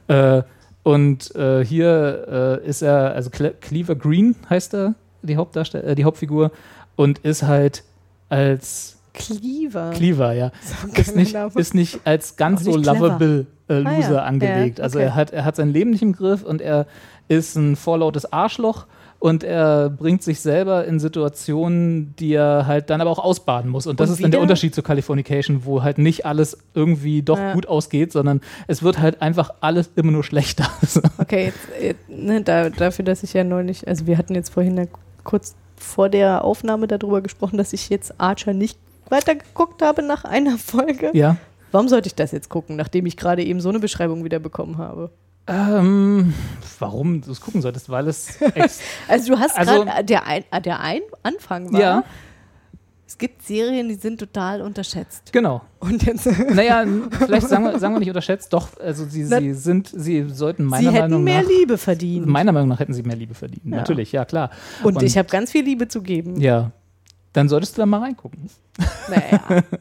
Äh, und äh, hier ist er, also Cle Cleaver Green heißt er, die, Hauptdarstell äh, die Hauptfigur, und ist halt als Cleaver. Cleaver, ja. Ist nicht, ist nicht als ganz so nicht clever. lovable äh, Ah, Loser ja. angelegt. Also okay. er hat, er hat sein Leben nicht im Griff und er ist ein vorlautes Arschloch und er bringt sich selber in Situationen, die er halt dann aber auch ausbaden muss. Und das Und ist dann der Unterschied zu Californication, wo halt nicht alles irgendwie doch Ja. gut ausgeht, sondern es wird halt einfach alles immer nur schlechter. Okay, jetzt, ne, da, dafür, dass ich ja neulich, also wir hatten jetzt vorhin ja kurz vor der Aufnahme darüber gesprochen, dass ich jetzt Archer nicht weitergeguckt habe nach einer Folge. ja. Warum sollte ich das jetzt gucken, nachdem ich gerade eben so eine Beschreibung wieder bekommen habe? Ähm, warum du es gucken solltest, weil es Also du hast Also- gerade, der, ein, äh, der ein Anfang war, ja, es gibt Serien, die sind total unterschätzt. genau. Und jetzt, Naja, vielleicht sagen wir, sagen wir nicht unterschätzt, doch, also sie, Na- sie sind, sie sollten sie meiner hätten Meinung mehr nach, Liebe verdient. meiner Meinung nach hätten sie mehr Liebe verdient. Ja. Natürlich, ja klar. und, und- ich habe ganz viel Liebe zu geben. Ja, dann solltest du da mal reingucken. Naja.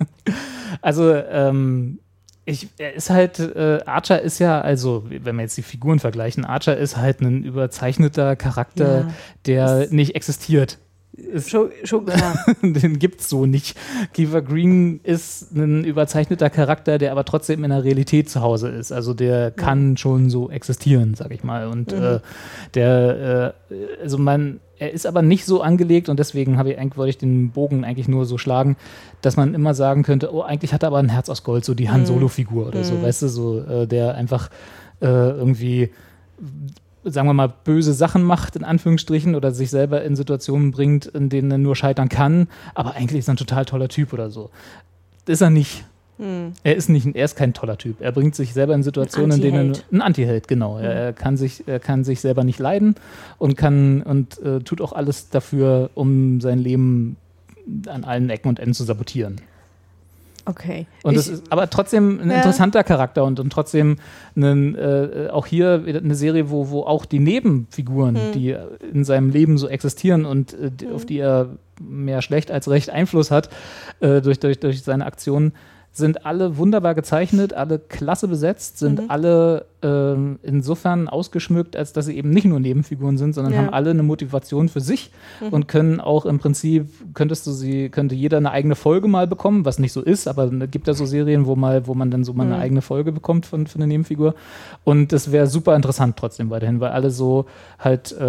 Also, ähm, ich, er ist halt, äh, Archer ist ja, also, wenn wir jetzt die Figuren vergleichen, Archer ist halt ein überzeichneter Charakter, Ja, der nicht existiert. Ist, schon, schon klar. den gibt's so nicht. Kiefer Green ist ein überzeichneter Charakter, der aber trotzdem in der Realität zu Hause ist. Also der kann schon so existieren, sag ich mal. Und Mhm. äh, der, äh, also man, er ist aber nicht so angelegt und deswegen habe ich eigentlich, wollte ich den Bogen eigentlich nur so schlagen, dass man immer sagen könnte, oh, eigentlich hat er aber ein Herz aus Gold, so die Han Solo-Figur oder so, Mhm. weißt du, so, äh, der einfach äh, irgendwie sagen wir mal, böse Sachen macht, in Anführungsstrichen, oder sich selber in Situationen bringt, in denen er nur scheitern kann, aber eigentlich ist er ein total toller Typ oder so. Das ist er nicht. Hm. Er ist nicht, er ist kein toller Typ. Er bringt sich selber in Situationen, in denen er ein Antiheld, genau. Er, er kann sich, er kann sich selber nicht leiden und kann und äh, tut auch alles dafür, um sein Leben an allen Ecken und Enden zu sabotieren. Okay. Und ich, ist aber trotzdem ein Ja. interessanter Charakter und, und trotzdem einen, äh, auch hier eine Serie, wo, wo auch die Nebenfiguren, Hm. die in seinem Leben so existieren und äh, auf die er mehr schlecht als recht Einfluss hat äh, durch, durch, durch seine Aktionen, sind alle wunderbar gezeichnet, alle klasse besetzt, sind Mhm. alle ähm, insofern ausgeschmückt, als dass sie eben nicht nur Nebenfiguren sind, sondern Ja. haben alle eine Motivation für sich Mhm. und können auch im Prinzip, könntest du sie, könnte jeder eine eigene Folge mal bekommen, was nicht so ist, aber es gibt ja so Serien, wo mal, wo man dann so mal eine Mhm. eigene Folge bekommt von, von einer Nebenfigur. Und das wäre super interessant trotzdem weiterhin, weil alle so halt äh,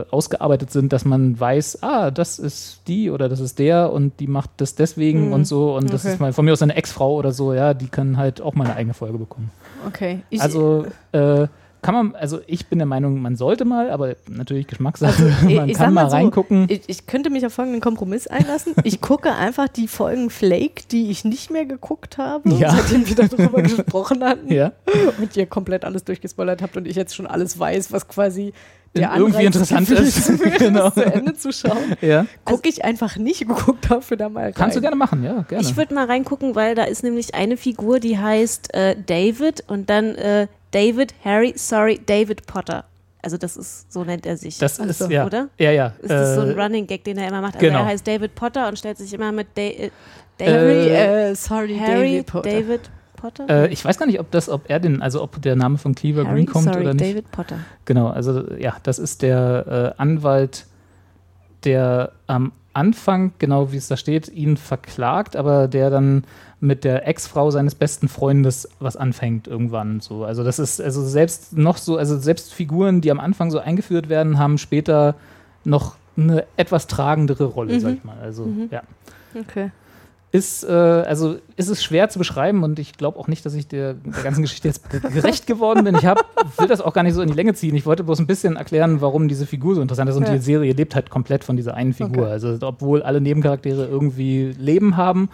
äh, ausgearbeitet sind, dass man weiß, ah, das ist die oder das ist der und die macht das deswegen Mhm. und so. Und das Okay. ist mal von mir aus eine Ex-Frau oder so, ja, die kann halt auch mal eine eigene Folge bekommen. Okay. Ich, also äh, kann man, also ich bin der Meinung, man sollte mal, aber natürlich Geschmackssache, Also, man kann mal, so, reingucken. ich, ich könnte mich auf folgenden Kompromiss einlassen. Ich gucke einfach die Folgen Flake, die ich nicht mehr geguckt habe, Ja. seitdem wir darüber gesprochen hatten ja. und ihr komplett alles durchgespoilert habt und ich jetzt schon alles weiß, was quasi irgendwie Anreiz interessant ist. Genau. das zu Ende zu schauen, Ja. gucke ich einfach nicht. Guck dafür da mal rein. Kannst du gerne machen, ja, gerne. Ich würde mal reingucken, weil da ist nämlich eine Figur, die heißt äh, David und dann äh, David, Harry, sorry, David Potter. Also das ist, so nennt er sich. das Ach ist, so, ja. oder? Ja, ja. ist das so ein äh, Running Gag, den er immer macht? Also genau. er heißt David Potter und stellt sich immer mit da äh, Harry, David, äh, sorry, Harry, David Potter. David Potter? Äh, ich weiß gar nicht, ob das, ob er den, also ob der Name von Cleaver Harry, Green kommt sorry, oder nicht. David Potter. Genau, also ja, das ist der äh, Anwalt, der am Anfang, genau wie es da steht, ihn verklagt, aber der dann mit der Ex-Frau seines besten Freundes was anfängt irgendwann so. Also das ist also selbst noch so, also selbst Figuren, die am Anfang so eingeführt werden, haben später noch eine etwas tragendere Rolle, Mhm. sag ich mal. Also ja. Okay. Ist, äh, also ist es schwer zu beschreiben und ich glaube auch nicht, dass ich der, der ganzen Geschichte jetzt gerecht geworden bin. Ich hab, will das auch gar nicht so in die Länge ziehen. Ich wollte bloß ein bisschen erklären, warum diese Figur so interessant ist und Ja. die Serie lebt halt komplett von dieser einen Figur. Okay. Also obwohl alle Nebencharaktere irgendwie Leben haben,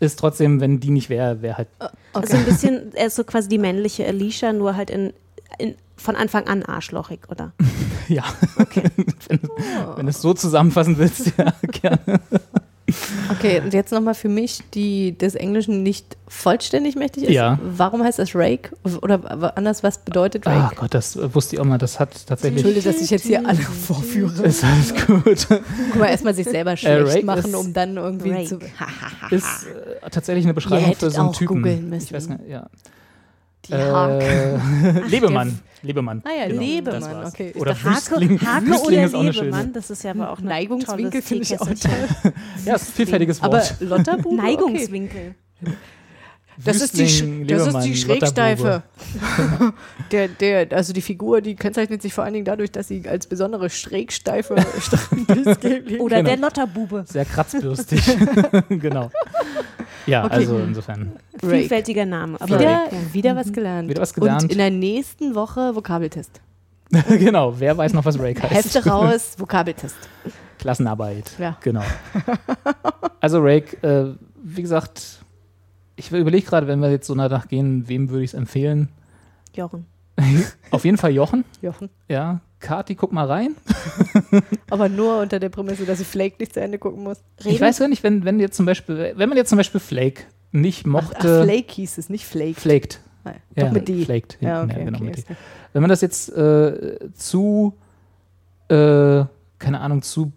ist trotzdem, wenn die nicht wäre, wäre halt Also ein bisschen, er ist so quasi die männliche Alicia, nur halt in, in, von Anfang an arschlochig, oder? ja. wenn, wenn du es so zusammenfassen willst, ja, gerne. Okay, und jetzt nochmal für mich, die des Englischen nicht vollständig mächtig ist. Ja. Warum heißt das Rake? Oder anders, was bedeutet Ah Rake? Gott, das wusste ich auch mal. Das hat tatsächlich. Entschuldige, dass ich jetzt hier alle vorführe. Ist alles gut. Guck mal, erstmal sich selber schlecht Rake machen, um dann irgendwie Rake. zu. ist äh, tatsächlich eine Beschreibung Ihr für so einen auch Typen. googeln Ich weiß müssen. nicht, ja. Die Hake. Äh, Lebemann. Lebemann. Ah ja, Genau, Lebemann, okay. Oder dachte, Wüstling. Hake Wüstling oder ist auch eine Lebemann, schöne. das ist ja aber auch ein Neigungswinkel finde ich auch Teekesselchen. Ja, ist ein vielfältiges Wort. Aber Lotterbube? Okay. Neigungswinkel. Das ist die, das ist die Schrägsteife. Der, der, also die Figur, die kennzeichnet sich vor allen Dingen dadurch, dass sie als besondere Schrägsteife Oder Genau. der Lotterbube. Sehr kratzbürstig. genau. Ja, Okay. also insofern. Rake. Vielfältiger Name. Aber Wieder, wieder was gelernt. Wieder was gelernt. Und in der nächsten Woche Vokabeltest. genau. Wer weiß noch, was Rake heißt? Hefte raus, Vokabeltest. Klassenarbeit. Ja. Genau. Also Rake, äh, wie gesagt, ich überlege gerade, wenn wir jetzt so danach gehen, wem würde ich es empfehlen? Jochen. Auf jeden Fall Jochen. Jochen. Ja. Kati, guck mal rein. Aber nur unter der Prämisse, dass ich Flake nicht zu Ende gucken muss. Reden, Ich weiß gar nicht, wenn, wenn jetzt zum Beispiel, wenn man jetzt zum Beispiel Flake nicht Ach, mochte. Flake hieß es, nicht Flake. Flaked. Nein, Ja, Doch mit die. Flaked. Ja, okay, genau, okay, mit die. Wenn man das jetzt äh, zu, äh, keine Ahnung, zu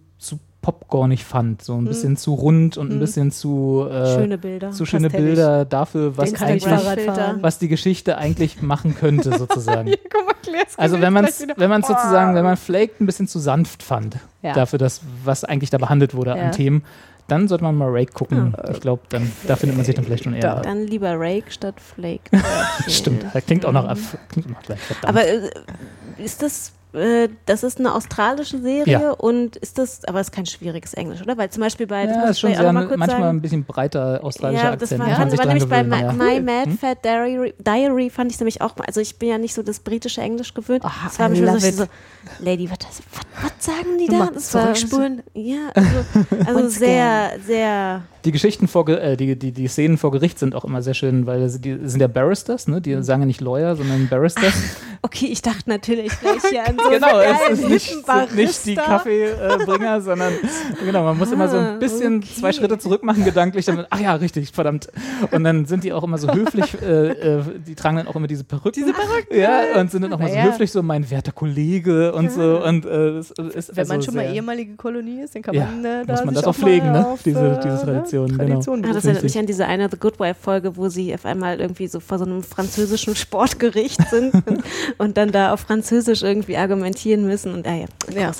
popcornig fand, so ein bisschen zu rund und ein Hm. bisschen zu, äh, schöne Bilder. zu schöne pastellig. Bilder dafür, was eigentlich, was die Geschichte eigentlich machen könnte, sozusagen. Guck mal, Also wenn man es wenn man's sozusagen, wenn man Flaked ein bisschen zu sanft fand, Ja. dafür, das, was eigentlich da behandelt wurde Ja. an Themen, dann sollte man mal Rake gucken. Ich glaube, dann da findet man sich dann vielleicht schon eher. Da. Dann lieber Rake statt Flake. Stimmt, das klingt auch noch, klingt auch noch gleich. verdammt. Aber äh, ist das, äh, das ist eine australische Serie Ja. und ist das, aber es ist kein schwieriges Englisch, oder? Weil zum Beispiel bei, das ja, ist schon sehr, mal kurz manchmal sagen. ein bisschen breiter australischer Ja, das Akzent. war, man das war nämlich bei gewöhnen, My, ja. My Mad Hm? Fat Diary, Diary fand ich nämlich auch mal, also ich bin ja nicht so das britische Englisch gewöhnt. Ah, das war love so, so, Lady, was, was, sagen die da? Das war. So, ja, also, also sehr, sehr, Die Geschichten vor, äh, die, die, die Szenen vor Gericht sind auch immer sehr schön, weil sie- die sind ja Barristers, ne? Die sagen ja nicht Lawyer, sondern Barristers. okay, ich dachte natürlich gleich hier an so genau, es ist nicht, nicht die. Kaffeebringer, sondern genau, man muss immer so Ah, ein bisschen okay. zwei Schritte zurück machen, gedanklich, damit, ach ja, richtig, verdammt. Und dann sind die auch immer so höflich, äh, äh, die tragen dann auch immer diese Perücken. Diese Perücken. Ja, und sind dann auch mal so Naja. höflich, so mein werter Kollege und so. Und äh, es ist Wenn man also schon mal ehemalige Kolonie ist, dann kann Ja, man äh, da muss man das auch pflegen, ne? auf, Diese- äh, diese Tradition, genau. Tradition Ah, das erinnert mich an diese eine The Good Wife Folge, wo sie auf einmal irgendwie so vor so einem französischen Sportgericht sind und, und dann da auf Französisch irgendwie argumentieren müssen und ah ja, Ja.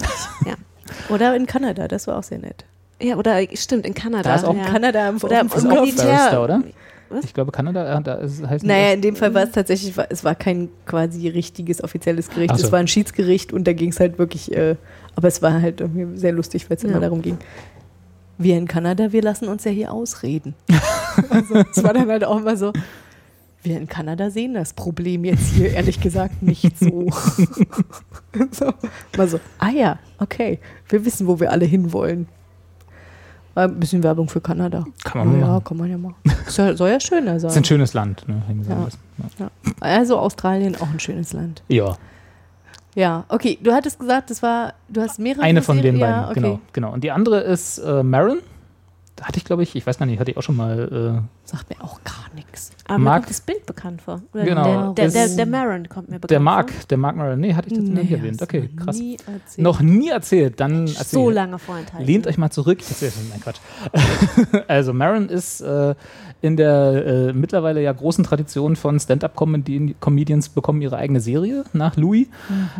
Oder in Kanada, das war auch sehr nett. Ja, oder stimmt, in Kanada. Da ist auch ja. Kanada im Oder ist im auch Militär. Oder? Was? Ich glaube, Kanada, äh, da ist, heißt Naja, in dem Fall war es tatsächlich, war- es war kein quasi richtiges offizielles Gericht. So. Es war ein Schiedsgericht und da ging es halt wirklich, äh, aber es war halt irgendwie sehr lustig, weil es Ja. immer darum ging. Wir in Kanada, wir lassen uns ja hier ausreden. also, es war dann halt auch immer so, wir in Kanada sehen das Problem jetzt hier ehrlich gesagt nicht so. so. Mal so, ah ja, okay, wir wissen, wo wir alle hinwollen. Ein bisschen Werbung für Kanada. Kann man mal ja, machen. kann man ja machen. Soll, soll ja schöner sein. Ist ein schönes Land. Ne? Ja. Ja. Ja. Also Australien auch ein schönes Land. ja. Ja, okay. Du hattest gesagt, das war, du hast mehrere Eine von den Serien- beiden, ja, okay. genau, genau. Und die andere ist äh, Marin. Da hatte ich, glaube ich, ich weiß gar nicht, hatte ich auch schon mal. Sagt mir auch gar nichts. Aber mir Mark- kommt das Bild bekannt vor. Oder Genau, Der, der, der, der Maron kommt mir Äh, bekannt der Mark, vor. der Mark Marin. Nee, hatte ich das noch nicht Nee, erwähnt. Okay, mir krass. Nie erzählt. Noch nie erzählt, dann erzähl. So lange vorenthalten. Lehnt euch mal zurück. Ich erzähl Nein, Quatsch. also Maron ist äh, in der äh, mittlerweile ja großen Tradition von Stand-up-Comedians bekommen ihre eigene Serie nach Louis.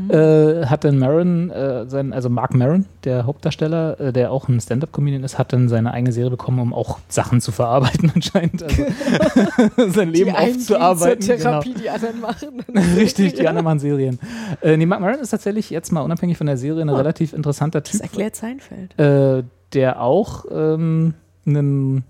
Äh, hat dann Maron, äh, sein, also Mark Maron, der Hauptdarsteller, äh, der auch ein Stand-up-Comedian ist, hat dann seine eigene Serie bekommen, um auch Sachen zu verarbeiten anscheinend. Also sein Leben aufzuarbeiten. genau. die anderen machen. Richtig, die anderen machen Serien. Äh, nee, Mark Maron ist tatsächlich jetzt mal unabhängig von der Serie ein relativ interessanter Das Typ erklärt Seinfeld. äh, der auch ähm, einen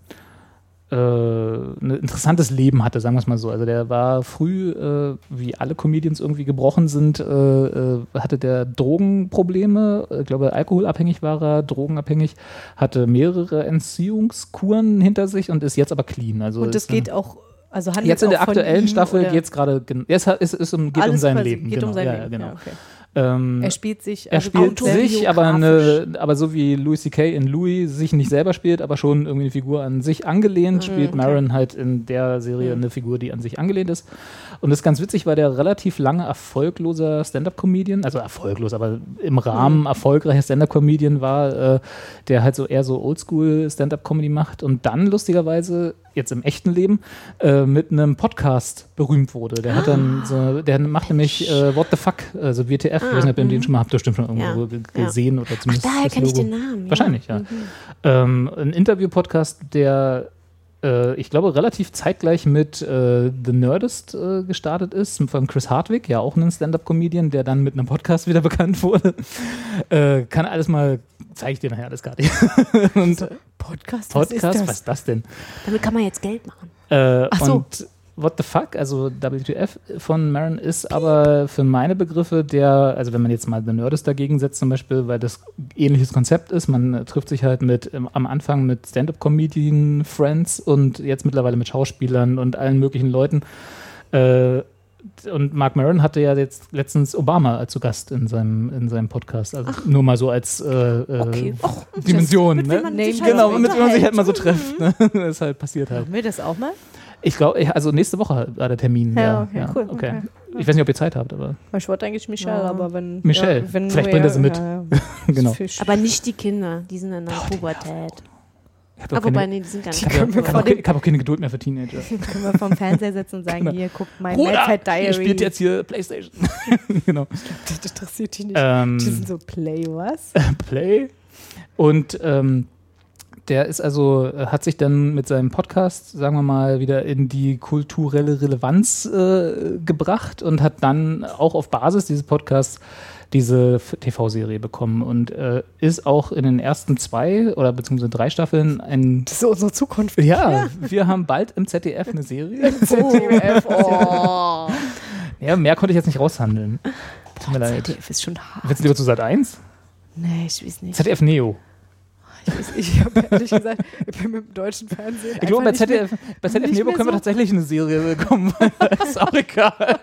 äh, ein interessantes Leben hatte, sagen wir es mal so. Also der war früh, äh, wie alle Comedians irgendwie gebrochen sind, äh, äh, hatte der Drogenprobleme, ich glaube alkoholabhängig war er, drogenabhängig, hatte mehrere Entziehungskuren hinter sich und ist jetzt aber clean. Also Und das äh, geht auch, also Jetzt in der aktuellen Staffel geht es gerade, es ist um, geht um sein quasi Leben. Geht genau. um sein ja, Leben. Genau. Ja, okay. Ähm, Er spielt sich, er also spielt sich, aber, eine, aber so wie Louis C.K. in Louis sich nicht selber spielt, aber schon irgendwie eine Figur an sich angelehnt, spielt Maron halt in der Serie eine Figur, die an sich angelehnt ist. Und das ist ganz witzig, weil der relativ lange erfolgloser Stand-Up-Comedian, also erfolglos, aber im Rahmen erfolgreicher Stand-Up-Comedian war, äh, der halt so eher so Oldschool-Stand-Up-Comedy macht und dann lustigerweise jetzt im echten Leben äh, mit einem Podcast berühmt wurde. Der hat dann so, der macht nämlich äh, What the Fuck, also WTF, ich weiß nicht, ob ihr den schon mal habt, bestimmt schon irgendwo Ja, ge- ja. gesehen oder zumindest Daher das kenne ich den Namen. Ja. Wahrscheinlich, ja. Ähm, ein Interview-Podcast, der äh, ich glaube, relativ zeitgleich mit äh, The Nerdist äh, gestartet ist, von Chris Hardwick, ja auch ein Stand-Up-Comedian, der dann mit einem Podcast wieder bekannt wurde. Äh, kann alles mal, zeige ich dir nachher alles gerade. Und Podcast, Podcast, was ist das denn? Damit kann man jetzt Geld machen. Äh, Ach so. Und What the fuck, also WTF von Maron ist aber für meine Begriffe der, also wenn man jetzt mal The Nerdist dagegen setzt zum Beispiel, weil das ähnliches Konzept ist, man äh, trifft sich halt mit ähm, am Anfang mit Stand-Up-Comedian Friends und jetzt mittlerweile mit Schauspielern und allen möglichen Leuten. Äh, und Mark Maron hatte ja jetzt letztens Obama zu Gast in seinem, in seinem Podcast. Also nur mal so als äh, äh, Okay. Och, Dimension. mit Ne? halt Genau, so mit wem man sich halt mal so trifft. Ne? Das ist halt passiert halt. Machen wir das auch mal? Ich glaube, also nächste Woche war der Termin. Ja, Ja, okay, ja, cool, okay. okay. Ich weiß nicht, ob ihr Zeit habt, aber Ich wollte eigentlich Michelle, Ja. aber wenn. Michelle, Ja, wenn vielleicht bringt er sie mit. Ja, ja. genau. Aber nicht die Kinder, die sind in der Pubertät. Ich habe Ah, auch, wobei, keine, nee, die sind gar ich nicht. ich der hab auch, keine Geduld mehr für Teenager. können wir vom Fernseher setzen und sagen, Genau. hier, guckt mein Bruder, Mad Diary. ihr spielt jetzt hier Playstation. genau. Das interessiert die nicht. Ähm, die sind so Play, was? Play. Und ähm, der ist also, äh, hat sich dann mit seinem Podcast, sagen wir mal, wieder in die kulturelle Relevanz äh, gebracht und hat dann auch auf Basis dieses Podcasts diese TV-Serie bekommen und äh, ist auch in den ersten zwei oder beziehungsweise drei Staffeln ein. Das ist unsere Zukunft. Ja, wir haben bald im ZDF eine Serie. ZDF, oh. Ja, mehr konnte ich jetzt nicht raushandeln. Tut mir leid. ZDF ist schon hart. Willst du lieber zu Sat 1? Nee, ich weiß nicht. ZDF Neo. Ich, ich habe ehrlich gesagt, ich bin mit dem deutschen Fernsehen. Ich glaube, bei nicht mehr- ZDF, bei ZDF Neo können wir so- tatsächlich eine Serie bekommen. ist auch egal.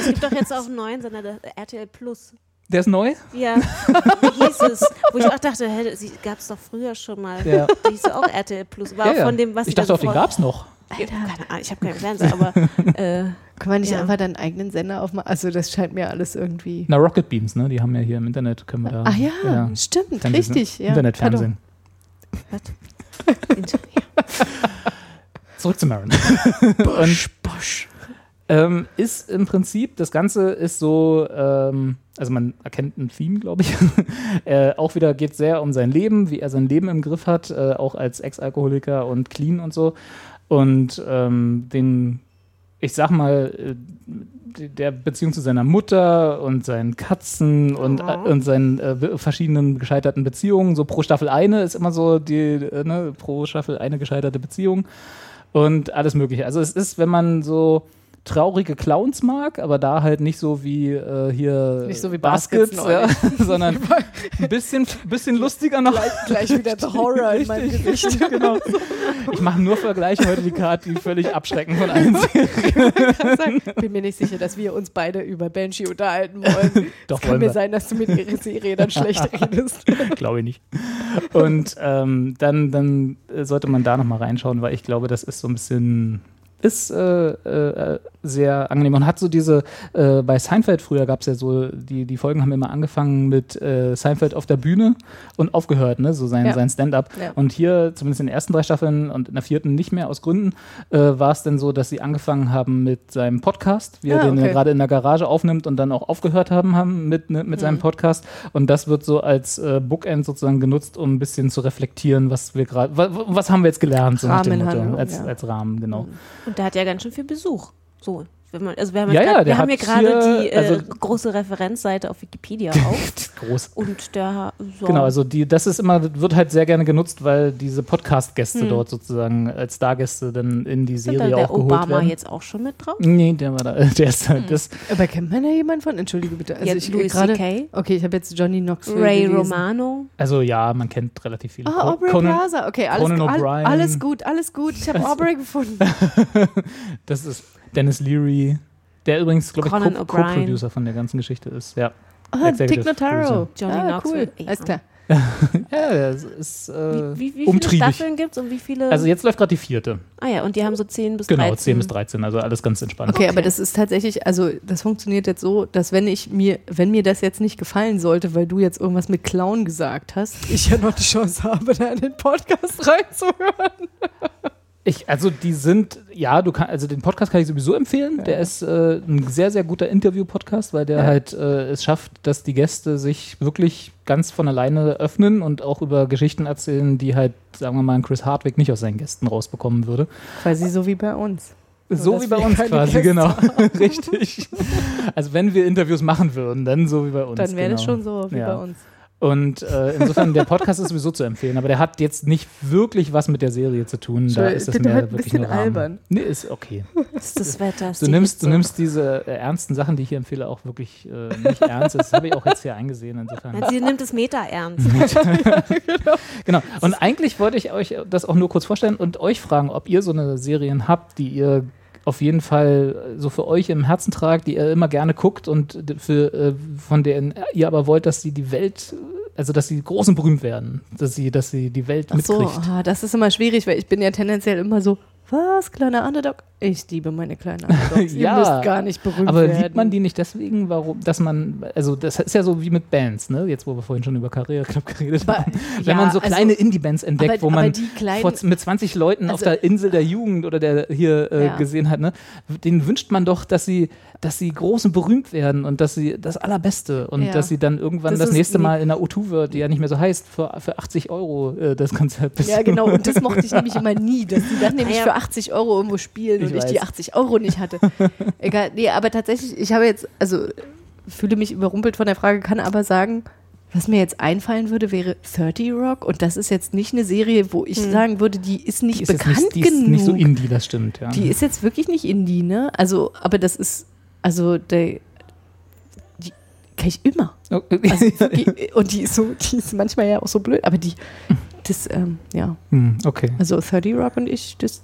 Es gibt doch jetzt auf dem neuen Sender der RTL Plus. Der ist neu? Ja, wie hieß es? Wo ich auch dachte, gab es doch früher schon mal. Ja. Die hieß auch RTL Plus. War Ja, auch ja. von dem, was ich da dachte auch, den gab es noch. Alter, keine Ahnung, ich habe keinen Fernseher, aber äh, Kann man nicht Ja. einfach deinen eigenen Sender aufmachen? Also, das scheint mir alles irgendwie. Na, Rocket Beams, ne? Die haben ja hier im Internet, können wir da. Ach ja, stimmt, Fernsehen- richtig. Ja. Internetfernsehen. Zurück zu Marin. Bosch, Bosch. ähm, ist im Prinzip, das Ganze ist so, ähm, also man erkennt ein Theme, glaube ich. äh, auch wieder geht sehr um sein Leben, wie er sein Leben im Griff hat, äh, auch als Ex-Alkoholiker und clean und so. Und ähm, den, ich sag mal, äh, der Beziehung zu seiner Mutter und seinen Katzen und, Oh. äh, und seinen äh, verschiedenen gescheiterten Beziehungen. So pro Staffel eine ist immer so die, äh, ne, pro Staffel eine gescheiterte Beziehung und alles Mögliche. Also es ist, wenn man so traurige Clowns mag, aber da halt nicht so wie äh, hier Nicht so wie Baskets, Baskets ja, sondern ein bisschen, bisschen lustiger noch. Gleich wieder The Horror in meinem Gesicht. genau. Ich mache nur Vergleiche heute, die Karte, die völlig abschrecken von allen Serien. Bin mir nicht sicher, dass wir uns beide über Banshee unterhalten wollen. Doch, es kann mir sein, dass du mit ihrer Serie dann schlecht redest. Glaube ich nicht. Und ähm, dann, dann sollte man da nochmal reinschauen, weil ich glaube, das ist so ein bisschen ist äh, äh, sehr angenehm und hat so diese, äh, bei Seinfeld früher gab es ja so, die, die Folgen haben immer angefangen mit äh, Seinfeld auf der Bühne und aufgehört, ne, so sein, Ja. sein Stand-up. Ja. Und hier, zumindest in den ersten drei Staffeln und in der vierten nicht mehr aus Gründen, äh, war es dann so, dass sie angefangen haben mit seinem Podcast, wie er Ah, den okay. gerade in der Garage aufnimmt und dann auch aufgehört haben, haben mit, ne, mit Mhm. seinem Podcast. Und das wird so als äh, Bookend sozusagen genutzt, um ein bisschen zu reflektieren, was wir gerade, wa- wa- was haben wir jetzt gelernt, so nach dem Motto, als, ja. als Rahmen, genau. Und der hat ja ganz schön viel Besuch. So. Wenn man, also wir haben, Ja, ja, der wir haben gerade die äh, also- große Referenzseite auf Wikipedia auf. Groß. Und der so. Genau, also die, das ist immer, wird halt sehr gerne genutzt, weil diese Podcast-Gäste dort sozusagen als Stargäste dann in die da Serie der auch geholt Obama werden. jetzt auch schon mit drauf? Nee, der war da, der ist halt das. Aber kennt man da jemanden von? Entschuldige bitte. Also Ja, ich Louis gerade. C.K., Okay, ich habe jetzt Johnny Knoxville Ray gelesen. Romano. Also ja, man kennt relativ viele. Ah, Aubrey Conan- Plaza. Okay, alles, Conan all, O'Brien. alles gut, alles gut. Ich habe Aubrey gefunden. Das ist Dennis Leary, der übrigens, glaube ich. Co-Producer von der ganzen Geschichte ist. Ja. Executive Dick Notaro. Johnny ah, Knoxville. cool. Alles klar. Ja, das ist äh, Wie, wie, wie viele. Staffeln gibt es und wie viele? Also jetzt läuft gerade die vierte. ah ja, und die haben so 10 bis Genau, 13. 10 bis 13, also alles ganz entspannt. Okay, aber das ist tatsächlich, also das funktioniert jetzt so, dass wenn ich mir, wenn mir das jetzt nicht gefallen sollte, weil du jetzt irgendwas mit Clown gesagt hast, ich ja noch die Chance habe, da in den Podcast reinzuhören. Ich, also die sind, ja, du kannst, also den Podcast kann ich sowieso empfehlen. Der ist äh, ein sehr, sehr guter Interview-Podcast, weil der Ja. halt äh, es schafft, dass die Gäste sich wirklich ganz von alleine öffnen und auch über Geschichten erzählen, die halt, sagen wir mal, Chris Hardwick nicht aus seinen Gästen rausbekommen würde. Quasi so wie bei uns. So dass wie bei uns quasi, Gäste genau. Richtig. Also wenn wir Interviews machen würden, dann so wie bei uns. Dann wäre genau. das schon so wie Ja. bei uns. Und äh, insofern, der Podcast ist sowieso zu empfehlen, aber der hat jetzt nicht wirklich was mit der Serie zu tun. Da ist es bin mehr ein wirklich nur Rahmen. albern. Nee, ist okay. Das ist das Wetter. ist Du nimmst, du nimmst diese äh, ernsten Sachen, die ich hier empfehle, auch wirklich äh, nicht ernst. Das habe ich auch jetzt hier eingesehen. Insofern. Sie nimmt es meta ernst. Genau. Und eigentlich wollte ich euch das auch nur kurz vorstellen und euch fragen, ob ihr so eine Serien habt, die ihr auf jeden Fall so für euch im Herzen tragt, die ihr immer gerne guckt und für, äh, von denen ihr aber wollt, dass sie die Welt, also dass sie groß und berühmt werden, dass sie, dass sie die Welt Ach so, mitkriegt. ah, das ist immer schwierig, weil ich bin ja tendenziell immer so, was, kleiner Underdog? Ich liebe meine kleinen Underdogs. Ja, Ihr müsst gar nicht berühmt Aber werden. liebt man die nicht deswegen, warum, dass man, also das ist ja so wie mit Bands, ne? Jetzt, wo wir vorhin schon über Karriere Club geredet Aber, haben. ja, Wenn man so also- kleine Indie-Bands entdeckt, aber- wo aber man kleinen- vor, mit 20 Leuten auf Also- der Insel der Jugend oder der hier äh, Ja. gesehen hat, ne? Den wünscht man doch, dass sie, dass sie groß und berühmt werden und dass sie das Allerbeste und Ja. dass sie dann irgendwann Das das, nächste Mal in der O2 wird, die ja nicht mehr so heißt, für, für 80 Euro äh, das Konzert Ja, genau. Und das mochte ich nämlich immer nie, dass die dann nämlich Ja. für 80 Euro irgendwo spielen Und ich die weiß. 80 Euro nicht hatte. Egal. Nee, aber tatsächlich, ich habe jetzt, also fühle mich überrumpelt von der Frage, kann aber sagen, was mir jetzt einfallen würde, wäre 30 Rock. Und das ist jetzt nicht eine Serie, wo ich sagen würde, die ist nicht Die ist bekannt nicht, die ist genug. nicht so Indie, das stimmt, ja. Die ist jetzt wirklich nicht Indie, ne? Also, aber das ist, also der, die kann ich immer. Oh, Also wirklich, und die ist so, die ist manchmal ja auch so blöd, aber die, das, ähm, ja, Hm, okay. also 30 Rock und ich, das,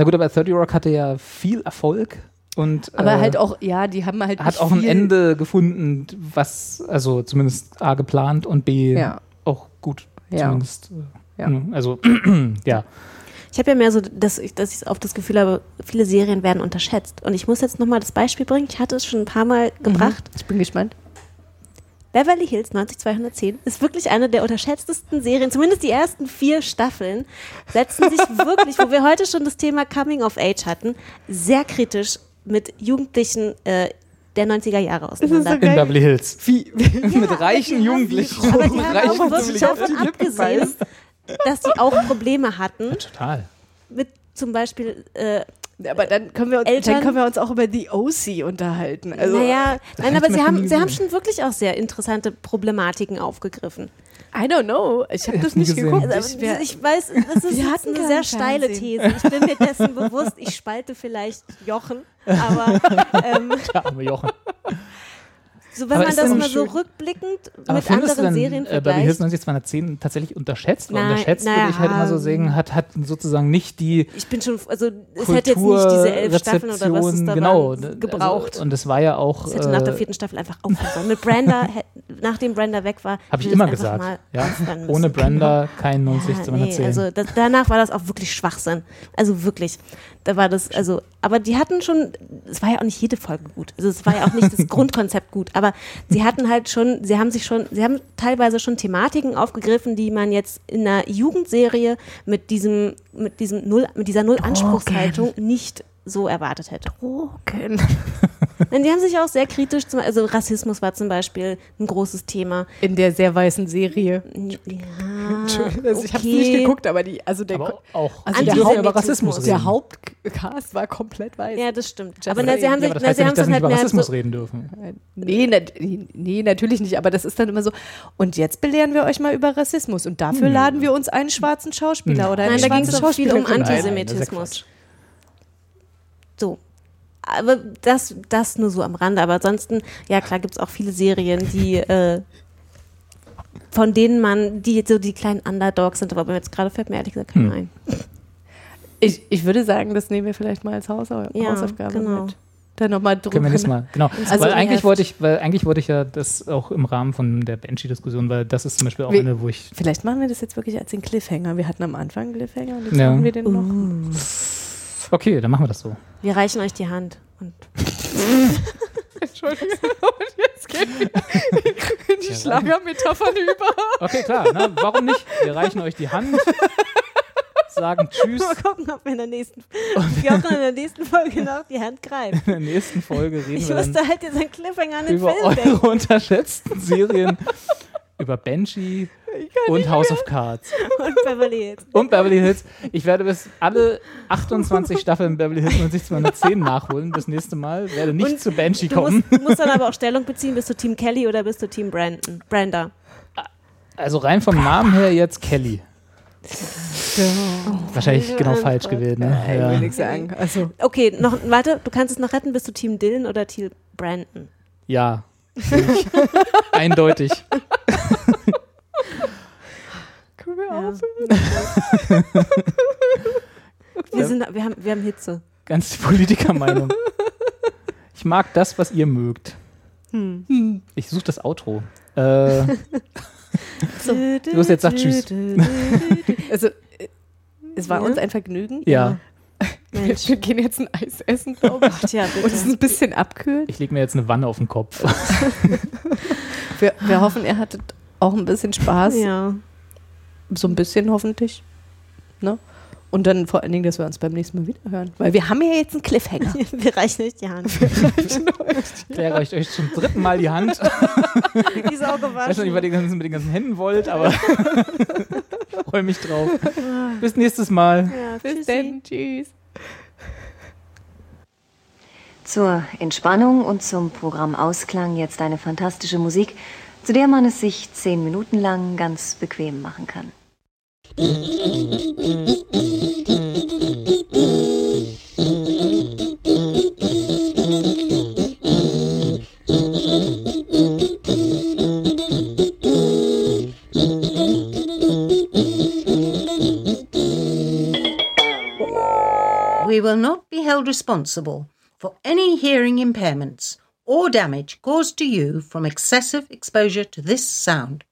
Na gut, aber 30 Rock hatte ja viel Erfolg und aber äh, halt auch, ja, die haben halt hat auch ein Ende gefunden, was also zumindest A geplant und B Ja. auch gut Ja. zumindest. äh, Ja. ne, Also ja. Ich habe ja mehr so, dass ich, dass ich auf das Gefühl habe, viele Serien werden unterschätzt. Und ich muss jetzt nochmal das Beispiel bringen. Ich hatte es schon ein paar Mal gebracht. Ich bin gespannt. Beverly Hills 90210 ist wirklich eine der unterschätztesten Serien, zumindest die ersten vier Staffeln, setzen sich wirklich, wo wir heute schon das Thema Coming of Age hatten, sehr kritisch mit Jugendlichen äh, der 90er Jahre auseinander. In Beverly Hills. Wie, Mit reichen Jugendlichen. Aber die Mit haben reichen auch wirklich davon abgesehen, dass die auch Probleme hatten, Total. mit zum Beispiel äh, aber dann können, wir uns, Eltern- dann können wir uns auch über die OC unterhalten. Also, naja, nein, aber sie haben, sie haben schon wirklich auch sehr interessante Problematiken aufgegriffen. I don't know. Ich habe das nicht gesehen. geguckt. Also, Ich wär, ich weiß, das ist eine sehr steile Fernsehen. These. Ich bin mir dessen bewusst, ich spalte vielleicht Jochen, aber ähm, Ja, aber Jochen. So, wenn Aber man das mal so rückblickend mit anderen denn, Serien äh, Beverly Hills vergleicht. 90210 tatsächlich unterschätzt? Weil unterschätzt würde ich halt naja. immer so sehen, hat, hat sozusagen nicht die Ich bin schon, also es hätte jetzt nicht diese elf Staffeln oder was es da genau, waren, gebraucht. Also, und es war ja auch. Es hätte nach der äh, vierten Staffel einfach aufhören. Mit Brenda, nachdem Brenda weg war, Habe ich immer gesagt. Ja? Ohne Brenda kein 90 Ja, 210. nee, also das, danach war das auch wirklich Schwachsinn. Also wirklich. Da war das, also, aber die hatten schon, es war ja auch nicht jede Folge gut. Also es war ja auch nicht das Grundkonzept gut, aber sie hatten halt schon, sie haben sich schon, sie haben teilweise schon Thematiken aufgegriffen, die man jetzt in einer Jugendserie mit diesem, mit diesem Null, mit dieser Null-Anspruchshaltung nicht so erwartet hätte. Broken. Denn die haben sich auch sehr kritisch, zum, also Rassismus war zum Beispiel ein großes Thema. In der sehr weißen Serie. Ja, Also ich habe okay. nicht geguckt, aber die, also der, aber auch. Also der Haupt- über Rassismus reden. der Hauptcast war komplett weiß. Ja, das stimmt. Just Aber na, sie haben ja, sich, aber das na, heißt sie ja haben nicht, dass es halt über Rassismus so, reden dürfen. Nee, nat nee, natürlich nicht, aber das ist dann immer so. Und jetzt belehren wir euch mal über Rassismus und dafür laden wir uns einen schwarzen Schauspieler Hm. oder eine Nein, da ging es schwarze viel um. Antisemitismus. Aber das, das nur so am Rande. Aber ansonsten, ja klar, gibt es auch viele Serien, die äh, von denen man, die so die kleinen Underdogs sind, aber jetzt gerade fällt mir ehrlich gesagt keiner Hm. ein. Ich, ich würde sagen, das nehmen wir vielleicht mal als Hausau Ja, Hausaufgabe genau. mit. Dann nochmal drüber. Können wir nächstes Mal. Genau. Also weil eigentlich Heft. wollte ich, weil eigentlich wollte ich ja das auch im Rahmen von der Banshee-Diskussion, weil das ist zum Beispiel auch Wie- eine, wo ich. Vielleicht machen wir das jetzt wirklich als den Cliffhanger. Wir hatten am Anfang einen Cliffhanger und jetzt Ja. machen wir den noch. Okay, dann machen wir das so. Wir reichen euch die Hand. Und Entschuldigung, und jetzt wir in die Schlagermetaphern über. Okay, klar. Ne? Warum nicht? Wir reichen euch die Hand, sagen Tschüss. mal gucken, ob wir in der nächsten, in der nächsten Folge noch die Hand greift. In der nächsten Folge reden Ich wir dann musste halt jetzt an Cliffhanger an den über Film denken. eure unterschätzten Serien, über Banshee und House of Cards. Und Beverly Hills. Und Beverly Hills. Ich werde bis alle 28 Staffeln Beverly Hills 90210 nachholen bis nächste Mal. Werde nicht Und zu Banshee Du kommen. musst, musst dann aber auch Stellung beziehen, bist du Team Kelly oder bist du Team Brandon? Brenda. Also rein vom Namen her jetzt Kelly. Wahrscheinlich genau falsch gewählt. Ne? Ich will Ja. nichts sagen. Also, Okay, noch, warte, du kannst es noch retten, bist du Team Dylan oder Team Brandon? ja. Eindeutig. Können wir Ja. aufhören? Wir, sind, wir, haben, wir haben Hitze. Ganz die Politikermeinung. Ich mag das, was ihr mögt. Hm. Ich suche das Outro. Äh, So. Los, jetzt sag Tschüss. Also, äh, es war Ja? uns ein Vergnügen. ja, Wir, Mensch. wir gehen jetzt ein Eis essen, glaube ich. Tja, Und es ein bisschen abkühlt. ich lege mir jetzt eine Wanne auf den Kopf. Wir, wir hoffen, ihr hattet auch ein bisschen Spaß. Ja. So ein bisschen hoffentlich. Ne? Und dann vor allen Dingen, dass wir uns beim nächsten Mal wieder hören. Weil wir haben ja jetzt einen Cliffhanger. Wir reichen nicht die Hand. Ich kläre euch, euch zum dritten Mal die Hand. Die ist auch Ich weiß gewaschen. nicht, was ihr ganzen- mit den ganzen Händen wollt, aber freue mich drauf. Bis nächstes Mal. Ja, Bis dann. Tschüss. Zur Entspannung und zum Programmausklang jetzt eine fantastische Musik, zu der man es sich zehn Minuten lang ganz bequem machen kann. We will not be held responsible for any hearing impairments or damage caused to you from excessive exposure to this sound.